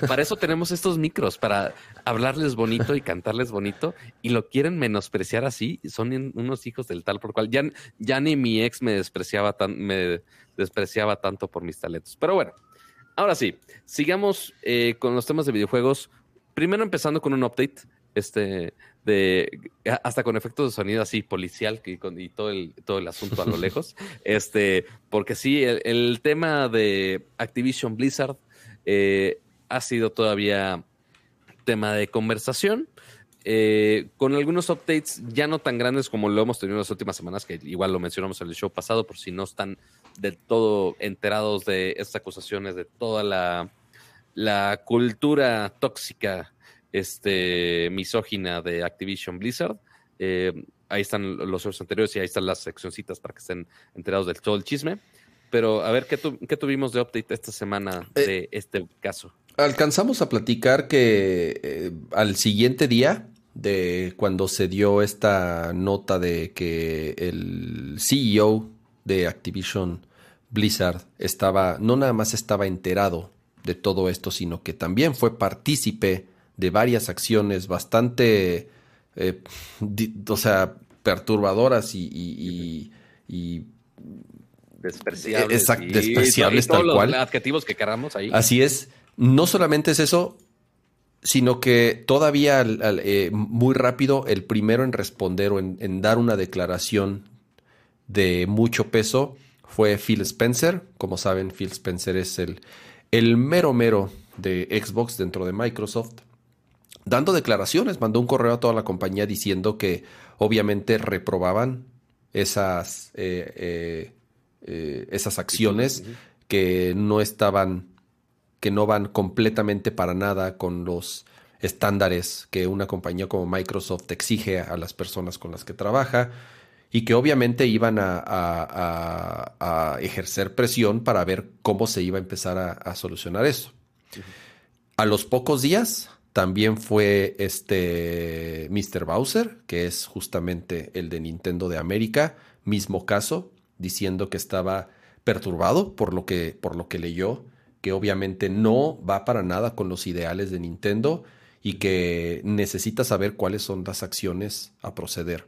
Para eso tenemos estos micros, para hablarles bonito y cantarles bonito. Y lo quieren menospreciar así. Son unos hijos del tal por cual. Ya, ya ni mi ex me despreciaba tan, me despreciaba tanto por mis talentos. Pero bueno, ahora sí, sigamos eh, con los temas de videojuegos. Primero empezando con un update. Este, de hasta con efectos de sonido así policial y, con, y todo el todo el asunto a lo <laughs> lejos este porque sí el, tema de Activision Blizzard eh, ha sido todavía tema de conversación eh, con algunos updates ya no tan grandes como lo hemos tenido en las últimas semanas que igual lo mencionamos en el show pasado por si no están del todo enterados de estas acusaciones de toda la la cultura tóxica este, misógina de Activision Blizzard. Eh, ahí están los otros anteriores y ahí están las seccioncitas para que estén enterados del todo el chisme. Pero a ver, ¿qué, tuvimos de update esta semana eh, de este caso? Alcanzamos a platicar que eh, al siguiente día de cuando se dio esta nota de que el CEO de Activision Blizzard estaba, no nada más estaba enterado de todo esto, sino que también fue partícipe de varias acciones bastante, eh, o sea, perturbadoras y, despreciables. despreciables tal cual. Los adjetivos que queramos ahí. Así es. No solamente es eso, sino que todavía eh, muy rápido el primero en responder o en, dar una declaración de mucho peso fue Phil Spencer. Como saben, Phil Spencer es el, el mero mero de Xbox dentro de Microsoft dando declaraciones, mandó un correo a toda la compañía diciendo que obviamente reprobaban esas, eh, eh, eh, esas acciones que no estaban, que no van completamente para nada con los estándares que una compañía como Microsoft exige a las personas con las que trabaja y que obviamente iban a, ejercer presión para ver cómo se iba a empezar a, solucionar eso. A los pocos días, también fue este Mr. Bowser, que es justamente el de Nintendo de América, mismo caso, diciendo que estaba perturbado por lo que, por lo que leyó, que obviamente no va para nada con los ideales de Nintendo y que necesita saber cuáles son las acciones a proceder.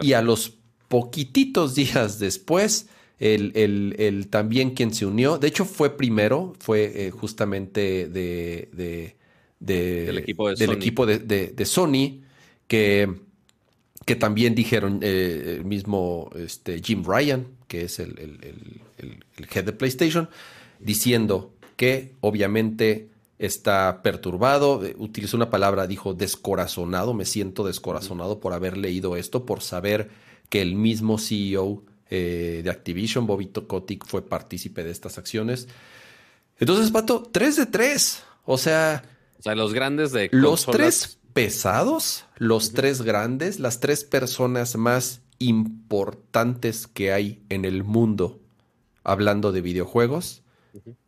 Y a los poquititos días después, el, también quien se unió, de hecho fue primero, fue eh, justamente de del equipo de del Sony, equipo de, Sony que, que, también dijeron eh, el mismo este, Jim Ryan, que es el, el, head de PlayStation, diciendo que obviamente está perturbado, utilizó una palabra, dijo descorazonado, me siento descorazonado por haber leído esto, por saber que el mismo CEO eh, de Activision, Bobby Kotick, fue partícipe de estas acciones. Entonces, Pato, 3 de 3. O sea... O sea, los grandes de... Los tres pesados, los tres grandes, las tres personas más importantes que hay en el mundo hablando de videojuegos,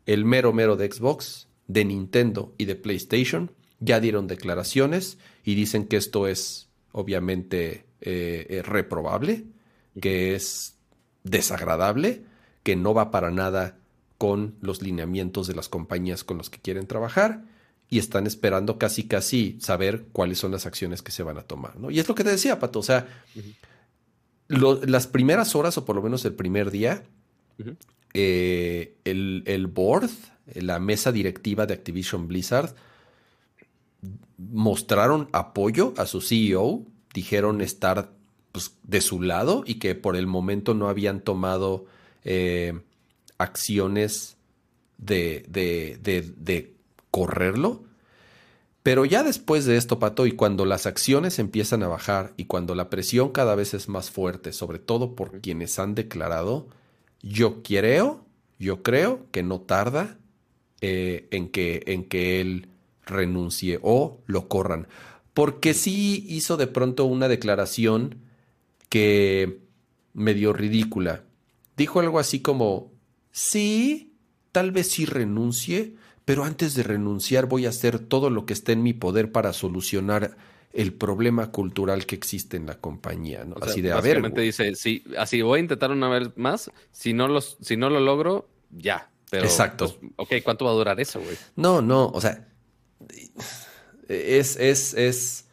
el mero mero de Xbox, de Nintendo y de PlayStation ya dieron declaraciones y dicen que esto es obviamente eh, eh, reprobable, que es desagradable, que no va para nada con los lineamientos de las compañías con las que quieren trabajar y están esperando casi casi saber cuáles son las acciones que se van a tomar. ¿no? Y es lo que te decía, Pato, o sea, las primeras horas o por lo menos el primer día, eh, el, el board la mesa directiva de Activision Blizzard mostraron apoyo a su CEO, dijeron estar pues, de su lado y que por el momento no habían tomado eh, acciones de, de, de, correrlo. Pero ya después de esto, Pato, y cuando las acciones empiezan a bajar y cuando la presión cada vez es más fuerte, sobre todo por quienes han declarado, yo creo, yo creo que no tarda eh, en, que, en que él renuncie o lo corran. Porque sí hizo de pronto una declaración que medio ridícula. Dijo algo así como, sí, tal vez sí renuncie, pero antes de renunciar voy a hacer todo lo que esté en mi poder para solucionar el problema cultural que existe en la compañía, ¿no? así de a ver. dice, sí, así voy a intentar una vez más, si no los, si no lo logro, ya, Exacto. Pues, ok, ¿cuánto va a durar eso, güey? No, no, o sea, es, es, es,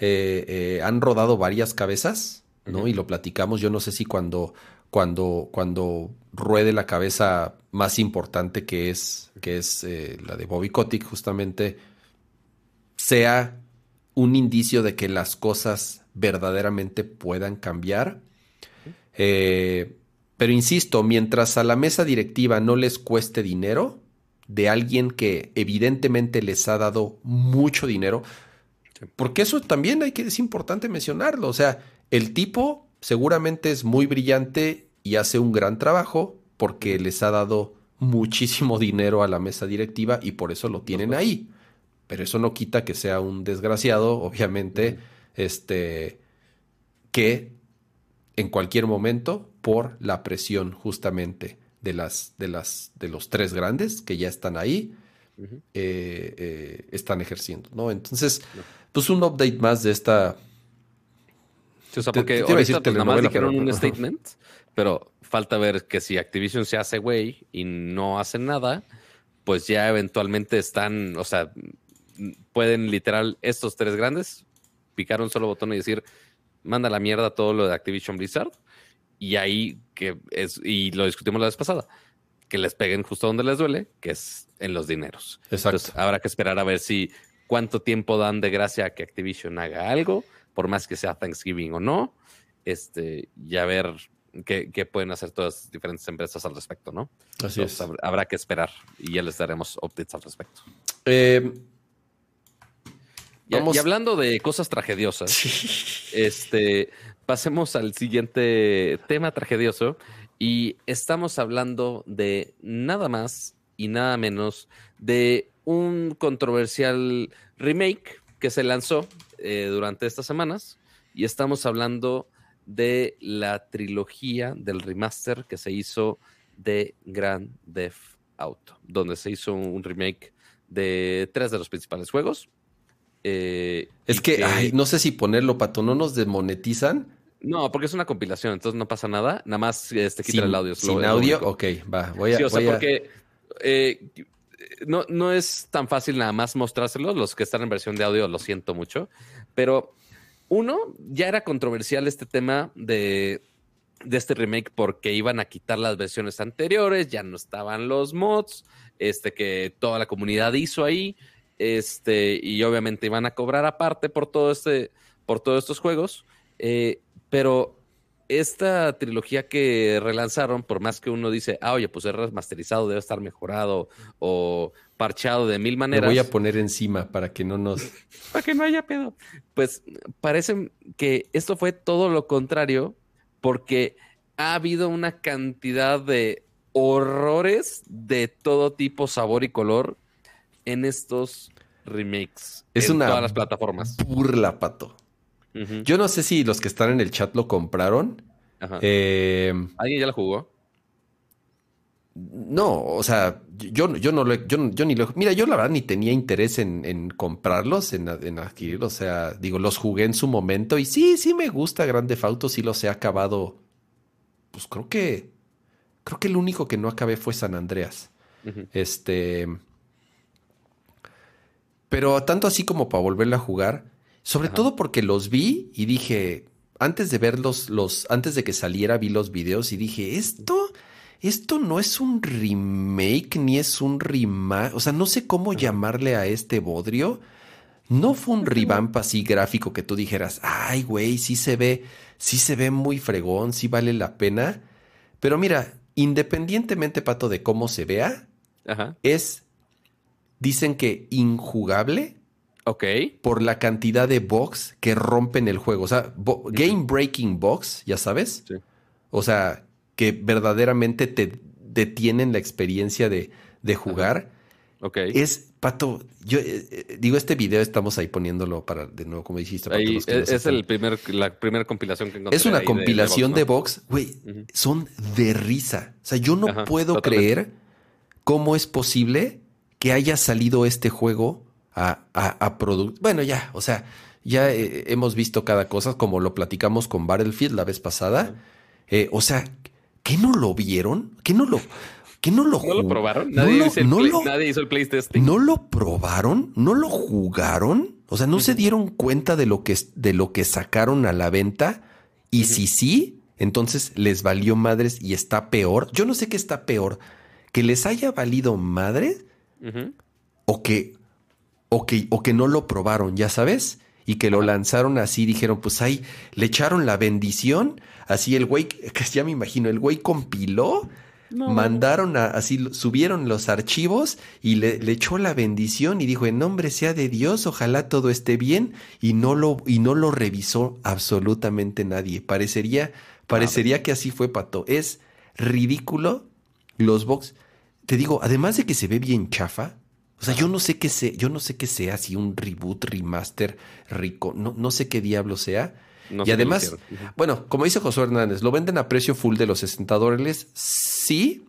eh, eh, han rodado varias cabezas, ¿no? Y lo platicamos, yo no sé si cuando, cuando, cuando ruede la cabeza más importante que es, que es eh, la de Bobby Kotick, justamente, sea un indicio de que las cosas verdaderamente puedan cambiar. Eh, pero insisto, mientras a la mesa directiva no les cueste dinero, de alguien que evidentemente les ha dado mucho dinero, porque eso también hay que, es importante mencionarlo. O sea, el tipo seguramente es muy brillante y hace un gran trabajo porque les ha dado muchísimo dinero a la mesa directiva y por eso lo tienen ahí. Pero eso no quita que sea un desgraciado, obviamente, este, que en cualquier momento por la presión justamente de las de las de los tres grandes que ya están ahí eh, eh, están ejerciendo no entonces pues un update más de esta o sea, porque ahorita pues, nada más dijeron un statement pero falta ver que si Activision se hace güey y no hace nada pues ya eventualmente están o sea pueden literal estos tres grandes picar un solo botón y decir manda la mierda todo lo de Activision Blizzard y ahí que es, y lo discutimos la vez pasada, que les peguen justo donde les duele, que es en los dineros. Exacto. Entonces, habrá que esperar a ver si cuánto tiempo dan de gracia a que Activision haga algo, por más que sea Thanksgiving o no, este, y a ver qué pueden hacer todas las diferentes empresas al respecto, ¿no? Así es. Habrá que esperar y ya les daremos updates al respecto. Eh, y, hablando de cosas tragediosas, este, pasemos al siguiente tema tragedioso y estamos hablando de nada más y nada menos de un controversial remake que se lanzó eh, durante estas semanas y estamos hablando de la trilogía del remaster que se hizo de Grand Theft Auto, donde se hizo un remake de tres de los principales juegos, eh, es que, no sé si ponerlo, Pato, ¿no nos demonetizan? No, porque es una compilación, entonces no pasa nada. Nada más este, quita el audio. Sin audio, ok, va. Voy a, sí, o sea, porque eh, no, no es tan fácil nada más mostrárselos. Los que están en versión de audio lo siento mucho. Pero uno, ya era controversial este tema de, de este remake porque iban a quitar las versiones anteriores, ya no estaban los mods, este que toda la comunidad hizo ahí. Este, y obviamente iban a cobrar aparte por todo este, por todos estos juegos. Eh, pero esta trilogía que relanzaron, por más que uno dice, ah, oye, pues es remasterizado, debe estar mejorado o parchado de mil maneras. Lo voy a poner encima para que no nos. <laughs> para que no haya pedo. Pues parece que esto fue todo lo contrario, porque ha habido una cantidad de horrores de todo tipo, sabor y color en estos remakes. Es en una todas las plataformas. burla, pato. Yo no sé si los que están en el chat lo compraron. Ajá. Eh, ¿Alguien ya lo jugó? no, o sea, yo, yo no lo he- yo, ni lo Mira, yo la verdad ni tenía interés en, en comprarlos, en, en adquirirlos. O sea, digo, los jugué en su momento y sí, sí me gusta Grande Auto, sí los he acabado. Pues creo que. Creo que el único que no acabé fue San Andreas. Este. Pero tanto así como para volverla a jugar. Sobre Ajá. todo porque los vi y dije. Antes de verlos, los, antes de que saliera, vi los videos y dije, esto, esto no es un remake ni es un remake. O sea, no sé cómo llamarle a este bodrio. No fue un revamp así gráfico que tú dijeras, ay, güey, sí se ve, sí se ve muy fregón, sí vale la pena. Pero mira, independientemente, Pato, de cómo se vea, Ajá. es, dicen que injugable Ok. por la cantidad de bugs que rompen el juego. O sea, game breaking bugs, ya sabes. Sí. O sea, que verdaderamente te detienen la experiencia de, de jugar. Ok. Es, Pato, yo eh, eh, digo, este video estamos ahí poniéndolo para, de nuevo, como dijiste, para Ahí, los que es, el primer, la primera compilación que encontré. Es una de- compilación de Vox, box, güey, son de risa. O sea, yo no Ajá, puedo totalmente. creer cómo es posible que haya salido este juego a, a, Bueno, ya, o sea, ya eh, hemos visto cada cosa, como lo platicamos con Battlefield la vez pasada. Eh, o sea, ¿qué no lo vieron? ¿Qué no lo, qué no lo ¿No probaron? no Nadie, lo- hizo el no play- lo- nadie hizo el playtesting. ¿No lo probaron? ¿No lo jugaron? O sea, ¿no se dieron cuenta de lo que, de lo que sacaron a la venta? Y si sí, entonces les valió madres y está peor. Yo no sé qué está peor. Que les haya valido madres Ujú. o que, o que, o que no lo probaron, ya sabes. Y que lo lanzaron así, dijeron, pues ahí le echaron la bendición. Así el güey, <laughs> que ya me imagino, el güey compiló mandaron a, así subieron los archivos y le, le echó la bendición y dijo en nombre sea de Dios ojalá todo esté bien y no lo y no lo revisó absolutamente nadie. Parecería parecería que así fue pato. Es ridículo los box. Te digo además de que se ve bien chafa o sea yo no sé qué sé yo no sé qué sea si un reboot remaster rico no no sé qué diablo sea No y además, bueno, como dice Josué Hernández, ¿lo venden a precio full de los 60 dólares? Sí,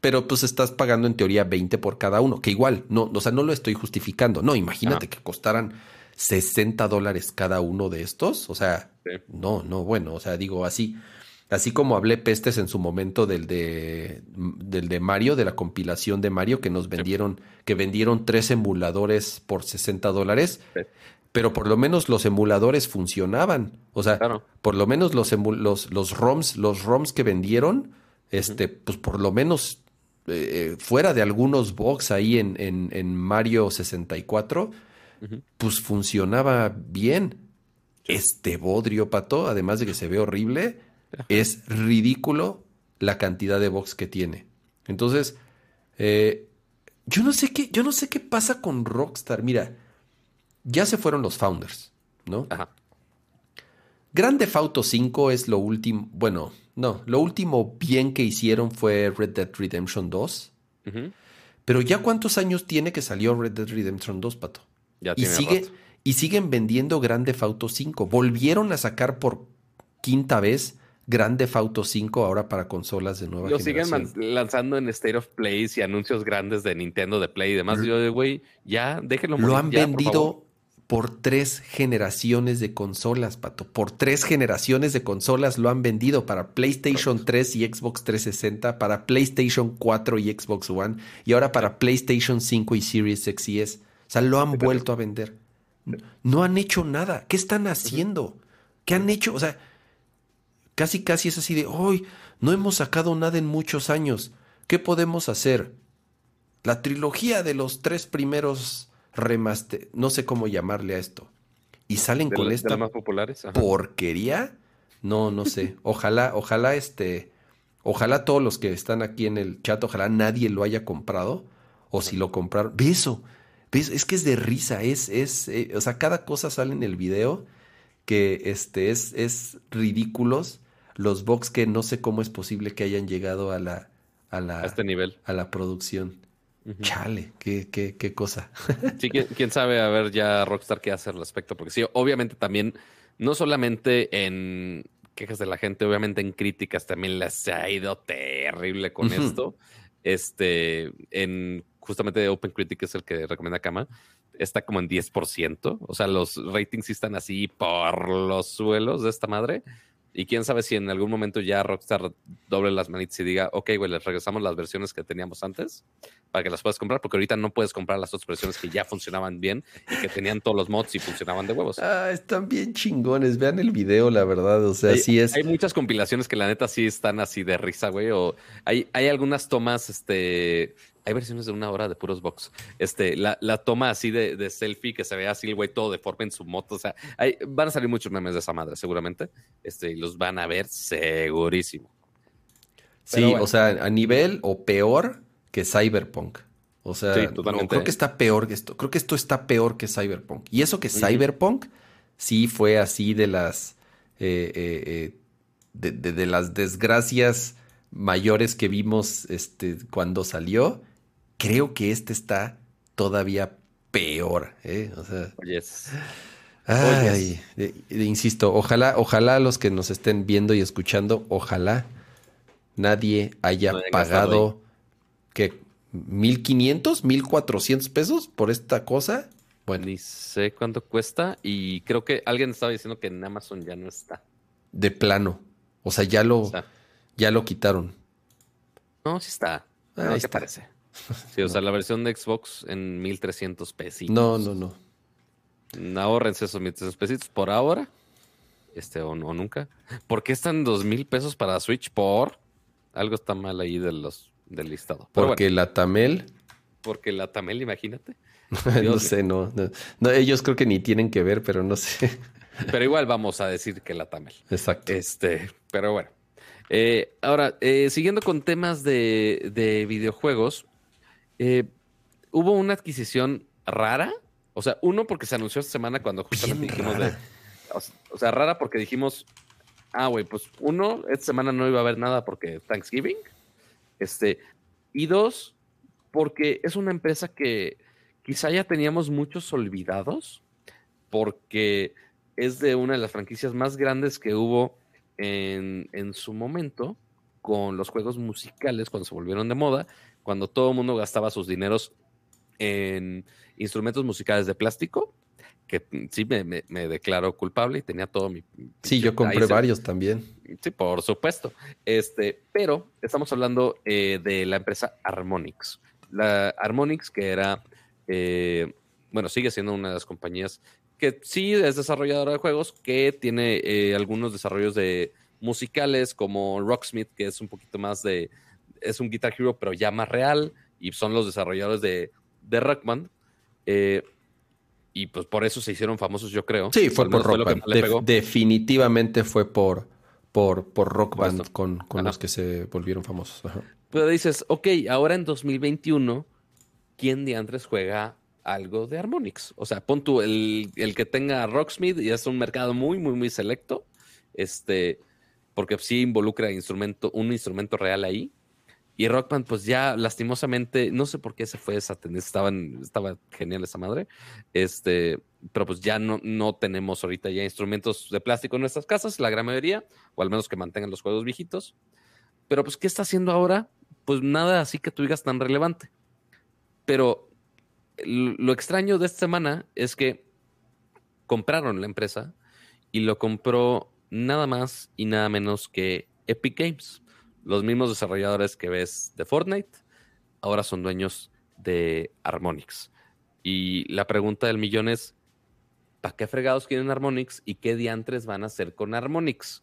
pero pues estás pagando en teoría 20 por cada uno, que igual, no, o sea, no lo estoy justificando. No, imagínate que costaran 60 dólares cada uno de estos. O sea, Sí. no, no, bueno, o sea, digo así. Así como hablé pestes en su momento del de, del de Mario, de la compilación de Mario, que nos vendieron, que vendieron tres emuladores por 60 dólares. Sí. Pero por lo menos los emuladores funcionaban. O sea, Claro. por lo menos los, los, los ROMs, los ROMs que vendieron, este, pues por lo menos eh, eh, fuera de algunos box ahí en, en, en Mario 64, Ujú. pues funcionaba bien. Este bodrio, pato, además de que se ve horrible, <laughs> es ridículo la cantidad de box que tiene. Entonces, eh, yo no sé qué, yo no sé qué pasa con Rockstar. Mira, ya se fueron los founders, ¿no? Ajá. Grande Auto 5 es lo último, bueno, no, lo último bien que hicieron fue Red Dead Redemption 2. Ujú. Pero ya cuántos años tiene que salió Red Dead Redemption 2, pato. Ya Y sigue rato. y siguen vendiendo Grande Auto 5. Volvieron a sacar por quinta vez Grande Auto 5 ahora para consolas de nueva Lo siguen generación. man- lanzando en State of Plays y anuncios grandes de Nintendo, de Play y demás. Yo, de, güey, ya, déjenlo Lo han ya, vendido por tres generaciones de consolas, pato. Por tres generaciones de consolas lo han vendido para PlayStation 3 y Xbox 360, para PlayStation 4 y Xbox One, y ahora para PlayStation 5 y Series X y S. O sea, lo han vuelto a vender. No han hecho nada. ¿Qué están haciendo? ¿Qué han hecho? O sea, casi casi es así de, hoy no hemos sacado nada en muchos años. ¿Qué podemos hacer? La trilogía de los tres primeros remaster, no sé cómo llamarle a esto. Y salen De, con esta más populares. Ajá. porquería. No, no sé. Ojalá, ojalá este, ojalá todos los que están aquí en el chat, ojalá nadie lo haya comprado. O si lo compraron. Ve eso. ¿Ves? Es que es de risa. Es, es, eh, o sea, cada cosa sale en el video que este, es, es ridículos. Los box que no sé cómo es posible que hayan llegado a la, a la, a este nivel. A la producción. Chale, qué, qué, qué cosa. <laughs> sí, quién sabe a ver ya Rockstar qué hace al respecto, porque sí, obviamente también, no solamente en quejas de la gente, obviamente en críticas también les ha ido terrible con esto. Este, en justamente Open Critic es el que recomienda Kama, está como en 10%. O sea, los ratings sí están así por los suelos de esta madre. Y quién sabe si en algún momento ya Rockstar doble las manitas y diga, ok, güey, les regresamos las versiones que teníamos antes para que las puedas comprar, porque ahorita no puedes comprar las otras versiones que ya funcionaban bien y que tenían todos los mods y funcionaban de huevos. Ah, están bien chingones. Vean el video, la verdad. O sea, hay, es. Hay muchas compilaciones que la neta sí están así de risa, güey. O hay, hay algunas tomas, este, hay versiones de una hora de puros box. Este, la, la toma así de, de, selfie que se ve así el güey todo deforme en su moto. O sea, hay, van a salir muchos memes de esa madre, seguramente. Este, y los van a ver segurísimo. sí, o sea, a nivel o peor que Cyberpunk. O sea, creo que está peor que esto. Creo que esto está peor que Cyberpunk. Y eso que Cyberpunk sí fue así de las. Eh, eh, eh, de, de, de, las desgracias mayores que vimos este, cuando salió creo que este está todavía peor, ¿eh? O sea. Ay, insisto, ojalá, ojalá los que nos estén viendo y escuchando, ojalá nadie haya pagado que 1500, 1400 pesos por esta cosa. Bueno, ni sé cuánto cuesta y creo que alguien estaba diciendo que en Amazon ya no está. De plano. O sea, ya lo, ya lo quitaron. No, sí está. Ahí ¿Qué parece? Sí, o sea, la versión de Xbox en 1300 pesos. No, no, no. Ahorrense esos 1300 pesitos por ahora. Este, o, no, nunca. ¿Por qué están 2000 pesos para Switch? Por algo está mal ahí de los, del listado. porque la Tamel. Porque la Tamel, imagínate. <laughs> no sé, no, no, Ellos creo que ni tienen que ver, pero no sé. <laughs> pero igual vamos a decir que la Tamel. Exacto. Este, pero bueno. Eh, ahora, eh, siguiendo con temas de, de videojuegos, eh, hubo una adquisición rara. O sea, uno porque se anunció esta semana cuando justamente dijimos de. O sea, rara porque dijimos, ah, güey, pues uno, esta semana no iba a haber nada porque Thanksgiving. Este, y dos, porque es una empresa que quizá ya teníamos muchos olvidados, porque es de una de las franquicias más grandes que hubo en, en su momento con los juegos musicales cuando se volvieron de moda cuando todo el mundo gastaba sus dineros en instrumentos musicales de plástico, que sí me, declaro culpable y tenía todo mi... Sí, yo compré varios también. Sí, por supuesto. Este, pero estamos hablando eh, de la empresa Harmonix. La Harmonix, que era, eh, bueno, sigue siendo una de las compañías que sí es desarrolladora de juegos, que tiene eh, algunos desarrollos de musicales como Rocksmith, que es un poquito más de es un Guitar Hero, pero ya más real, y son los desarrolladores de, de Rockman. Eh, y pues por eso se hicieron famosos, yo creo. Sí, fue por Rock definitivamente fue por, por, por Rock Band con, con los que se volvieron famosos. Pero dices, ok, ahora en 2021, ¿quién de antes juega algo de Harmonix? O sea, pon tú el, el que tenga Rocksmith y es un mercado muy, muy, muy selecto. Este, porque sí involucra instrumento, un instrumento real ahí. Y Rockman, pues ya lastimosamente, no sé por qué se fue esa tendencia, estaban, estaba genial esa madre, este, pero pues ya no, no tenemos ahorita ya instrumentos de plástico en nuestras casas, la gran mayoría, o al menos que mantengan los juegos viejitos. Pero pues, ¿qué está haciendo ahora? Pues nada así que tú digas tan relevante. Pero lo extraño de esta semana es que compraron la empresa y lo compró nada más y nada menos que Epic Games los mismos desarrolladores que ves de Fortnite, ahora son dueños de Harmonix. Y la pregunta del millón es, ¿para qué fregados quieren Harmonix y qué diantres van a hacer con Harmonix?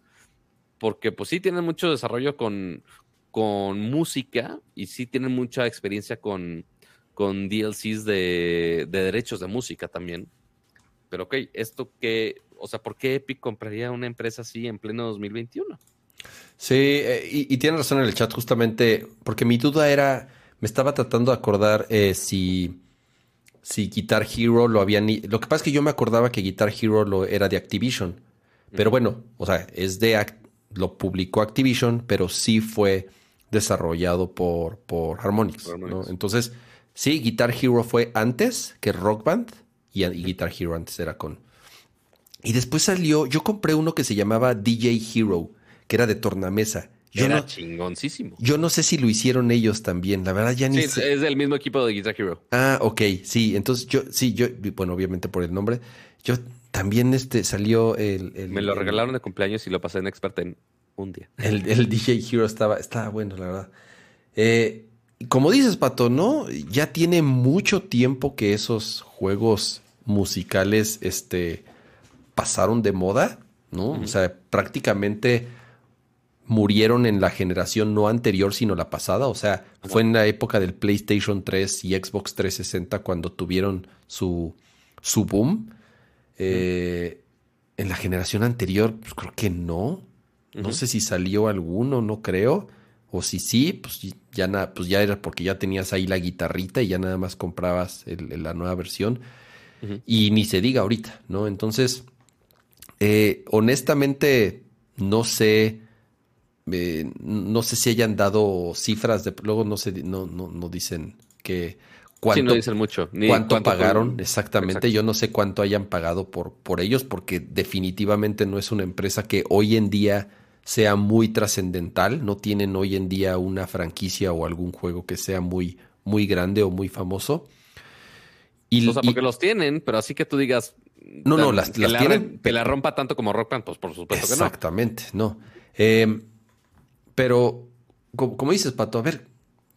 Porque pues sí tienen mucho desarrollo con, con música y sí tienen mucha experiencia con, con DLCs de, de derechos de música también. pero ok, esto que, o sea, ¿por qué Epic compraría una empresa así en pleno 2021? Sí, eh, y, y tiene razón en el chat justamente, porque mi duda era, me estaba tratando de acordar eh, si, si Guitar Hero lo habían... Lo que pasa es que yo me acordaba que Guitar Hero lo era de Activision, pero bueno, o sea, es de... Lo publicó Activision, pero sí fue desarrollado por, por Harmonix. ¿no? Entonces, sí, Guitar Hero fue antes que Rock Band y, y Guitar Hero antes era con... Y después salió, yo compré uno que se llamaba DJ Hero que era de tornamesa. Yo era no, chingoncísimo. Yo no sé si lo hicieron ellos también, la verdad ya ni sí, sé. es del mismo equipo de Guitar Hero. Ah, ok, sí, entonces yo, sí, yo, bueno, obviamente por el nombre, yo también este salió el... el Me lo regalaron de cumpleaños y lo pasé en expert en un día. El, el DJ Hero estaba, estaba bueno, la verdad. Eh, como dices, Pato, ¿no? Ya tiene mucho tiempo que esos juegos musicales este, pasaron de moda, ¿no? Uh -huh. O sea, prácticamente murieron en la generación no anterior, sino la pasada. O sea, fue en la época del PlayStation 3 y Xbox 360 cuando tuvieron su, su boom. Eh, en la generación anterior, pues creo que no. No uh -huh. sé si salió alguno, no creo. O si sí, pues ya, na, pues ya era porque ya tenías ahí la guitarrita y ya nada más comprabas el, la nueva versión. Uh -huh. Y ni se diga ahorita, ¿no? Entonces, eh, honestamente, no sé eh, no sé si hayan dado cifras de luego no sé no no, no dicen que cuánto sí, no dicen mucho Ni cuánto, cuánto pagaron por... exactamente Exacto. yo no sé cuánto hayan pagado por por ellos porque definitivamente no es una empresa que hoy en día sea muy trascendental no tienen hoy en día una franquicia o algún juego que sea muy muy grande o muy famoso y, o sea porque y, los tienen pero así que tú digas no no las, que las la, tienen que la rompa tanto como Rock Band pues por supuesto exactamente que no, no. Eh, pero, como, como, dices, Pato, a ver,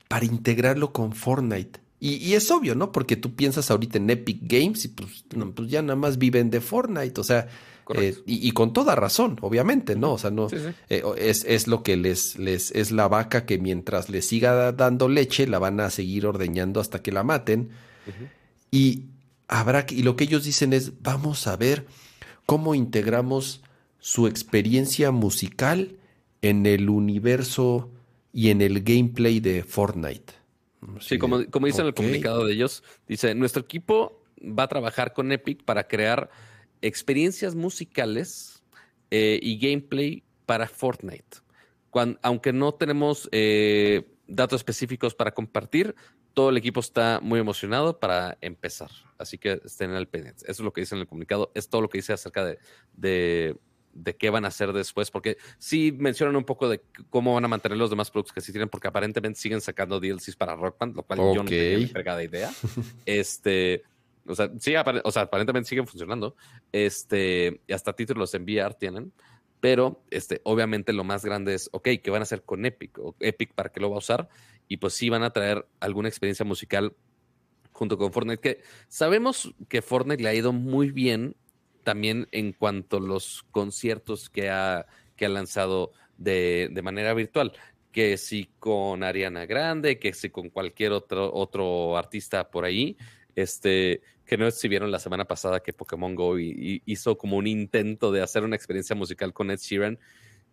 para integrarlo con Fortnite. Y, y, es obvio, ¿no? Porque tú piensas ahorita en Epic Games y pues, no, pues ya nada más viven de Fortnite. O sea, eh, y, y, con toda razón, obviamente, ¿no? O sea, no sí, sí. Eh, es, es, lo que les, les es la vaca que mientras le siga dando leche, la van a seguir ordeñando hasta que la maten. Uh -huh. Y habrá que, y lo que ellos dicen es, vamos a ver cómo integramos su experiencia musical en el universo y en el gameplay de Fortnite. Sí, como, como dice okay. en el comunicado de ellos, dice, nuestro equipo va a trabajar con Epic para crear experiencias musicales eh, y gameplay para Fortnite. Cuando, aunque no tenemos eh, datos específicos para compartir, todo el equipo está muy emocionado para empezar. Así que estén al pendiente. Eso es lo que dice en el comunicado. Es todo lo que dice acerca de, de de qué van a hacer después, porque sí mencionan un poco de cómo van a mantener los demás productos que sí tienen, porque aparentemente siguen sacando DLCs para Rock Band, lo cual okay. yo no tenía ni pegada idea. <laughs> este, o sea, sí, o sea, aparentemente siguen funcionando. Este, y hasta títulos en VR tienen, pero este, obviamente lo más grande es, ok, ¿qué van a hacer con Epic? O Epic, ¿para qué lo va a usar? Y pues sí van a traer alguna experiencia musical junto con Fortnite, que sabemos que Fortnite le ha ido muy bien también en cuanto a los conciertos que ha, que ha lanzado de, de, manera virtual, que si con Ariana Grande, que si con cualquier otro, otro artista por ahí, este, que no si vieron la semana pasada que Pokémon Go hizo como un intento de hacer una experiencia musical con Ed Sheeran,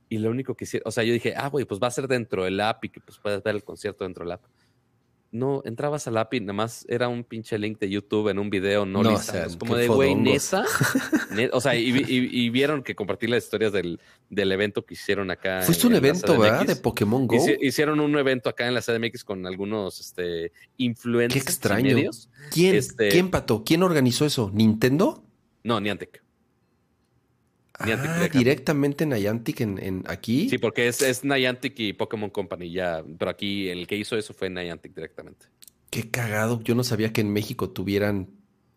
y lo único que hicieron, o sea, yo dije, ah, güey, pues va a ser dentro del app y que pues puedes ver el concierto dentro del app no entrabas al API, nada más era un pinche link de YouTube en un video no, no. O sea, como de güey, nesa. <laughs> o sea, y, y, y, vieron que compartí las historias del, del evento que hicieron acá. Fuiste un evento, ¿verdad? De Pokémon Go. Hicieron un evento acá en la CDMX con algunos este, influencers. Qué extraño. Medios. ¿Quién, este... ¿Quién, Pato? ¿Quién organizó eso? ¿Nintendo? No, Niantic. Ah, directamente Niantic en, en, aquí. Sí, porque es, es, Niantic y Pokémon Company ya, pero aquí el que hizo eso fue Niantic directamente. Qué cagado, yo no sabía que en México tuvieran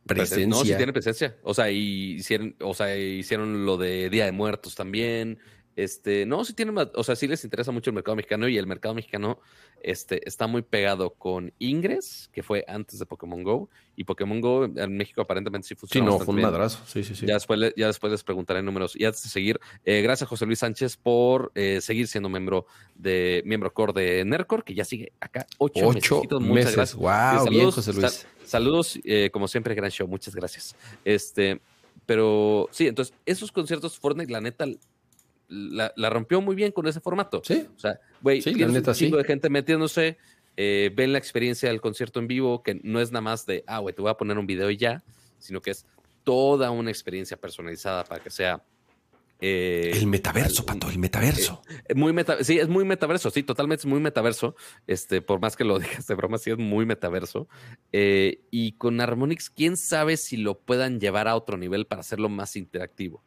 presencia. No, sí tiene presencia. O sea, y hicieron, o sea, hicieron lo de Día de Muertos también. Este, no, sí tienen, o sea, sí les interesa mucho el mercado mexicano y el mercado mexicano este, está muy pegado con Ingress, que fue antes de Pokémon Go, y Pokémon Go en México aparentemente sí funciona. Sí, no, fue un madrazo, sí, sí, sí. Ya después, ya después les preguntaré números. Y antes de seguir, eh, gracias José Luis Sánchez por eh, seguir siendo miembro de miembro core de Nercor, que ya sigue acá ocho, ocho meses. Muchas gracias. Wow, saludos, bien, José Luis. Sal, saludos, eh, como siempre, gran show, muchas gracias. Este, pero sí, entonces esos conciertos Fortnite, la neta, la, rompió muy bien con ese formato. Sí. O sea, güey, tienes un de gente metiéndose, eh, ven la experiencia del concierto en vivo, que no es nada más de, ah, güey, te voy a poner un video y ya, sino que es toda una experiencia personalizada para que sea eh, el metaverso, Pato, el metaverso. Eh, muy meta, sí, es muy metaverso, sí, totalmente es muy metaverso. Este, por más que lo <laughs> digas de broma, sí es muy metaverso. y con Harmonix, quién sabe si lo puedan llevar a otro nivel para hacerlo más interactivo.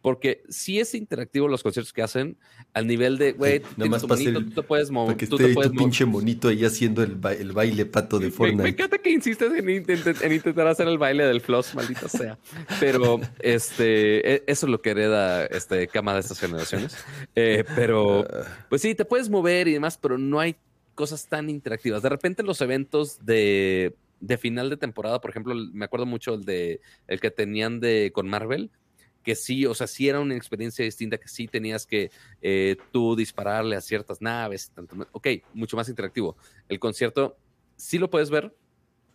Porque si es interactivo los conciertos que hacen, al nivel de, güey, nada más monito, tú te puedes mover. Que tú te puedes tu pinche monito ahí haciendo el, baile pato de Fortnite. Me, encanta que insistes en, intentar hacer el baile del floss, maldita sea. Pero este, e, eso es lo que hereda este cama de estas generaciones. Eh, pero, pues sí, te puedes mover y demás, pero no hay cosas tan interactivas. De repente los eventos de, de final de temporada, por ejemplo, me acuerdo mucho el de el que tenían de con Marvel que sí, o sea, sí era una experiencia distinta, que sí tenías que eh, tú dispararle a ciertas naves. ok, mucho más interactivo. El concierto sí lo puedes ver,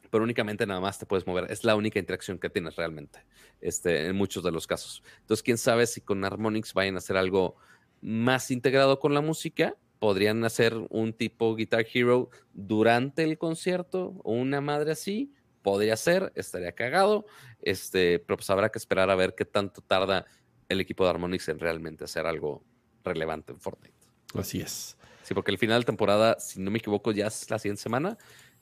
pero únicamente nada más te puedes mover. Es la única interacción que tienes realmente, este, en muchos de los casos. Entonces, quién sabe si con Harmonix vayan a hacer algo más integrado con la música. Podrían hacer un tipo Guitar Hero durante el concierto o una madre así podría ser, estaría cagado, este, pero pues habrá que esperar a ver qué tanto tarda el equipo de Harmonix en realmente hacer algo relevante en Fortnite. Así es. Sí, porque el final de temporada, si no me equivoco, ya es la siguiente semana.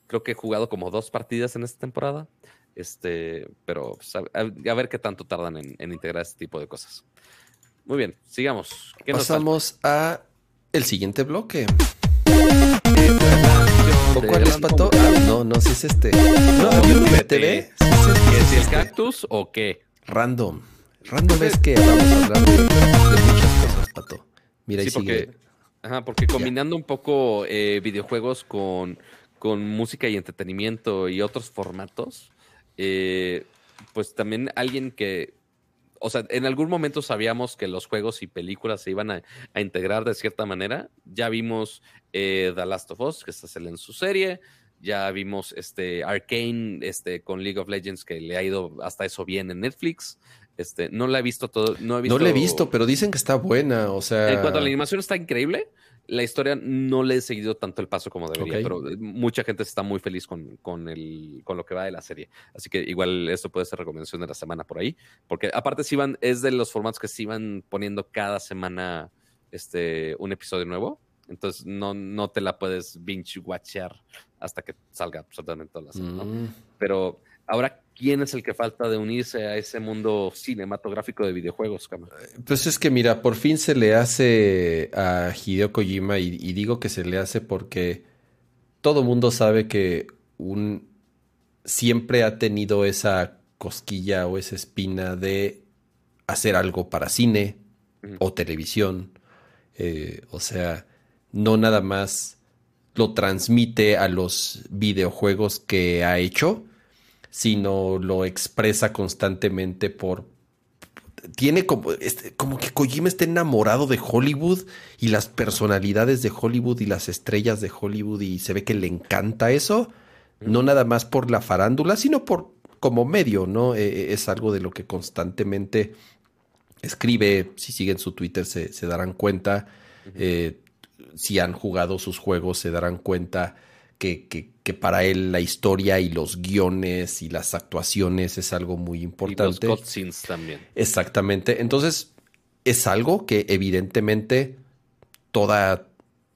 Creo que he jugado como dos partidas en esta temporada. Este, pero pues, a, ver qué tanto tardan en, integrar este tipo de cosas. Muy bien, sigamos. Pasamos a el siguiente bloque. ¿Cuál es pato? Ah, no, no, si es este. No, TV. Si es cactus o qué? Random. Random es que vamos a hablar de, muchas cosas, pato. Mira, y porque, Ajá, porque combinando un poco eh, videojuegos con, con música y entretenimiento y otros formatos, eh, pues también alguien que o sea, en algún momento sabíamos que los juegos y películas se iban a, integrar de cierta manera. Ya vimos eh, The Last of Us, que está en su serie. Ya vimos este Arcane este, con League of Legends, que le ha ido hasta eso bien en Netflix. Este, no la he visto todo. No, he visto... no la he visto, pero dicen que está buena. O sea. En cuanto a la animación, está increíble la historia no le he seguido tanto el paso como debería, pero eh, mucha gente está muy feliz con, con, el, con lo que va de la serie. Así que igual esto puede ser recomendación de la semana por ahí, porque aparte si van, es de los formatos que se iban poniendo cada semana este, un episodio nuevo. Entonces no, no te la puedes binge watchear hasta que salga absolutamente toda la semana. Mm. Pero Ahora, ¿quién es el que falta de unirse a ese mundo cinematográfico de videojuegos, Pues es que mira, por fin se le hace a Hideo Kojima y, digo que se le hace porque todo mundo sabe que un siempre ha tenido esa cosquilla o esa espina de hacer algo para cine o televisión. Eh, o sea, no nada más lo transmite a los videojuegos que ha hecho, sino lo expresa constantemente por... Tiene como, este, como que Kojima está enamorado de Hollywood y las personalidades de Hollywood y las estrellas de Hollywood y se ve que le encanta eso, no nada más por la farándula, sino por como medio, ¿no? E, e, es algo de lo que constantemente escribe, si siguen su Twitter se, darán cuenta, eh, si han jugado sus juegos se darán cuenta que, para él la historia y los guiones y las actuaciones es algo muy importante. Y los cutscenes también. Exactamente. Entonces, es algo que evidentemente toda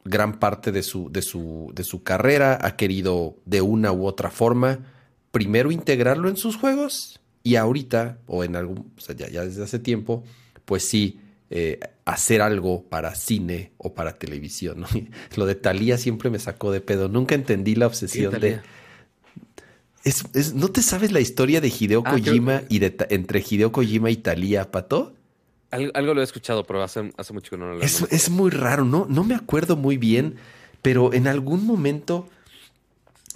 gran parte de su, de su, de su carrera ha querido de una u otra forma primero integrarlo en sus juegos y ahorita, o en algún, o sea, ya, ya desde hace tiempo, pues sí, eh, hacer algo para cine o para televisión. <laughs> Lo de Talía siempre me sacó de pedo. Nunca entendí la obsesión de. Es, ¿No te sabes la historia de Hideo ah, Kojima y de entre Hideo Kojima y Talía, Pato? Algo, lo he escuchado, pero hace, mucho que no lo he es, es muy raro, ¿no? No me acuerdo muy bien, pero en algún momento,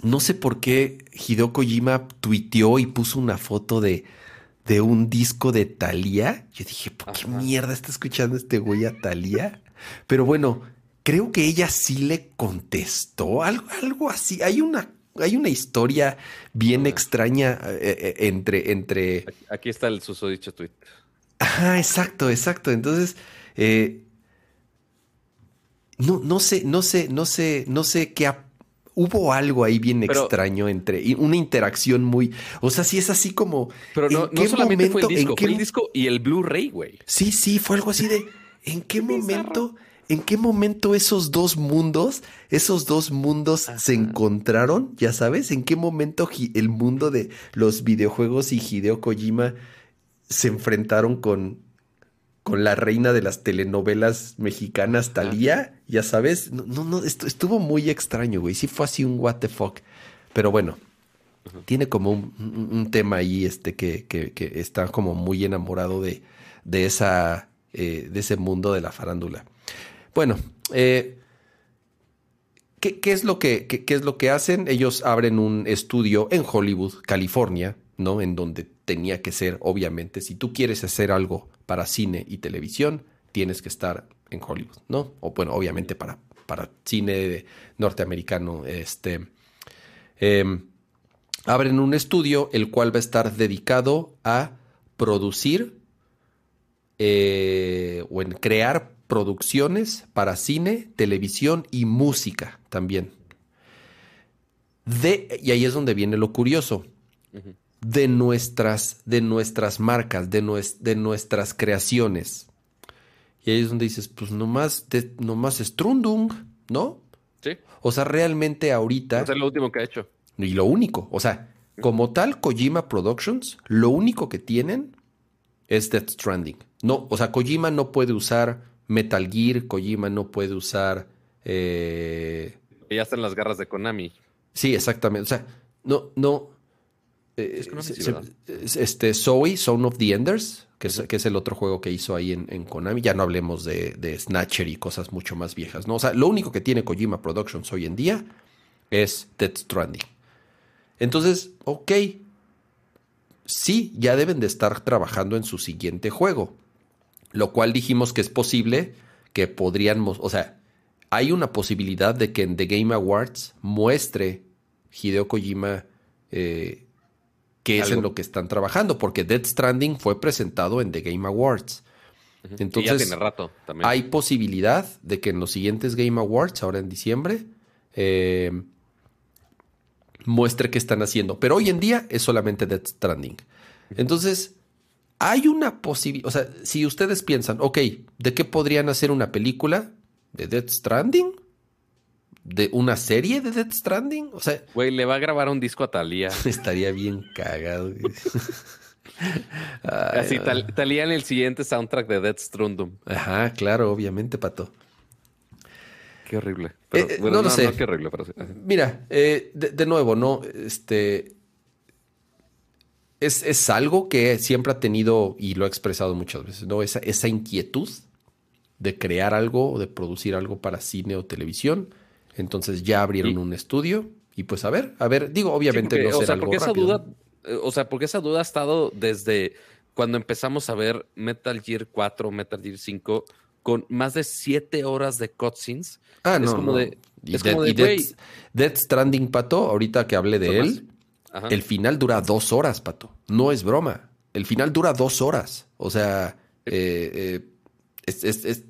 no sé por qué Hideo Kojima tuiteó y puso una foto de, de un disco de Thalía. Yo dije, ¿por qué mierda está escuchando este güey a Thalía? Pero bueno, creo que ella sí le contestó algo, algo así. Hay una hay una historia bien extraña eh, eh, entre, entre. Aquí, está el susodicho tweet. Ajá, exacto, exacto. Entonces, eh, no, no sé, no sé, no sé, no sé qué hubo algo ahí bien extraño entre una interacción muy, o sea, sí es así como. Pero no, no solamente fue el disco, fue el disco y el Blu-ray, güey. Sí, sí, fue algo así de. ¿En qué momento? ¿En qué momento esos dos mundos, esos dos mundos se encontraron? Ya sabes, ¿en qué momento el mundo de los videojuegos y Hideo Kojima se enfrentaron con, con la reina de las telenovelas mexicanas, Talía? Ya sabes, no, no, estuvo muy extraño, güey. Sí fue así un what the fuck. Pero bueno, tiene como un, tema ahí este que, que, que, está como muy enamorado de, de, esa, eh, de ese mundo de la farándula. Bueno, eh, ¿qué, es lo que, qué, es lo que hacen? Ellos abren un estudio en Hollywood, California, ¿no? En donde tenía que ser, obviamente, si tú quieres hacer algo para cine y televisión, tienes que estar en Hollywood, ¿no? O bueno, obviamente para, para cine norteamericano, este... Em, abren un estudio el cual va a estar dedicado a producir eh, o en crear producciones para cine, televisión y música también. De, y ahí es donde viene lo curioso. De nuestras, de nuestras marcas, de, de, nuestras creaciones. Y ahí es donde dices, pues nomás, de, nomás Strundung, ¿no? Sí. O sea, realmente ahorita. Es lo último que ha hecho. Y lo único. O sea, como tal, Kojima Productions, lo único que tienen es Death Stranding. No, o sea, Kojima no puede usar Metal Gear, Kojima no puede usar. Eh... Ya están las garras de Konami. Sí, exactamente. O sea, no, no. Eh, este, Zoe, Son of the Enders, que es, que es, el otro juego que hizo ahí en, Konami. Ya no hablemos de, de, Snatcher y cosas mucho más viejas, ¿no? O sea, lo único que tiene Kojima Productions hoy en día es Death Stranding. Entonces, ok. Sí, ya deben de estar trabajando en su siguiente juego lo cual dijimos que es posible que podríamos, o sea, hay una posibilidad de que en The Game Awards muestre Hideo Kojima eh, qué es en lo que están trabajando, porque Dead Stranding fue presentado en The Game Awards. Entonces, tiene rato también. hay posibilidad de que en los siguientes Game Awards, ahora en diciembre, eh, muestre qué están haciendo. Pero hoy en día es solamente Dead Stranding. Entonces, hay una posibilidad, o sea, si ustedes piensan, ok, ¿de qué podrían hacer una película? ¿De Death Stranding? ¿De una serie de Death Stranding? O sea... Güey, le va a grabar un disco a Talía. <laughs> Estaría bien cagado. <laughs> Así, Talía en el siguiente soundtrack de Death Stranding. Ajá, claro, obviamente, Pato. Qué horrible. Eh, eh, no, lo sé. qué horrible, pero sí. Mira, eh, de, nuevo, ¿no? Este es, algo que siempre ha tenido, y lo ha expresado muchas veces, ¿no? Esa, esa inquietud de crear algo, de producir algo para cine o televisión. Entonces ya abrieron un estudio y pues a ver, a ver, digo, obviamente no será o sea, porque esa duda, eh, o sea, porque esa duda ha estado desde cuando empezamos a ver Metal Gear 4, Metal Gear 5 con más de siete horas de cutscenes. Ah, no, como de, es como de, Death, Stranding, Pato, ahorita que hablé de él, el final dura dos horas, Pato. No es broma. El final dura dos horas. O sea, eh, eh, es,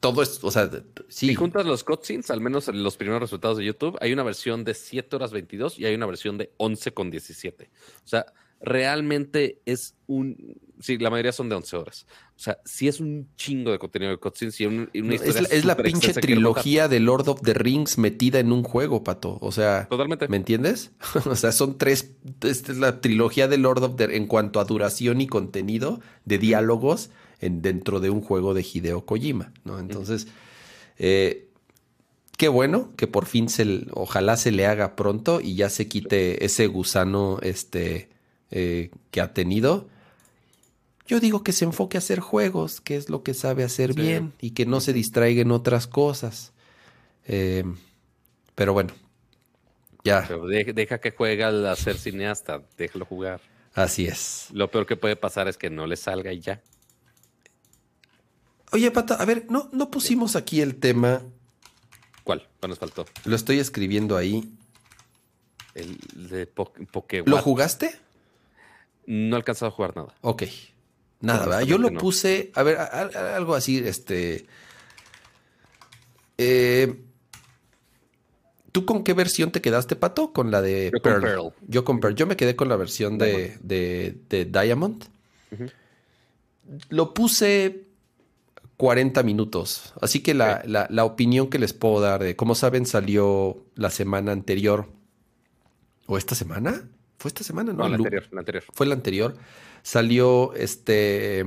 todo es, o sea, sí. Si juntas los cutscenes, al menos en los primeros resultados de YouTube, hay una versión de 7 horas 22 y hay una versión de 11 con 17. O sea, realmente es un... Sí, la mayoría son de 11 horas. O sea, sí es un chingo de contenido de cutscenes y, una historia Es, la pinche trilogía de Lord of the Rings metida en un juego, Pato. O sea... Totalmente. ¿Me entiendes? <laughs> o sea, son tres... Esta es la trilogía de Lord of the... En cuanto a duración y contenido de diálogos en, dentro de un juego de Hideo Kojima, ¿no? Entonces... Eh, qué bueno que por fin se, ojalá se le haga pronto y ya se quite ese gusano, este, eh, que ha tenido. Yo digo que se enfoque a hacer juegos, que es lo que sabe hacer bien, y que no se distraiga en otras cosas. Eh, pero bueno, ya. deja que juegue al ser cineasta, déjalo jugar. Así es. Lo peor que puede pasar es que no le salga y ya. Oye, Pata, a ver, no, no pusimos aquí el tema. ¿Cuál? ¿Cuál nos faltó? Lo estoy escribiendo ahí. El de Poké. ¿Lo jugaste? No he alcanzado a jugar nada. Ok. Nada, ¿verdad? Yo lo puse, a ver, algo así, este... Eh, ¿Tú con qué versión te quedaste, Pato? Con la de Yo Pearl. Con Pearl. Yo con Pearl. Yo me quedé con la versión de, de, Diamond. Lo puse 40 minutos. Así que la, la, opinión que les puedo dar de, como saben, salió la semana anterior. ¿O esta semana? ¿Fue esta semana? No, la anterior, la anterior. Fue la anterior. Salió este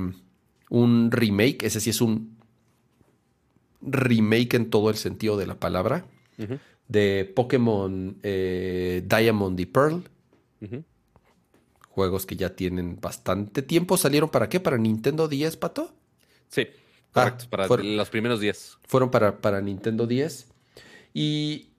un remake. Ese sí es un remake en todo el sentido de la palabra. De Pokémon eh, Diamond y Pearl. Juegos que ya tienen bastante tiempo. ¿Salieron para qué? ¿Para Nintendo 10, Pato? Sí. Ah, para los primeros 10. Fueron para, para Nintendo 10. Y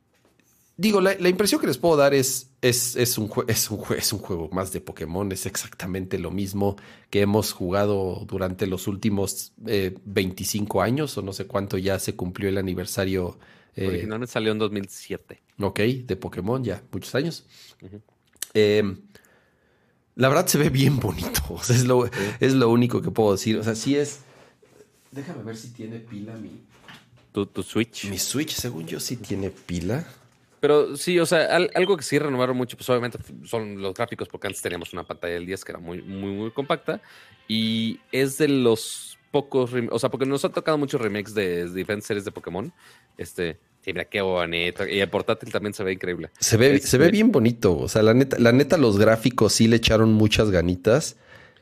digo, la, impresión que les puedo dar es, es, es, un es, un es un juego más de Pokémon. Es exactamente lo mismo que hemos jugado durante los últimos 25 eh, años o no sé cuánto ya se cumplió el aniversario. Eh, Originalmente salió en 2007. Ok, de Pokémon ya, muchos años. Em, la verdad se ve bien bonito. <laughs> es, lo, es lo único que puedo decir. O sea, sí es Déjame ver si tiene pila mi. ¿Tu, Switch? Mi Switch, según yo, sí tiene pila. Pero sí, o sea, algo que sí renovaron mucho, pues obviamente son los gráficos, porque antes teníamos una pantalla del 10 que era muy, muy, muy compacta. Y es de los pocos, o sea, porque nos han tocado muchos remakes de, diferentes series de Pokémon. Este, mira qué bonito. Y el portátil también se ve increíble. Se ve, se ve este bien bonito. O sea, la neta, la neta, los gráficos sí le echaron muchas ganitas.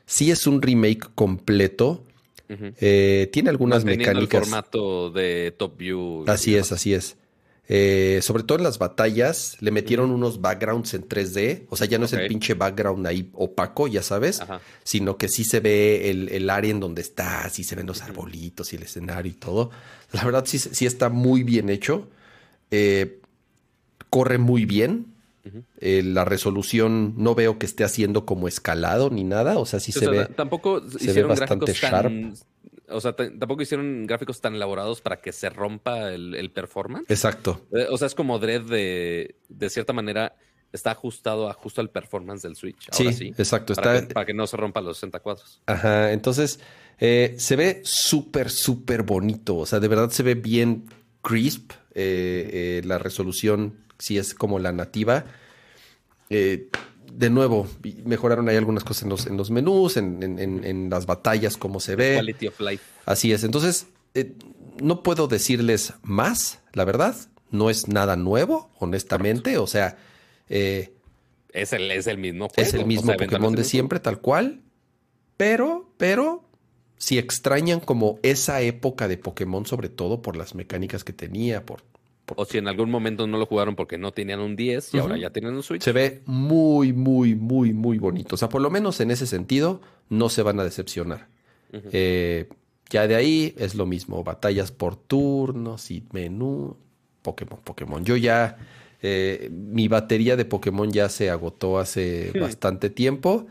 Sí es un remake completo. Eh, tiene algunas mecánicas. el formato de Top View. Así es, así es. Eh, sobre todo en las batallas, le metieron unos backgrounds en 3D. O sea, ya no es el pinche background ahí opaco, ya sabes, sino que sí se ve el, área en donde está, sí se ven los arbolitos y el escenario y todo. La verdad, sí, sí está muy bien hecho. Eh, corre muy bien. La resolución no veo que esté haciendo como escalado ni nada. O sea, sí se ve. Tampoco hicieron bastante sharp. O sea, tampoco hicieron gráficos tan elaborados para que se rompa el, performance. Exacto. Eh, o sea, es como Dread de, de cierta manera está ajustado a justo al performance del Switch. Ahora sí, exacto. Para, que, para, que, no se rompa los 60 cuadros. Ajá, entonces eh, se ve súper, súper bonito. O sea, de verdad se ve bien crisp. Eh, la resolución, si es como la nativa. Eh, de nuevo, mejoraron ahí algunas cosas en los, en los menús, en, las batallas, cómo se ve. Quality of life. Así es. Entonces, eh, no puedo decirles más, la verdad. No es nada nuevo, honestamente. O sea. Eh, es, el, es el mismo Es el mismo Pokémon de siempre, tal cual. Pero, pero. Si extrañan como esa época de Pokémon, sobre todo por las mecánicas que tenía, por o si en algún momento no lo jugaron porque no tenían un 10 y ahora ya tienen un Switch. Se ve muy, muy, muy, muy bonito. O sea, por lo menos en ese sentido, no se van a decepcionar. Eh, ya de ahí es lo mismo. Batallas por turnos y menú. Pokémon, Pokémon. Yo ya. Eh, mi batería de Pokémon ya se agotó hace <laughs> bastante tiempo.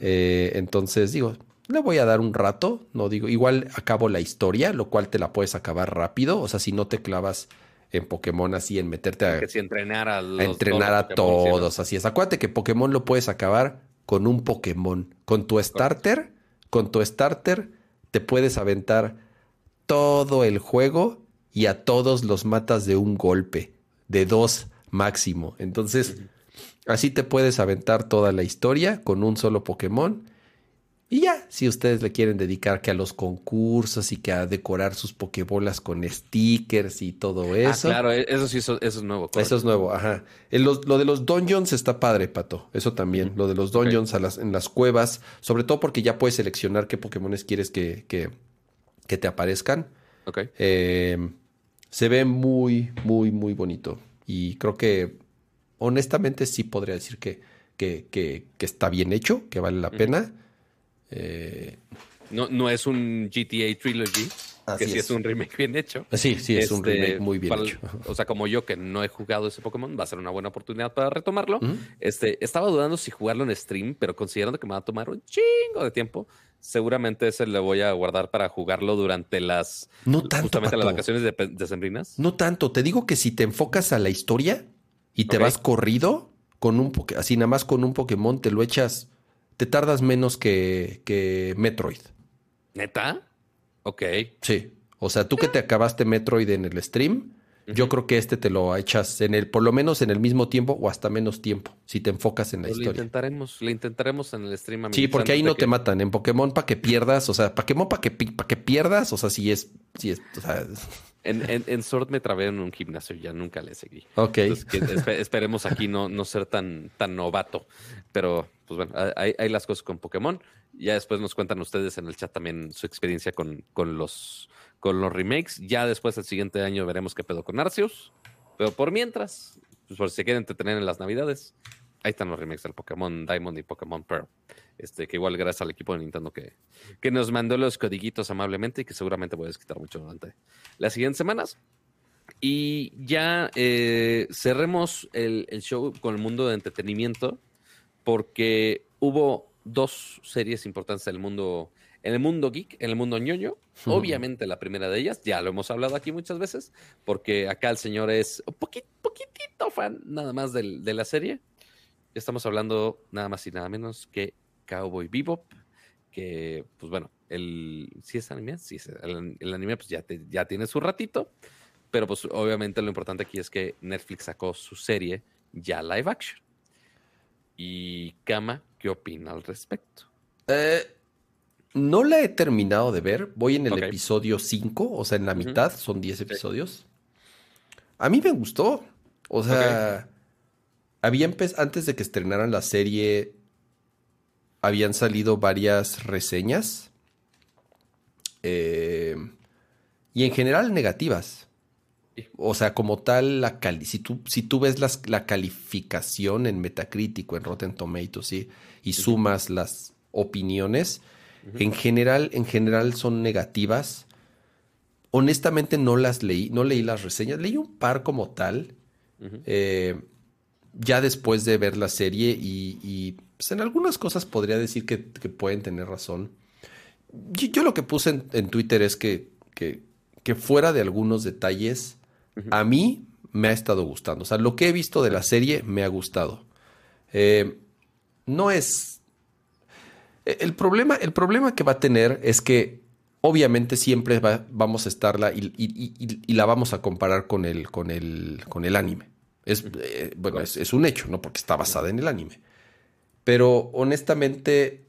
Eh, entonces, digo, le voy a dar un rato. No digo, igual acabo la historia, lo cual te la puedes acabar rápido. O sea, si no te clavas en Pokémon así, en meterte a, entrenar a, entrenar a todos, así es. Acuérdate que Pokémon lo puedes acabar con un Pokémon. Con tu starter, con tu starter te puedes aventar todo el juego y a todos los matas de un golpe, de dos máximo. Entonces, así te puedes aventar toda la historia con un solo Pokémon y ya, si ustedes le quieren dedicar que a los concursos y que a decorar sus pokebolas con stickers y todo ah, eso. Ah, claro, e-, eso sí, eso, es nuevo. Eso es nuevo, ajá. lo de los dungeons está padre, Pato. Eso también. Lo de los dungeons en las cuevas. Sobre todo porque ya puedes seleccionar qué Pokémones quieres que, que, te aparezcan. Ok. Em, se ve muy, muy, muy bonito. Y creo que, honestamente, sí podría decir que, que, que, está bien hecho, que vale la pena. Eh, no, no es un GTA Trilogy, que sí es. un remake bien hecho. Sí, sí, es un este, remake muy bien hecho. O sea, como yo que no he jugado ese Pokémon, va a ser una buena oportunidad para retomarlo. Este, estaba dudando si jugarlo en stream, pero considerando que me va a tomar un chingo de tiempo, seguramente ese le voy a guardar para jugarlo durante las no tanto, justamente las vacaciones de, sembrinas. No tanto, te digo que si te enfocas a la historia y te vas corrido, con un así nada más con un Pokémon te lo echas, te tardas menos que, que Metroid. ¿Neta? Ok. Sí. O sea, tú que te acabaste Metroid en el stream, yo creo que este te lo echas en el, por lo menos en el mismo tiempo o hasta menos tiempo, si te enfocas en la historia. Lo intentaremos, lo intentaremos en el stream. Sí, porque ahí no te matan. En Pokémon para que pierdas, o sea, Pokémon para que, para que pierdas, o sea, si es, si es, o sea... En, en, Sword me trabé en un gimnasio, ya nunca le seguí. Ok. esperemos aquí no, no ser tan, tan novato. Pero, pues bueno, hay, hay, las cosas con Pokémon. Ya después nos cuentan ustedes en el chat también su experiencia con, con los con los remakes. Ya después el siguiente año veremos qué pedo con Arceus. Pero por mientras, pues por si se quieren entretener en las navidades, ahí están los remakes del Pokémon Diamond y Pokémon Pearl. Este, que igual gracias al equipo de Nintendo que, que nos mandó los codiguitos amablemente y que seguramente voy a desquitar mucho durante las siguientes semanas. Y ya eh, cerremos el, el show con el mundo de entretenimiento porque hubo dos series importantes del mundo en el mundo geek, en el mundo ñoño, obviamente la primera de ellas, ya lo hemos hablado aquí muchas veces, porque acá el señor es un poquitito fan nada más de la serie. Estamos hablando nada más y nada menos que Cowboy Bebop, que, pues bueno, el, si es anime, sí, el, el, anime pues ya, ya tiene su ratito, pero pues obviamente lo importante aquí es que Netflix sacó su serie ya live action. Y Kama, ¿qué opina al respecto? Eh, no la he terminado de ver. Voy en el episodio 5, o sea, en la mitad, son 10 episodios. A mí me gustó. O sea, había antes de que estrenaran la serie, habían salido varias reseñas. Eh, y en general negativas. O sea, como tal, la si, tú, si tú ves la calificación en Metacritic o en Rotten Tomatoes y sumas las opiniones, en general, en general son negativas. Honestamente no las leí, no leí las reseñas, leí un par como tal. Eh, ya después de ver la serie y, pues, en algunas cosas podría decir que, pueden tener razón. Yo, lo que puse en, Twitter es que, que, fuera de algunos detalles, a mí me ha estado gustando. O sea, lo que he visto de la serie me ha gustado. Eh, no es el problema, el problema que va a tener es que obviamente siempre vamos a estarla y, la vamos a comparar con el, con el, con el anime. Es, eh, bueno, es, un hecho, ¿no? Porque está basada en el anime. Pero honestamente,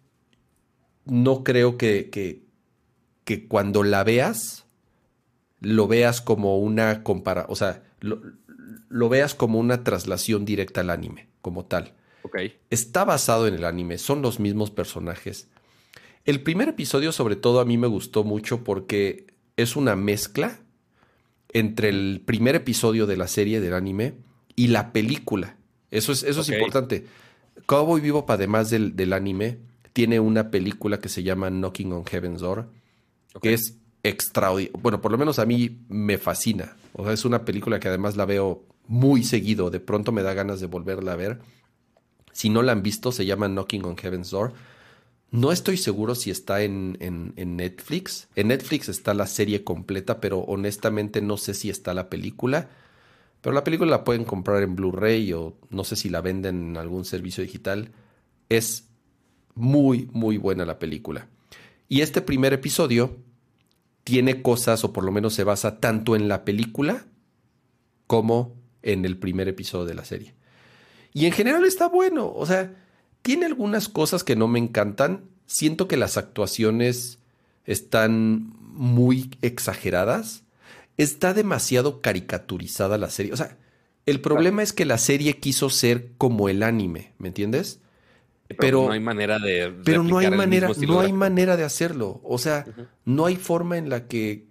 no creo que, que, que cuando la veas, lo veas como una compara, o sea, lo, lo veas como una traslación directa al anime, como tal. Está basado en el anime, son los mismos personajes. El primer episodio, sobre todo, a mí me gustó mucho porque es una mezcla entre el primer episodio de la serie del anime y la película. Eso es, eso es importante. Cowboy Vivo, además del, del, anime, tiene una película que se llama Knocking on Heaven's Door, que es extraordinaria. Bueno, por lo menos a mí me fascina. O sea, es una película que además la veo muy seguido. De pronto me da ganas de volverla a ver. Si no la han visto, se llama Knocking on Heaven's Door. No estoy seguro si está en, en, Netflix. En Netflix está la serie completa, pero honestamente no sé si está la película. Pero la película la pueden comprar en Blu-ray o no sé si la venden en algún servicio digital. Es muy, muy buena la película. Y este primer episodio tiene cosas, o por lo menos se basa tanto en la película como en el primer episodio de la serie. Y en general está bueno. O sea, tiene algunas cosas que no me encantan. Siento que las actuaciones están muy exageradas. Está demasiado caricaturizada la serie. O sea, el problema es que la serie quiso ser como el anime, ¿me entiendes? Pero, no hay manera de pero no hay manera no hay manera de hacerlo o sea no hay forma en la que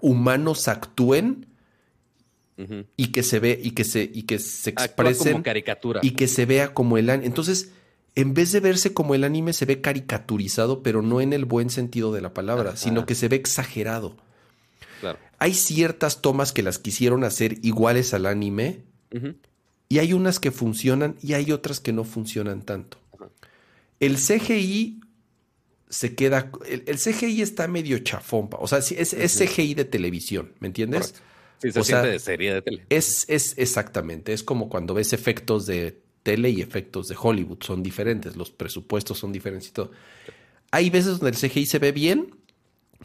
humanos actúen y que se ve y que se y que se expresen como caricatura y que se vea como el anime. Entonces, en vez de verse como el anime se ve caricaturizado, pero no en el buen sentido de la palabra, sino que se ve exagerado. Hay ciertas tomas que las quisieron hacer iguales al anime y hay unas que funcionan y hay otras que no funcionan tanto. El CGI se queda. El, CGI está medio chafón. O sea, es, es CGI de televisión, ¿me entiendes? Sí, se siente de serie de tele. Es, es exactamente, es como cuando ves efectos de tele y efectos de Hollywood. Son diferentes, los presupuestos son diferentes y todo. Hay veces donde el CGI se ve bien,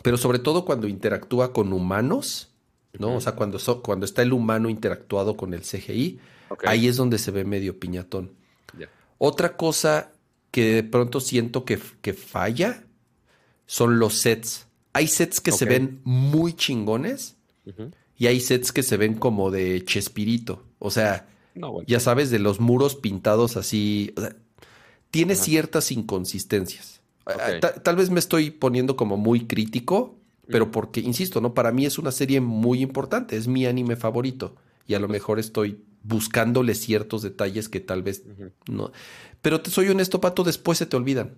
pero sobre todo cuando interactúa con humanos, ¿no? O sea, cuando, cuando está el humano interactuado con el CGI, ahí es donde se ve medio piñatón. Otra cosa que de pronto siento que, que falla son los sets. Hay sets que se ven muy chingones y hay sets que se ven como de Chespirito. O sea, ya sabes, de los muros pintados así. tiene ciertas inconsistencias. Tal, vez me estoy poniendo como muy crítico, pero porque, insisto, ¿no? Para mí es una serie muy importante, es mi anime favorito. Y a lo mejor estoy buscándole ciertos detalles que tal vez no. Pero te soy honesto, Pato, después se te olvidan.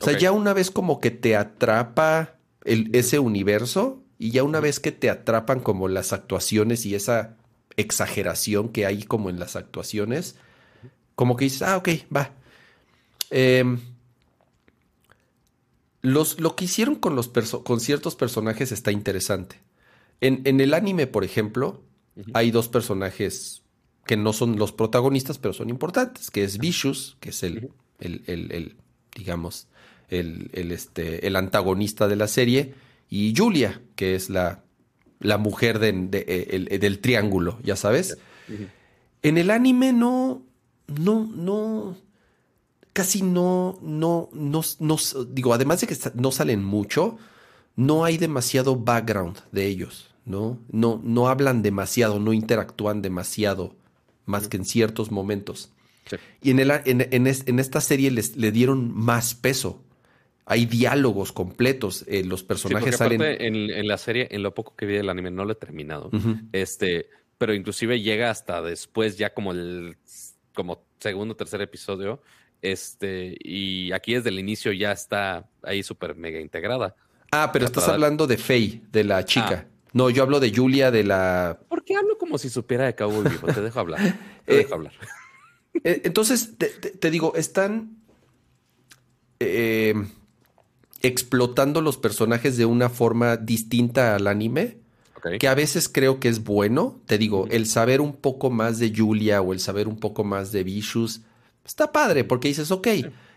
O sea, ya una vez como que te atrapa el, ese universo y ya una vez que te atrapan como las actuaciones y esa exageración que hay como en las actuaciones, como que dices, ah, ok, va. Eh, los, lo que hicieron con, los con ciertos personajes está interesante. En, en el anime, por ejemplo, hay dos personajes que no son los protagonistas, pero son importantes, que es Vicious, que es el, el, el, digamos, el, el, este, el antagonista de la serie, y Julia, que es la, la mujer de, de, del triángulo, ya sabes. En el anime no, no, no, casi no, no, no, no, digo, además de que no salen mucho, no hay demasiado background de ellos, ¿no? No, no hablan demasiado, no interactúan demasiado, más que en ciertos momentos. Y en, el, en, en, esta serie les, le dieron más peso. Hay diálogos completos, eh, los personajes salen... En, la serie, en lo poco que vi del anime, no lo he terminado, este, pero inclusive llega hasta después, ya como el como segundo o tercer episodio, este, y aquí desde el inicio ya está ahí súper mega integrada. Ah, pero estás hablando de Faye, de la chica. Ah. No, yo hablo de Julia, de la. ¿Por qué hablo como si supiera de Cowboy Vivo? Te dejo hablar. <laughs> Te dejo hablar. Eh, entonces, te, digo, están eh, explotando los personajes de una forma distinta al anime. Que a veces creo que es bueno. Te digo, el saber un poco más de Julia o el saber un poco más de Vicious está padre, porque dices, ok,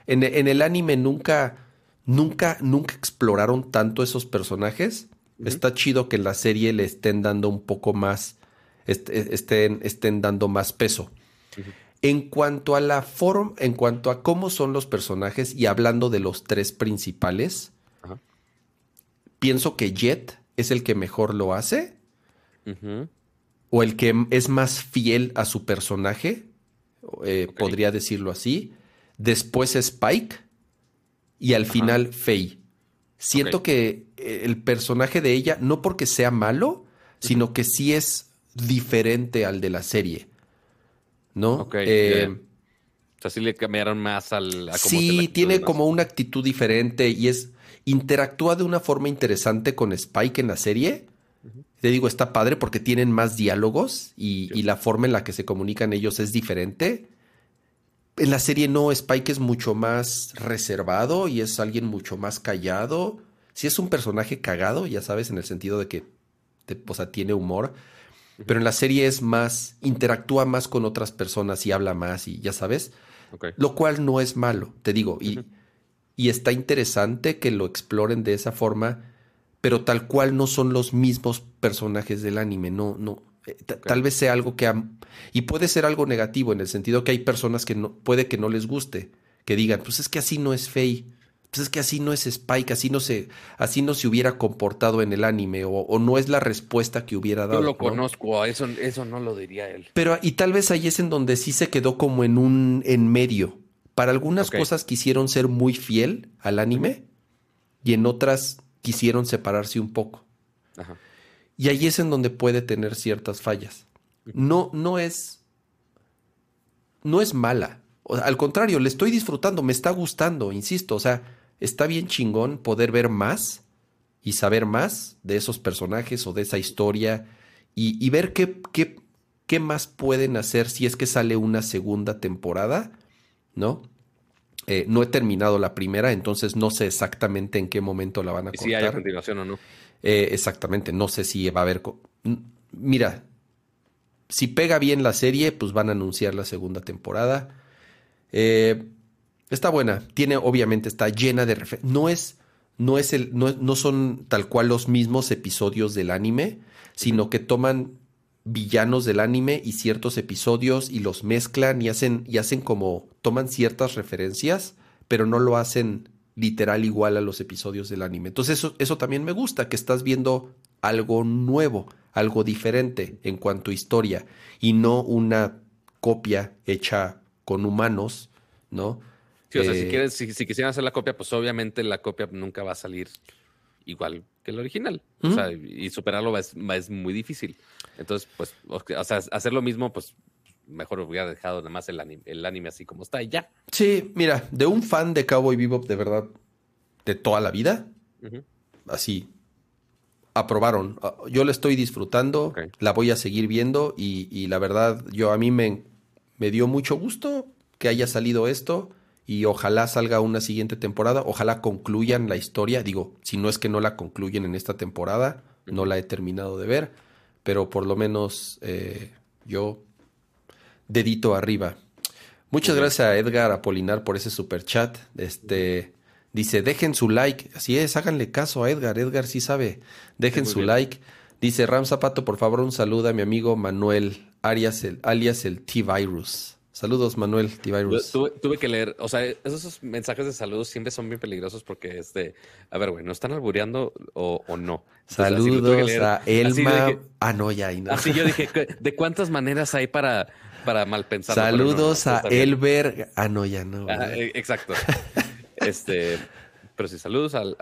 en, el anime nunca, nunca, nunca exploraron tanto esos personajes. Está chido que en la serie le estén dando un poco más, estén, estén dando más peso. En cuanto a la forma, en cuanto a cómo son los personajes y hablando de los tres principales, pienso que Jet es el que mejor lo hace. O el que es más fiel a su personaje. Eh, podría decirlo así. Después Spike y al final Faye. Siento que eh, el personaje de ella, no porque sea malo, sino que sí es diferente al de la serie. ¿No? Eh, o sea, sí le cambiaron más al. sí, tiene como una actitud diferente y es. Interactúa de una forma interesante con Spike en la serie te digo, está padre porque tienen más diálogos y, la forma en la que se comunican ellos es diferente. En la serie no, Spike es mucho más reservado y es alguien mucho más callado. Sí es un personaje cagado, ya sabes, en el sentido de que o sea, tiene humor. Pero en la serie es más, interactúa más con otras personas y habla más y ya sabes. Lo cual no es malo, te digo. Y, y está interesante que lo exploren de esa forma pero tal cual no son los mismos personajes del anime, no, no. Eh, tal vez sea algo que... y puede ser algo negativo en el sentido que hay personas que no, puede que no les guste, que digan, pues es que así no es Faye, pues es que así no es Spike, así no se, así no se hubiera comportado en el anime, o, no es la respuesta que hubiera dado. Yo lo conozco, eso, eso no lo diría él. Pero, y tal vez ahí es en donde sí se quedó como en un, en medio. Para algunas cosas quisieron ser muy fiel al anime, y en otras quisieron separarse un poco. Y ahí es en donde puede tener ciertas fallas. No, no es. No es mala. al contrario, le estoy disfrutando, me está gustando, insisto. O sea, está bien chingón poder ver más y saber más de esos personajes o de esa historia y, ver qué, qué, qué más pueden hacer si es que sale una segunda temporada, ¿no? Eh, no he terminado la primera, entonces no sé exactamente en qué momento la van a cortar. Si hay continuación o no. Eh, exactamente, no sé si va a haber. Mira, si pega bien la serie, pues van a anunciar la segunda temporada. Eh, está buena. Tiene, obviamente, está llena de referencias. No es, no es el, no, no son tal cual los mismos episodios del anime, sino que toman villanos del anime y ciertos episodios y los mezclan y hacen, y hacen como, toman ciertas referencias, pero no lo hacen literal igual a los episodios del anime. Entonces eso, eso también me gusta, que estás viendo algo nuevo, algo diferente en cuanto a historia y no una copia hecha con humanos, ¿no? Sí, o sea, si, eh, quieres, si, quisieran hacer la copia, pues obviamente la copia nunca va a salir igual que el original. O sea, y superarlo es, es muy difícil. Entonces, pues, o sea, hacer lo mismo, pues mejor hubiera dejado nada más el anime, el anime así como está y ya. Sí, mira, de un fan de Cowboy Bebop de verdad, de toda la vida, así, aprobaron. Ah, yo la estoy disfrutando, la voy a seguir viendo y, la verdad, yo a mí me, me dio mucho gusto que haya salido esto y ojalá salga una siguiente temporada, ojalá concluyan la historia, digo, si no es que no la concluyen en esta temporada, no la he terminado de ver, pero por lo menos eh, yo dedito arriba. Muchas gracias a Edgar Apolinar por ese super chat. Este dice, dejen su like. Así es, háganle caso a Edgar. Edgar sí sabe. Dejen su like. Dice Ram Zapato, por favor, un saludo a mi amigo Manuel Arias, el, alias el T-Virus. Saludos, Manuel T-Virus. Tuve, que leer, o sea, esos mensajes de saludos siempre son bien peligrosos porque es de, a ver, güey, ¿no están albureando o, no? saludos a Elma. ah, no, ya, no. Así yo dije, ¿de cuántas maneras hay para para mal pensar. Saludos a Elber. Ah, no, ya no. E, exacto. <laughs> este, pero sí, saludos al,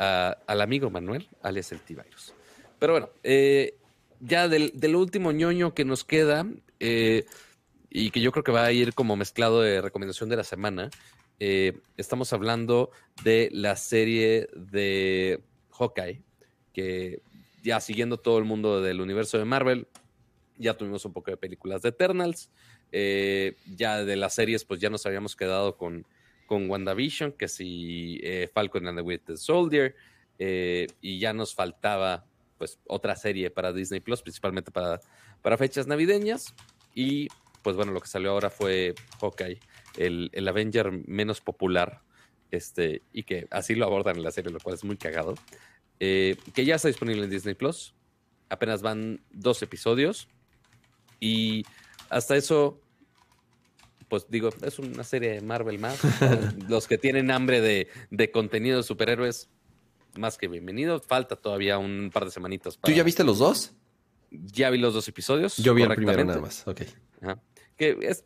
amigo Manuel, alias el T-Virus. Pero bueno, eh, ya del, último ñoño que nos queda, eh, y que yo creo que va a ir como mezclado de recomendación de la semana, eh, estamos hablando de la serie de Hawkeye, que ya siguiendo todo el mundo del universo de Marvel, ya tuvimos un poco de películas de Eternals, eh, ya de las series, pues ya nos habíamos quedado con, con WandaVision, que si eh, Falcon and the Winter Soldier, y ya nos faltaba pues otra serie para Disney Plus, principalmente para, para fechas navideñas. Y pues bueno, lo que salió ahora fue Hawkeye, el, el Avenger menos popular, este, y que así lo abordan en la serie, lo cual es muy cagado. que ya está disponible en Disney Plus. Apenas van dos episodios. Y hasta eso, pues digo, es una serie de Marvel más. <laughs> Los que tienen hambre de, contenido de superhéroes, más que bienvenidos. Falta todavía un par de semanitas. ¿Tú ya viste los dos? Ya vi los dos episodios. Yo vi el primero nada más, ok. Que es,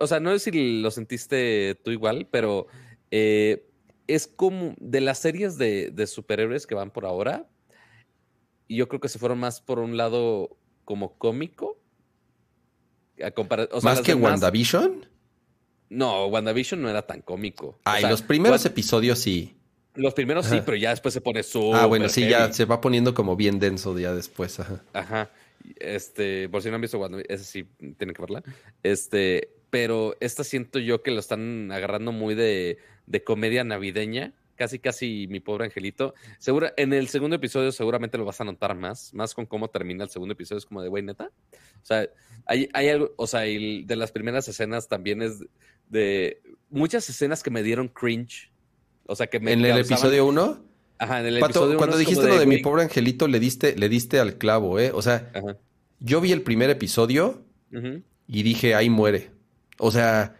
o sea, no sé si lo sentiste tú igual, pero eh, es como de las series de, de superhéroes que van por ahora, y yo creo que se fueron más por un lado como cómico ¿Más que WandaVision? No, WandaVision no era tan cómico. Ah, los primeros episodios sí. Los primeros sí, pero ya después se pone su. Ah, bueno, sí, ya se va poniendo como bien denso ya después. Ajá. Ajá. Este, por si no han visto WandaVision, ese sí tienen que verla. Este, pero esta siento yo que lo están agarrando muy de, de comedia navideña casi casi mi pobre angelito. Segura, en el segundo episodio seguramente lo vas a notar más, más con cómo termina el segundo episodio, es como de, güey, neta. O sea, hay, hay algo, o sea, de las primeras escenas también es de muchas escenas que me dieron cringe. O sea, que me... ¿En el episodio 1? Ajá, en el episodio Cuando dijiste lo de, mi pobre angelito, le diste, le diste al clavo, ¿eh? O sea, yo vi el primer episodio y dije, ahí muere. O sea,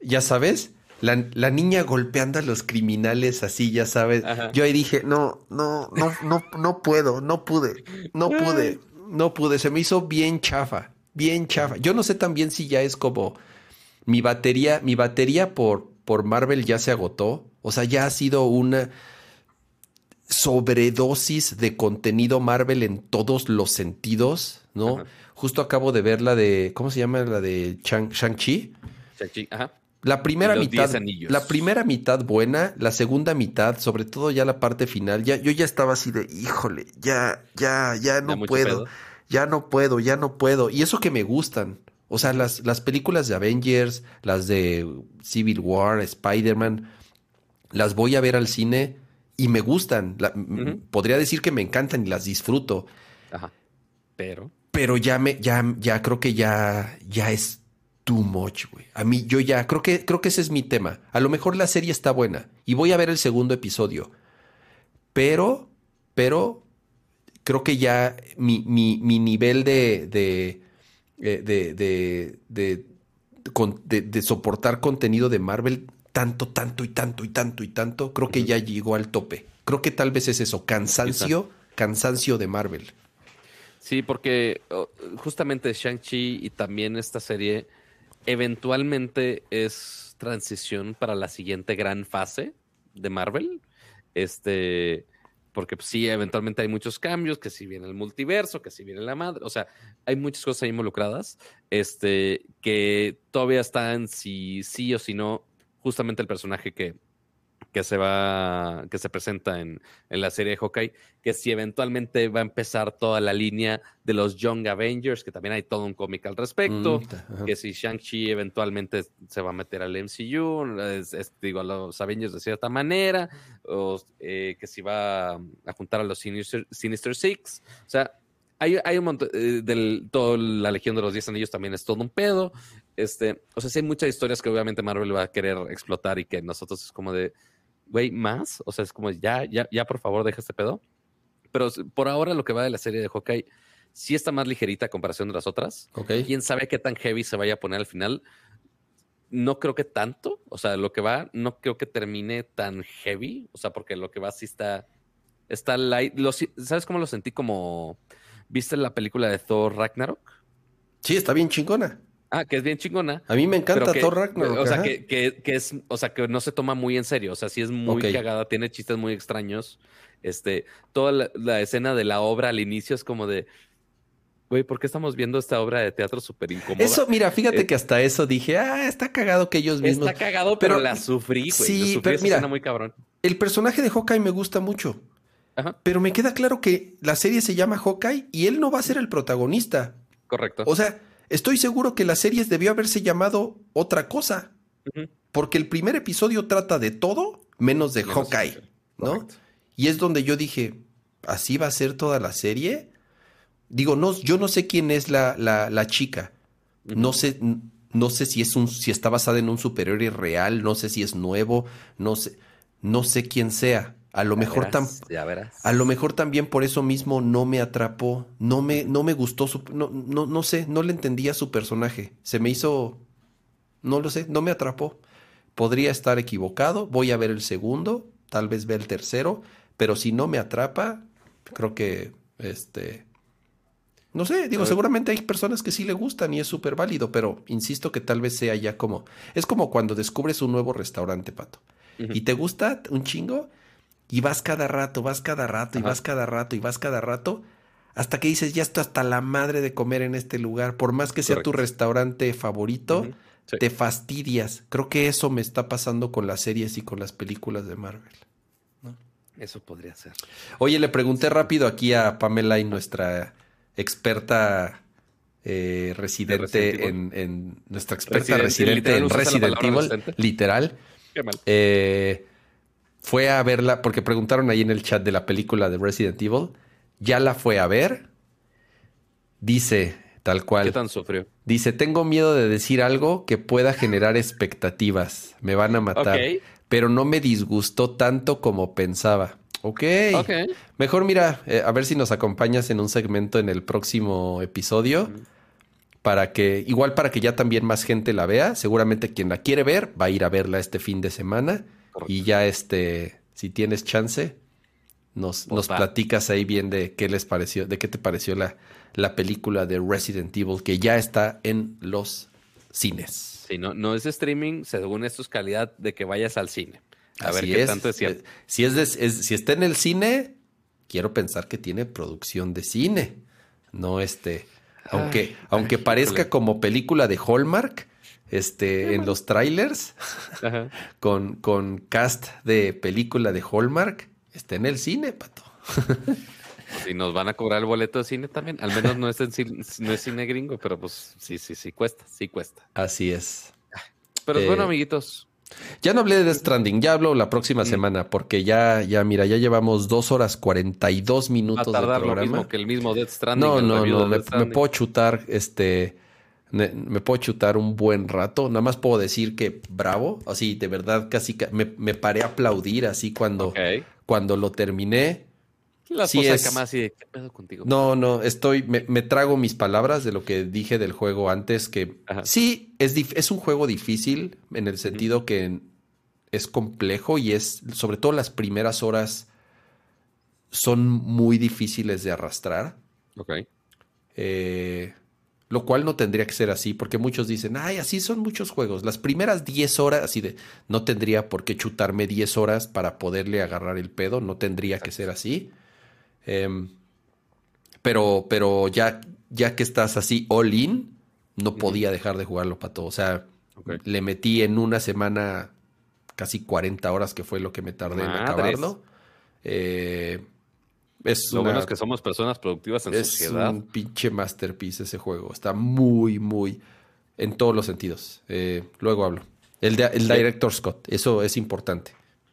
ya sabes, la, niña golpeando a los criminales así, ya sabes. Yo ahí dije, no, no, no, no, no puedo, no pude, no pude, no pude. Se me hizo bien chafa, bien chafa. Yo no sé también si ya es como mi batería, mi batería por, por Marvel ya se agotó. O sea, ya ha sido una sobredosis de contenido Marvel en todos los sentidos, ¿no? Justo acabo de ver la de, ¿cómo se llama? La de Shang-Chi. Shang-Chi, ajá. La primera mitad, la primera mitad buena, la segunda mitad, sobre todo ya la parte final, ya yo ya estaba así de, híjole, ya, ya, ya no puedo, ya no puedo, ya no puedo. Y eso que me gustan, o sea, las, las películas de Avengers, las de Civil War, Spider-Man, las voy a ver al cine y me gustan. Podría decir que me encantan y las disfruto. Ajá. Pero. Pero ya me, ya, ya creo que ya, ya es too much, güey. A mí, yo ya, creo que, creo que ese es mi tema. A lo mejor la serie está buena y voy a ver el segundo episodio. Pero, pero, creo que ya mi, mi, mi nivel de, de, eh, de, de, de, de, de soportar contenido de Marvel tanto, tanto y tanto y tanto y tanto, creo que ya llegó al tope. Creo que tal vez es eso, cansancio, cansancio de Marvel. Sí, porque justamente Shang-Chi y también esta serie eventualmente es transición para la siguiente gran fase de Marvel. Este, porque pues, sí, eventualmente hay muchos cambios, que si viene el multiverso, que si viene la madre, o sea, hay muchas cosas ahí involucradas, este, que todavía están si sí o si no, justamente el personaje que, que se va, que se presenta en, en, la serie de Hawkeye, que si eventualmente va a empezar toda la línea de los Young Avengers, que también hay todo un cómic al respecto, mm, que si Shang-Chi eventualmente se va a meter al MCU, es, digo, a los Avengers de cierta manera, o eh, que si va a juntar a los Sinister, Sinister Six, o sea, hay, hay, un montón eh, del toda la Legión de los Diez Anillos también es todo un pedo. Este, o sea, sí hay muchas historias que obviamente Marvel va a querer explotar y que nosotros es como de güey, más. O sea, es como, ya, ya, ya, por favor, deja este pedo. Pero por ahora lo que va de la serie de Hawkeye sí está más ligerita a comparación de las otras. Okay. Quién sabe qué tan heavy se vaya a poner al final. No creo que tanto. O sea, lo que va, no creo que termine tan heavy. O sea, porque lo que va sí está. Está light. Lo, ¿Sabes cómo lo sentí? Como. ¿Viste la película de Thor Ragnarok? Sí, está bien chingona. Ah, que es bien chingona. A mí me encanta que, Thor Ragnarok. O sea, que, que, que, es, o sea, que no se toma muy en serio. O sea, sí es muy okay. cagada, tiene chistes muy extraños. Este, toda la, la, escena de la obra al inicio es como de, güey, ¿por qué estamos viendo esta obra de teatro súper incómoda? Eso, mira, fíjate eh, que hasta eso dije, ah, está cagado que ellos mismos. Está cagado, pero, pero la sufrí, güey. Sí, sufrí pero mira, muy cabrón. El personaje de Hawkeye me gusta mucho. Ajá. Pero me queda claro que la serie se llama Hawkeye y él no va a ser el protagonista. Correcto. O sea, Estoy seguro que la serie debió haberse llamado otra cosa. Uh -huh. Porque el primer episodio trata de todo menos de menos Hawkeye, ¿no? Correcto. Y es donde yo dije, ¿así va a ser toda la serie? Digo, no, yo no sé quién es la, la, la chica. Uh -huh. No sé, no sé si es un, si está basada en un superhéroe real, no sé si es nuevo, no sé, no sé quién sea. A lo, mejor verás, ya verás. a lo mejor también por eso mismo no me atrapó, no me, no me gustó, su, no, no, no sé, no le entendía su personaje. Se me hizo, no lo sé, no me atrapó. Podría estar equivocado, voy a ver el segundo, tal vez ve el tercero, pero si no me atrapa, creo que, este, no sé, digo, seguramente hay personas que sí le gustan y es súper válido, pero insisto que tal vez sea ya como, es como cuando descubres un nuevo restaurante, Pato, uh -huh. y te gusta un chingo y vas cada rato, vas cada rato, y Ajá. vas cada rato, y vas cada rato, hasta que dices, ya estoy hasta la madre de comer en este lugar. Por más que sea Correcto. tu restaurante favorito, uh -huh. sí. te fastidias. Creo que eso me está pasando con las series y con las películas de Marvel. ¿no? Eso podría ser. Oye, le pregunté rápido aquí a Pamela y nuestra experta eh, residente Resident en, en, nuestra experta Resident, residente en Resident Evil, literal. Qué mal. Eh, fue a verla, porque preguntaron ahí en el chat de la película de Resident Evil, ya la fue a ver, dice tal cual. ¿Qué tan sufrió? Dice, tengo miedo de decir algo que pueda generar expectativas, me van a matar, okay. pero no me disgustó tanto como pensaba. Ok. okay. Mejor mira, eh, a ver si nos acompañas en un segmento en el próximo episodio. Mm. Para que, igual para que ya también más gente la vea. Seguramente quien la quiere ver va a ir a verla este fin de semana. Correcto. Y ya este, si tienes chance, nos, nos platicas ahí bien de qué les pareció, de qué te pareció la, la película de Resident Evil, que ya está en los cines. Sí, no, no es streaming, según esto es calidad de que vayas al cine. A Así ver qué es. tanto es cierto. Si, es, de, es si está en el cine, quiero pensar que tiene producción de cine. No este. Aunque, ay, aunque parezca como película de Hallmark, este, en los trailers <laughs> con, con cast de película de Hallmark, está en el cine, pato. Y nos van a cobrar el boleto de cine también. Al menos no es, en cine, no es cine gringo, pero pues sí, sí, sí cuesta, sí cuesta. Así es. Pero eh, bueno, amiguitos. Ya no hablé de Death Stranding, ya hablo la próxima mm. semana, porque ya, ya, mira, ya llevamos dos horas 42 minutos Va a tardar de programa. lo mismo que el mismo Death Stranding. No, no, no, me, me, puedo chutar este Me, me puedo chutar un buen rato. Nada más puedo decir que bravo. Así, de verdad, casi ca- me, me paré a aplaudir así cuando, cuando lo terminé. La Sí es- Kama así de, ¿qué pedo contigo? No, no, estoy, me, me trago mis palabras de lo que dije del juego antes, que Ajá. sí, es, dif- es un juego difícil en el sentido que es complejo y es, sobre todo las primeras horas son muy difíciles de arrastrar, Ok. eh, lo cual no tendría que ser así, porque muchos dicen, ay, así son muchos juegos, las primeras 10 horas, así de, no tendría por qué chutarme 10 horas para poderle agarrar el pedo, no tendría que ser así. Em, pero, pero ya, ya que estás así all in, no podía dejar de jugarlo, Pato. O sea, le metí en una semana casi 40 horas, que fue lo que me tardé en acabarlo. Eh, es Lo una- bueno es que somos personas productivas en es sociedad. un pinche masterpiece ese juego. Está muy, muy en todos los sentidos. Eh, luego hablo. El, de- el Sí. Director Scott, eso es importante.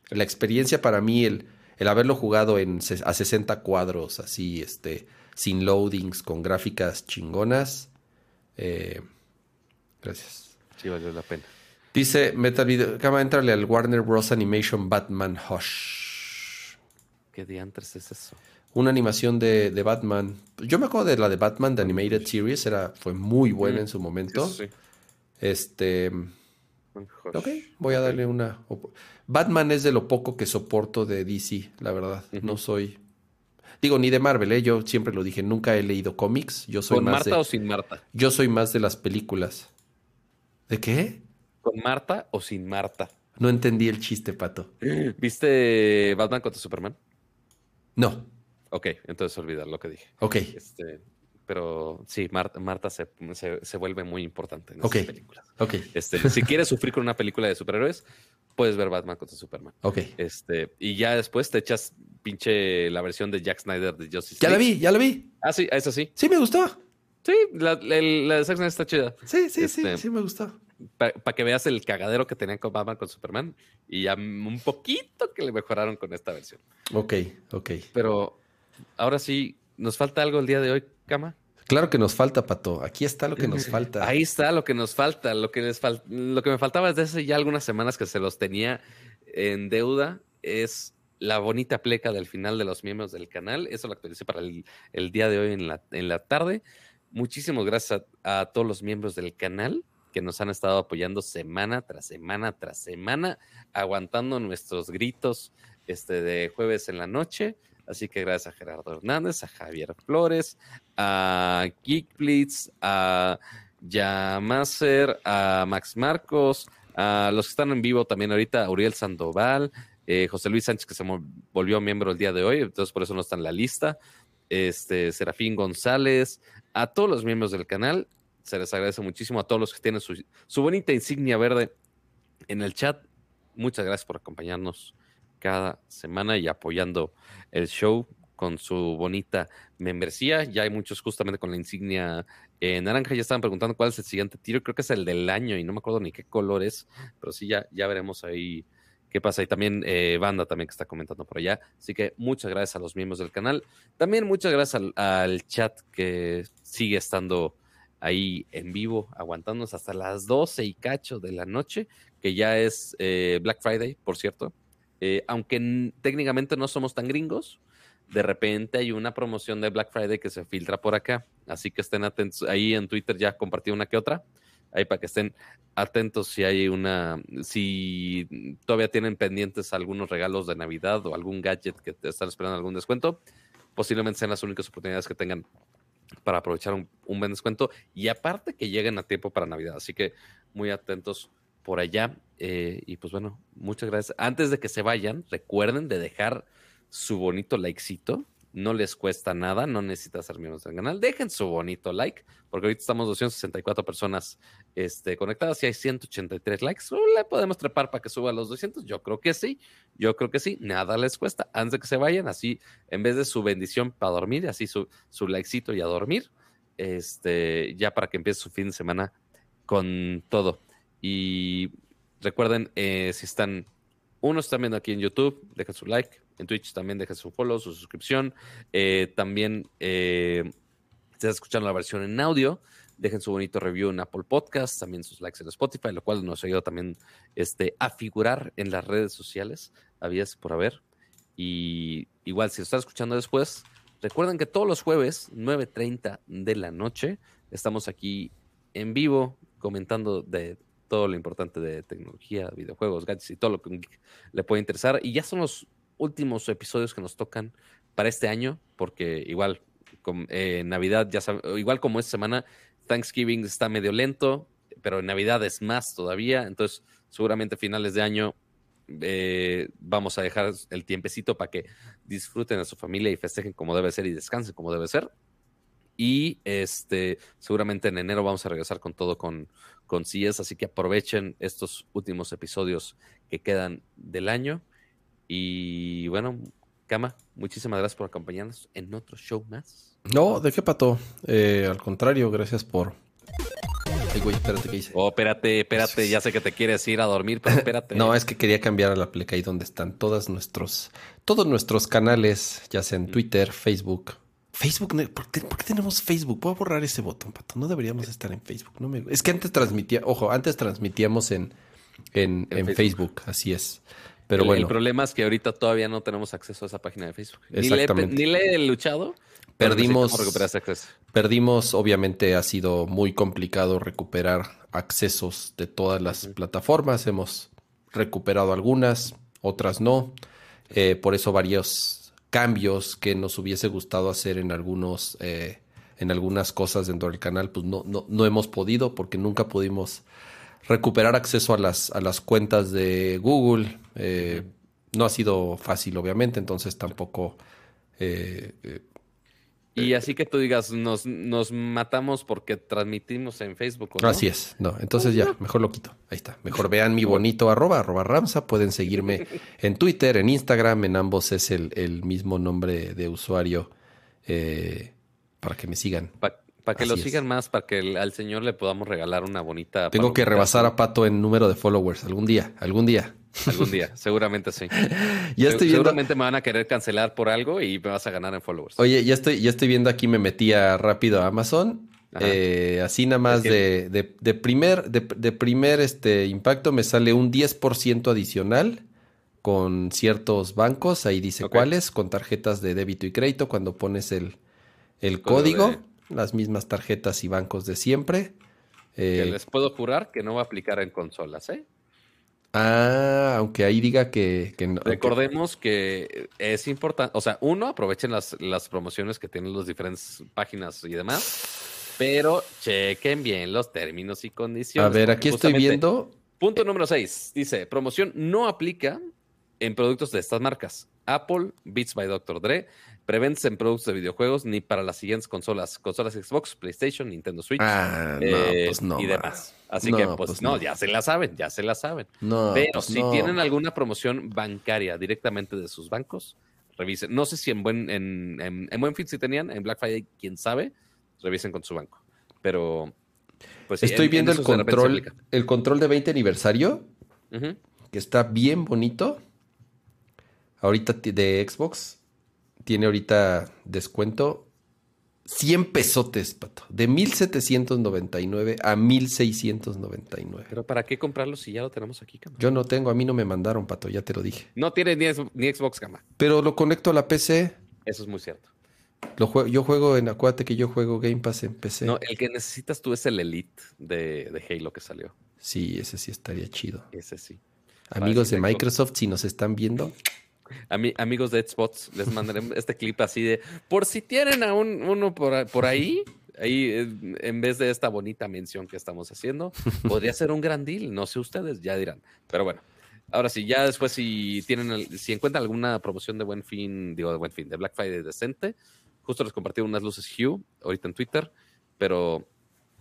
La experiencia para mí, el, el haberlo jugado en, a 60 cuadros, así, este, sin loadings, con gráficas chingonas. eh, gracias. Sí, valió la pena. Dice Metal Video, Cama, entrale al Warner Bros. Animation Batman Hush. ¿Qué diantres es eso? Una animación de, de Batman. Yo me acuerdo de la de Batman, de Animated Series, era, fue muy buena Mm, en su momento. Sí, sí. Este. Ok, voy a darle una. Batman es de lo poco que soporto de DC, la verdad. No soy. Digo, ni de Marvel, ¿eh? yo siempre lo dije, nunca he leído cómics. Yo soy ¿Con más Marta de. o sin Marta? Yo soy más de las películas. ¿De qué? ¿Con Marta o sin Marta? No entendí el chiste, pato. <gasps> ¿Viste Batman contra Superman? No. Ok, entonces olvidar lo que dije. Ok. Este, pero sí, Marta, Marta se, se- se vuelve muy importante en Ok. esas películas. Ok. Este, si quieres sufrir con una película de superhéroes, puedes ver Batman contra Superman. Ok. Este, y ya después te echas pinche la versión de Jack Snyder de Justice Ya la vi, ya la vi. Ah, sí, eso sí. Sí, me gustó. Sí, la, de Zack Snyder está chida. Sí, sí, Este- sí, sí, me gustó. Para que veas el cagadero que tenían con Batman con Superman. Y ya un poquito que le mejoraron con esta versión. Ok, ok. Pero ahora sí, nos falta algo el día de hoy, Cama. Claro que nos falta, Pato. Aquí está lo que nos falta. Ahí está lo que nos falta. Lo que, les fal- lo que me faltaba desde hace ya algunas semanas que se los tenía en deuda es la bonita pleca del final de los miembros del canal. Eso lo actualicé para el, el día de hoy en la, en la tarde. Muchísimas gracias a, a todos los miembros del canal que nos han estado apoyando semana tras semana tras semana, aguantando nuestros gritos este, de jueves en la noche. Así que gracias a Gerardo Hernández, a Javier Flores, a Geekblitz, a Yamaser, a Max Marcos, a los que están en vivo también ahorita, Uriel Sandoval, eh, José Luis Sánchez, que se volvió miembro el día de hoy, entonces por eso no está en la lista, este, Serafín González, a todos los miembros del canal, se les agradece muchísimo, a todos los que tienen su bonita insignia verde en el chat, muchas gracias por acompañarnos cada semana y apoyando el show con su bonita membresía. Ya hay muchos justamente con la insignia eh, naranja. Ya estaban preguntando cuál es el siguiente tiro. Creo que es el del año y no me acuerdo ni qué color es, pero sí, ya, ya veremos ahí qué pasa. Y también eh, Banda también que está comentando por allá. Así que muchas gracias a los miembros del canal. También muchas gracias al, chat que sigue estando ahí en vivo, aguantándonos hasta las 12 y cacho de la noche, que ya es eh, Black Friday, por cierto. Eh, aunque técnicamente no somos tan gringos, de repente hay una promoción de Black Friday que se filtra por acá. Así que estén atentos. Ahí en Twitter ya compartí una que otra. Ahí para que estén atentos si hay una, si todavía tienen pendientes algunos regalos de Navidad o algún gadget que están esperando algún descuento. Posiblemente sean las únicas oportunidades que tengan para aprovechar un buen descuento. Y aparte que lleguen a tiempo para Navidad. Así que muy atentos por allá. Eh, y pues bueno, muchas gracias. Antes de que se vayan, recuerden de dejar su bonito likecito. No les cuesta nada, no necesitas ser miembros del canal. Dejen su bonito like, porque ahorita estamos 264 personas este, conectadas y hay 183 likes. ¿O ¿Le podemos trepar para que suba a los 200? Yo creo que sí, yo creo que sí. Nada les cuesta. Antes de que se vayan, así, en vez de su bendición para dormir, así su, su likecito y a dormir, este, ya para que empiece su fin de semana con todo. Y recuerden, eh, si están, unos están viendo aquí en YouTube, dejen su like. En Twitch también dejen su follow, su suscripción. Eh, también, eh, si estás escuchando la versión en audio, dejen su bonito review en Apple Podcast, también sus likes en Spotify, lo cual nos ayuda también este, a figurar en las redes sociales, habías por haber. Y igual, si lo están escuchando después, recuerden que todos los jueves, 9.30 de la noche, estamos aquí en vivo comentando de todo lo importante de tecnología, videojuegos, gadgets y todo lo que le puede interesar. Y ya son los últimos episodios que nos tocan para este año, porque igual, con, eh, Navidad, ya igual como esta semana, Thanksgiving está medio lento, pero en Navidad es más todavía, entonces seguramente finales de año eh, vamos a dejar el tiempecito para que disfruten a su familia y festejen como debe ser y descansen como debe ser. Y este, seguramente en enero vamos a regresar con todo con, con CIES, así que aprovechen estos últimos episodios que quedan del año. Y bueno, Cama, muchísimas gracias por acompañarnos en otro show más. No, ¿de qué pato? Eh, al contrario, gracias por. Ay, güey, espérate, ¿qué hice? Oh, espérate, espérate, ya sé que te quieres ir a dormir, pero espérate. <laughs> no, es que quería cambiar a la pleca ahí donde están todos nuestros, todos nuestros canales, ya sea en mm. Twitter, Facebook, Facebook, ¿por qué, tenemos Facebook? Voy a borrar ese botón, pato. No deberíamos estar en Facebook. No me... Es que antes transmitía, ojo, antes transmitíamos en, en, Facebook. así es. Pero bueno. El problema es que ahorita todavía no tenemos acceso a esa página de Facebook. Exactamente. Ni le, he luchado. Perdimos, perdimos, obviamente ha sido muy complicado recuperar accesos de todas las plataformas. Hemos recuperado algunas, otras no. Eh, por eso varios cambios que nos hubiese gustado hacer en algunos eh, en algunas cosas dentro del canal pues no, no, no hemos podido porque nunca pudimos recuperar acceso a las, a las cuentas de Google. Eh, no ha sido fácil obviamente entonces tampoco eh, y así que tú digas, nos, nos matamos porque transmitimos en Facebook. Así es, no, entonces ya, mejor lo quito. Ahí está. Mejor vean mi bonito arroba, arroba Ramsa. Pueden seguirme <laughs> en Twitter, en Instagram, en ambos es el, mismo nombre de usuario eh, para que me sigan. Para que lo sigan más, para que al señor le podamos regalar una bonita. Tengo que rebasar a Pato en número de followers algún día, algún día. Algún día, seguramente sí. <laughs> ya estoy viendo... Seguramente me van a querer cancelar por algo y me vas a ganar en followers. Oye, ya estoy, ya estoy viendo aquí, me metía rápido a Amazon. Eh, así nada más de, de, primer, de, primer este impacto me sale un 10% adicional con ciertos bancos. Ahí dice cuáles, con tarjetas de débito y crédito. Cuando pones el, el código, las mismas tarjetas y bancos de siempre. Eh, les puedo jurar que no va a aplicar en consolas, ¿eh? Ah, aunque ahí diga que, no. Recordemos que es importante, o sea, uno, aprovechen las, las promociones que tienen las diferentes páginas y demás, pero chequen bien los términos y condiciones. A ver, aquí estoy viendo. Punto número 6. Dice, promoción no aplica en productos de estas marcas. Apple, Beats by Dr. Dre, preventes en productos de videojuegos ni para las siguientes consolas, consolas Xbox, PlayStation, Nintendo Switch ah, eh, pues y demás. Así que, pues, pues no, ya se la saben, ya se la saben. Pero pues si tienen alguna promoción bancaria directamente de sus bancos, revisen. No sé si en buen, en, en, buen fit si tenían, en Black Friday, quién sabe, revisen con su banco. Pero, pues Estoy viendo el control, el control de 20 aniversario, que está bien bonito. Ahorita de Xbox tiene ahorita descuento 100 pesotes, pato. De 1799 a 1699. Pero ¿para qué comprarlo si ya lo tenemos aquí, cama? Yo no tengo, a mí no me mandaron, pato, ya te lo dije. No tiene ni, ni Xbox, cama. Pero lo conecto a la PC. Eso es muy cierto. Lo yo juego en, acuérdate que yo juego Game Pass en PC. No, el que necesitas tú es el Elite de, de Halo que salió. Sí, ese sí estaría chido. Ese sí. Amigos de Microsoft, si nos están viendo, amigos de Xbox, les mandaré <laughs> este clip así de, por si tienen a un, uno por, por ahí, ahí en vez de esta bonita mención que estamos haciendo, <laughs> podría ser un gran deal, no sé ustedes, ya dirán. Pero bueno, ahora sí, ya después si tienen, si encuentran alguna promoción de buen fin, digo de buen fin, de Black Friday decente, justo les compartí unas luces Hue ahorita en Twitter, pero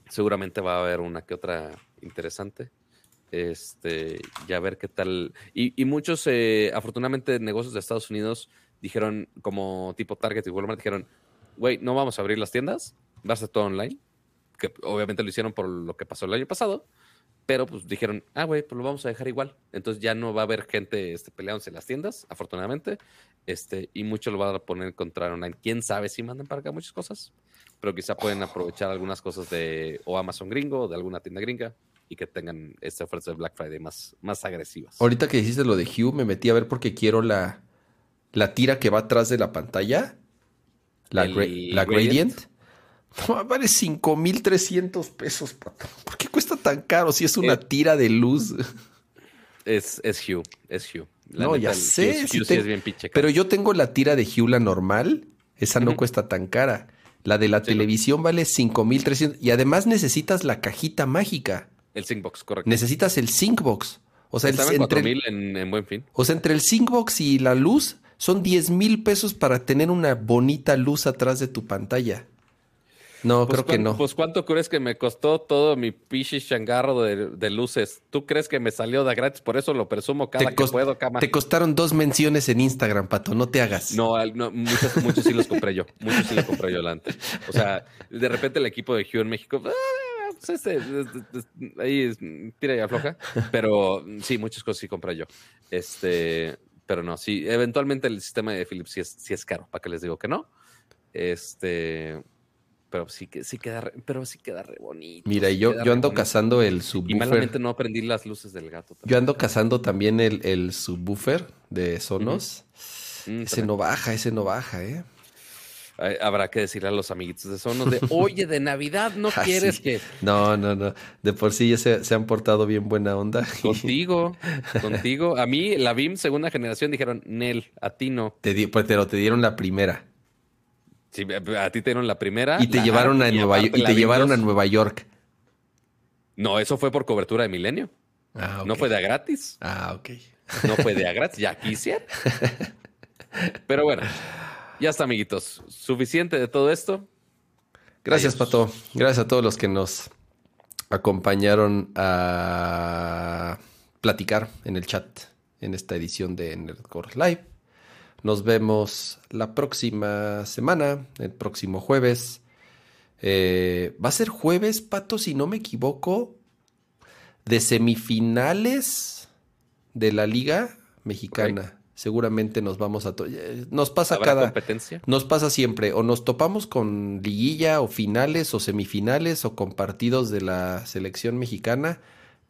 seguramente va a haber una que otra interesante este, ya ver qué tal. Y, muchos, eh, afortunadamente, negocios de Estados Unidos dijeron, como tipo Target y Walmart, dijeron, güey, no vamos a abrir las tiendas, va a ser todo online, que obviamente lo hicieron por lo que pasó el año pasado, Pero pues dijeron, ah, güey, pues lo vamos a dejar igual. Entonces ya no va a haber gente este, peleándose en las tiendas, afortunadamente. Este, y mucho lo van a poner contra online. Quién sabe si mandan para acá muchas cosas, pero quizá pueden aprovechar algunas cosas de o Amazon gringo o de alguna tienda gringa y que tengan esta oferta de Black Friday más, más agresivas. Ahorita que dijiste lo de Hue, me metí a ver porque quiero la, la tira que va atrás de la pantalla. La, El gra- la Gradient. Gradient. No, vale 5,300 pesos, pato. ¿Por qué cuesta tan caro si es una Eh, tira de luz? Es, es Hue, es Hue. No, ya sé, Hue- Hue sí es bien pinche. Pero yo tengo la tira de Hue, la normal. Esa no cuesta tan cara. La de la Sí, no. televisión vale 5,300. Y además necesitas la cajita mágica. El Syncbox, correcto. Necesitas el Syncbox. O sea, el- Estaba en entre, 4000 en, en buen fin. o sea, entre el Syncbox y la luz son 10 mil pesos para tener una bonita luz atrás de tu pantalla. No, Pues creo que no. Pues cuánto crees que me costó todo mi pichi changarro de, de luces. ¿Tú crees que me salió de gratis? Por eso lo presumo cada que puedo, cama. te costaron dos menciones en Instagram, Pato. No te hagas. No, no, muchos, muchos sí los compré yo. Muchos sí los compré yo antes. O sea, de repente el equipo de Hue en México, ah, pues este, es- es- es- ahí tira y afloja. Pero sí, muchas cosas sí compré yo. Este, pero no, sí, eventualmente el sistema de Philips sí es, sí es caro, para que les digo que no. Este, pero sí que sí queda, re- pero sí queda re bonito. Mira, sí yo, yo ando bonito. cazando el Y subwoofer. malamente no aprendí las luces del gato. Yo ando cazando también el, el subwoofer de Sonos. Mm, Ese no baja, ese no baja, ¿eh? Ay, Habrá que decirle a los amiguitos de Sonos de, <laughs> oye, de Navidad no <laughs> Ah, quieres sí. que No, no, no. De por sí ya se, se han portado bien buena onda. <laughs> contigo, contigo. A mí, la BIM segunda generación dijeron, Nel, a ti no. Te di- pues, pero te dieron la primera. Sí, a ti te dieron la primera. Y te la llevaron a Nueva, y te llevaron a 2. Nueva York. No, eso fue por cobertura de Milenio. Ah, No fue de a gratis. Ah, ok. No fue de a gratis, ya quisiera. Pero bueno, ya está, amiguitos. Suficiente de todo esto. Gracias, Adiós. Pato. Gracias a todos los que nos acompañaron a platicar en el chat en esta edición de Nerdcore Live. Nos vemos la próxima semana, el próximo jueves. Eh, va a ser jueves, Pato, si no me equivoco, de semifinales de la Liga Mexicana. Seguramente nos vamos a... eh, Nos pasa ¿Habrá cada... competencia? Nos pasa siempre, o nos topamos con liguilla o finales o semifinales o con partidos de la selección mexicana,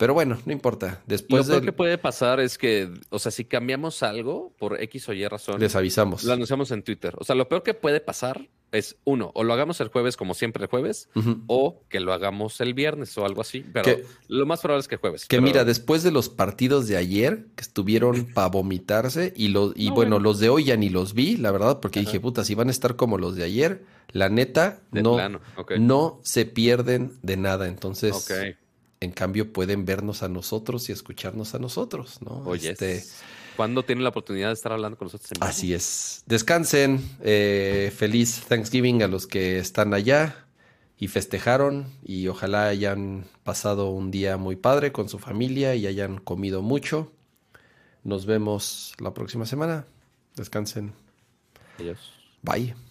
pero bueno, no importa. Lo Después peor del- que puede pasar es que, o sea, si cambiamos algo por X o Y razón, les avisamos. lo anunciamos en Twitter. O sea, lo peor que puede pasar es, uno, o lo hagamos el jueves como siempre el jueves, o que lo hagamos el viernes o algo así. Pero Que- lo más probable es que jueves. Que pero- mira, después de los partidos de ayer, que estuvieron para vomitarse, y, lo, y No, bueno, bueno. los de hoy ya ni los vi, la verdad, porque Ajá. dije, puta, si van a estar como los de ayer, la neta, De no, no se pierden de nada. Entonces. En cambio, pueden vernos a nosotros y escucharnos a nosotros, ¿no? Oye, Este, ¿cuándo tienen la oportunidad de estar hablando con nosotros en? Así es. Descansen. eh, feliz Thanksgiving a los que están allá y festejaron y ojalá hayan pasado un día muy padre con su familia y hayan comido mucho. Nos vemos la próxima semana. Descansen. Adiós. Bye.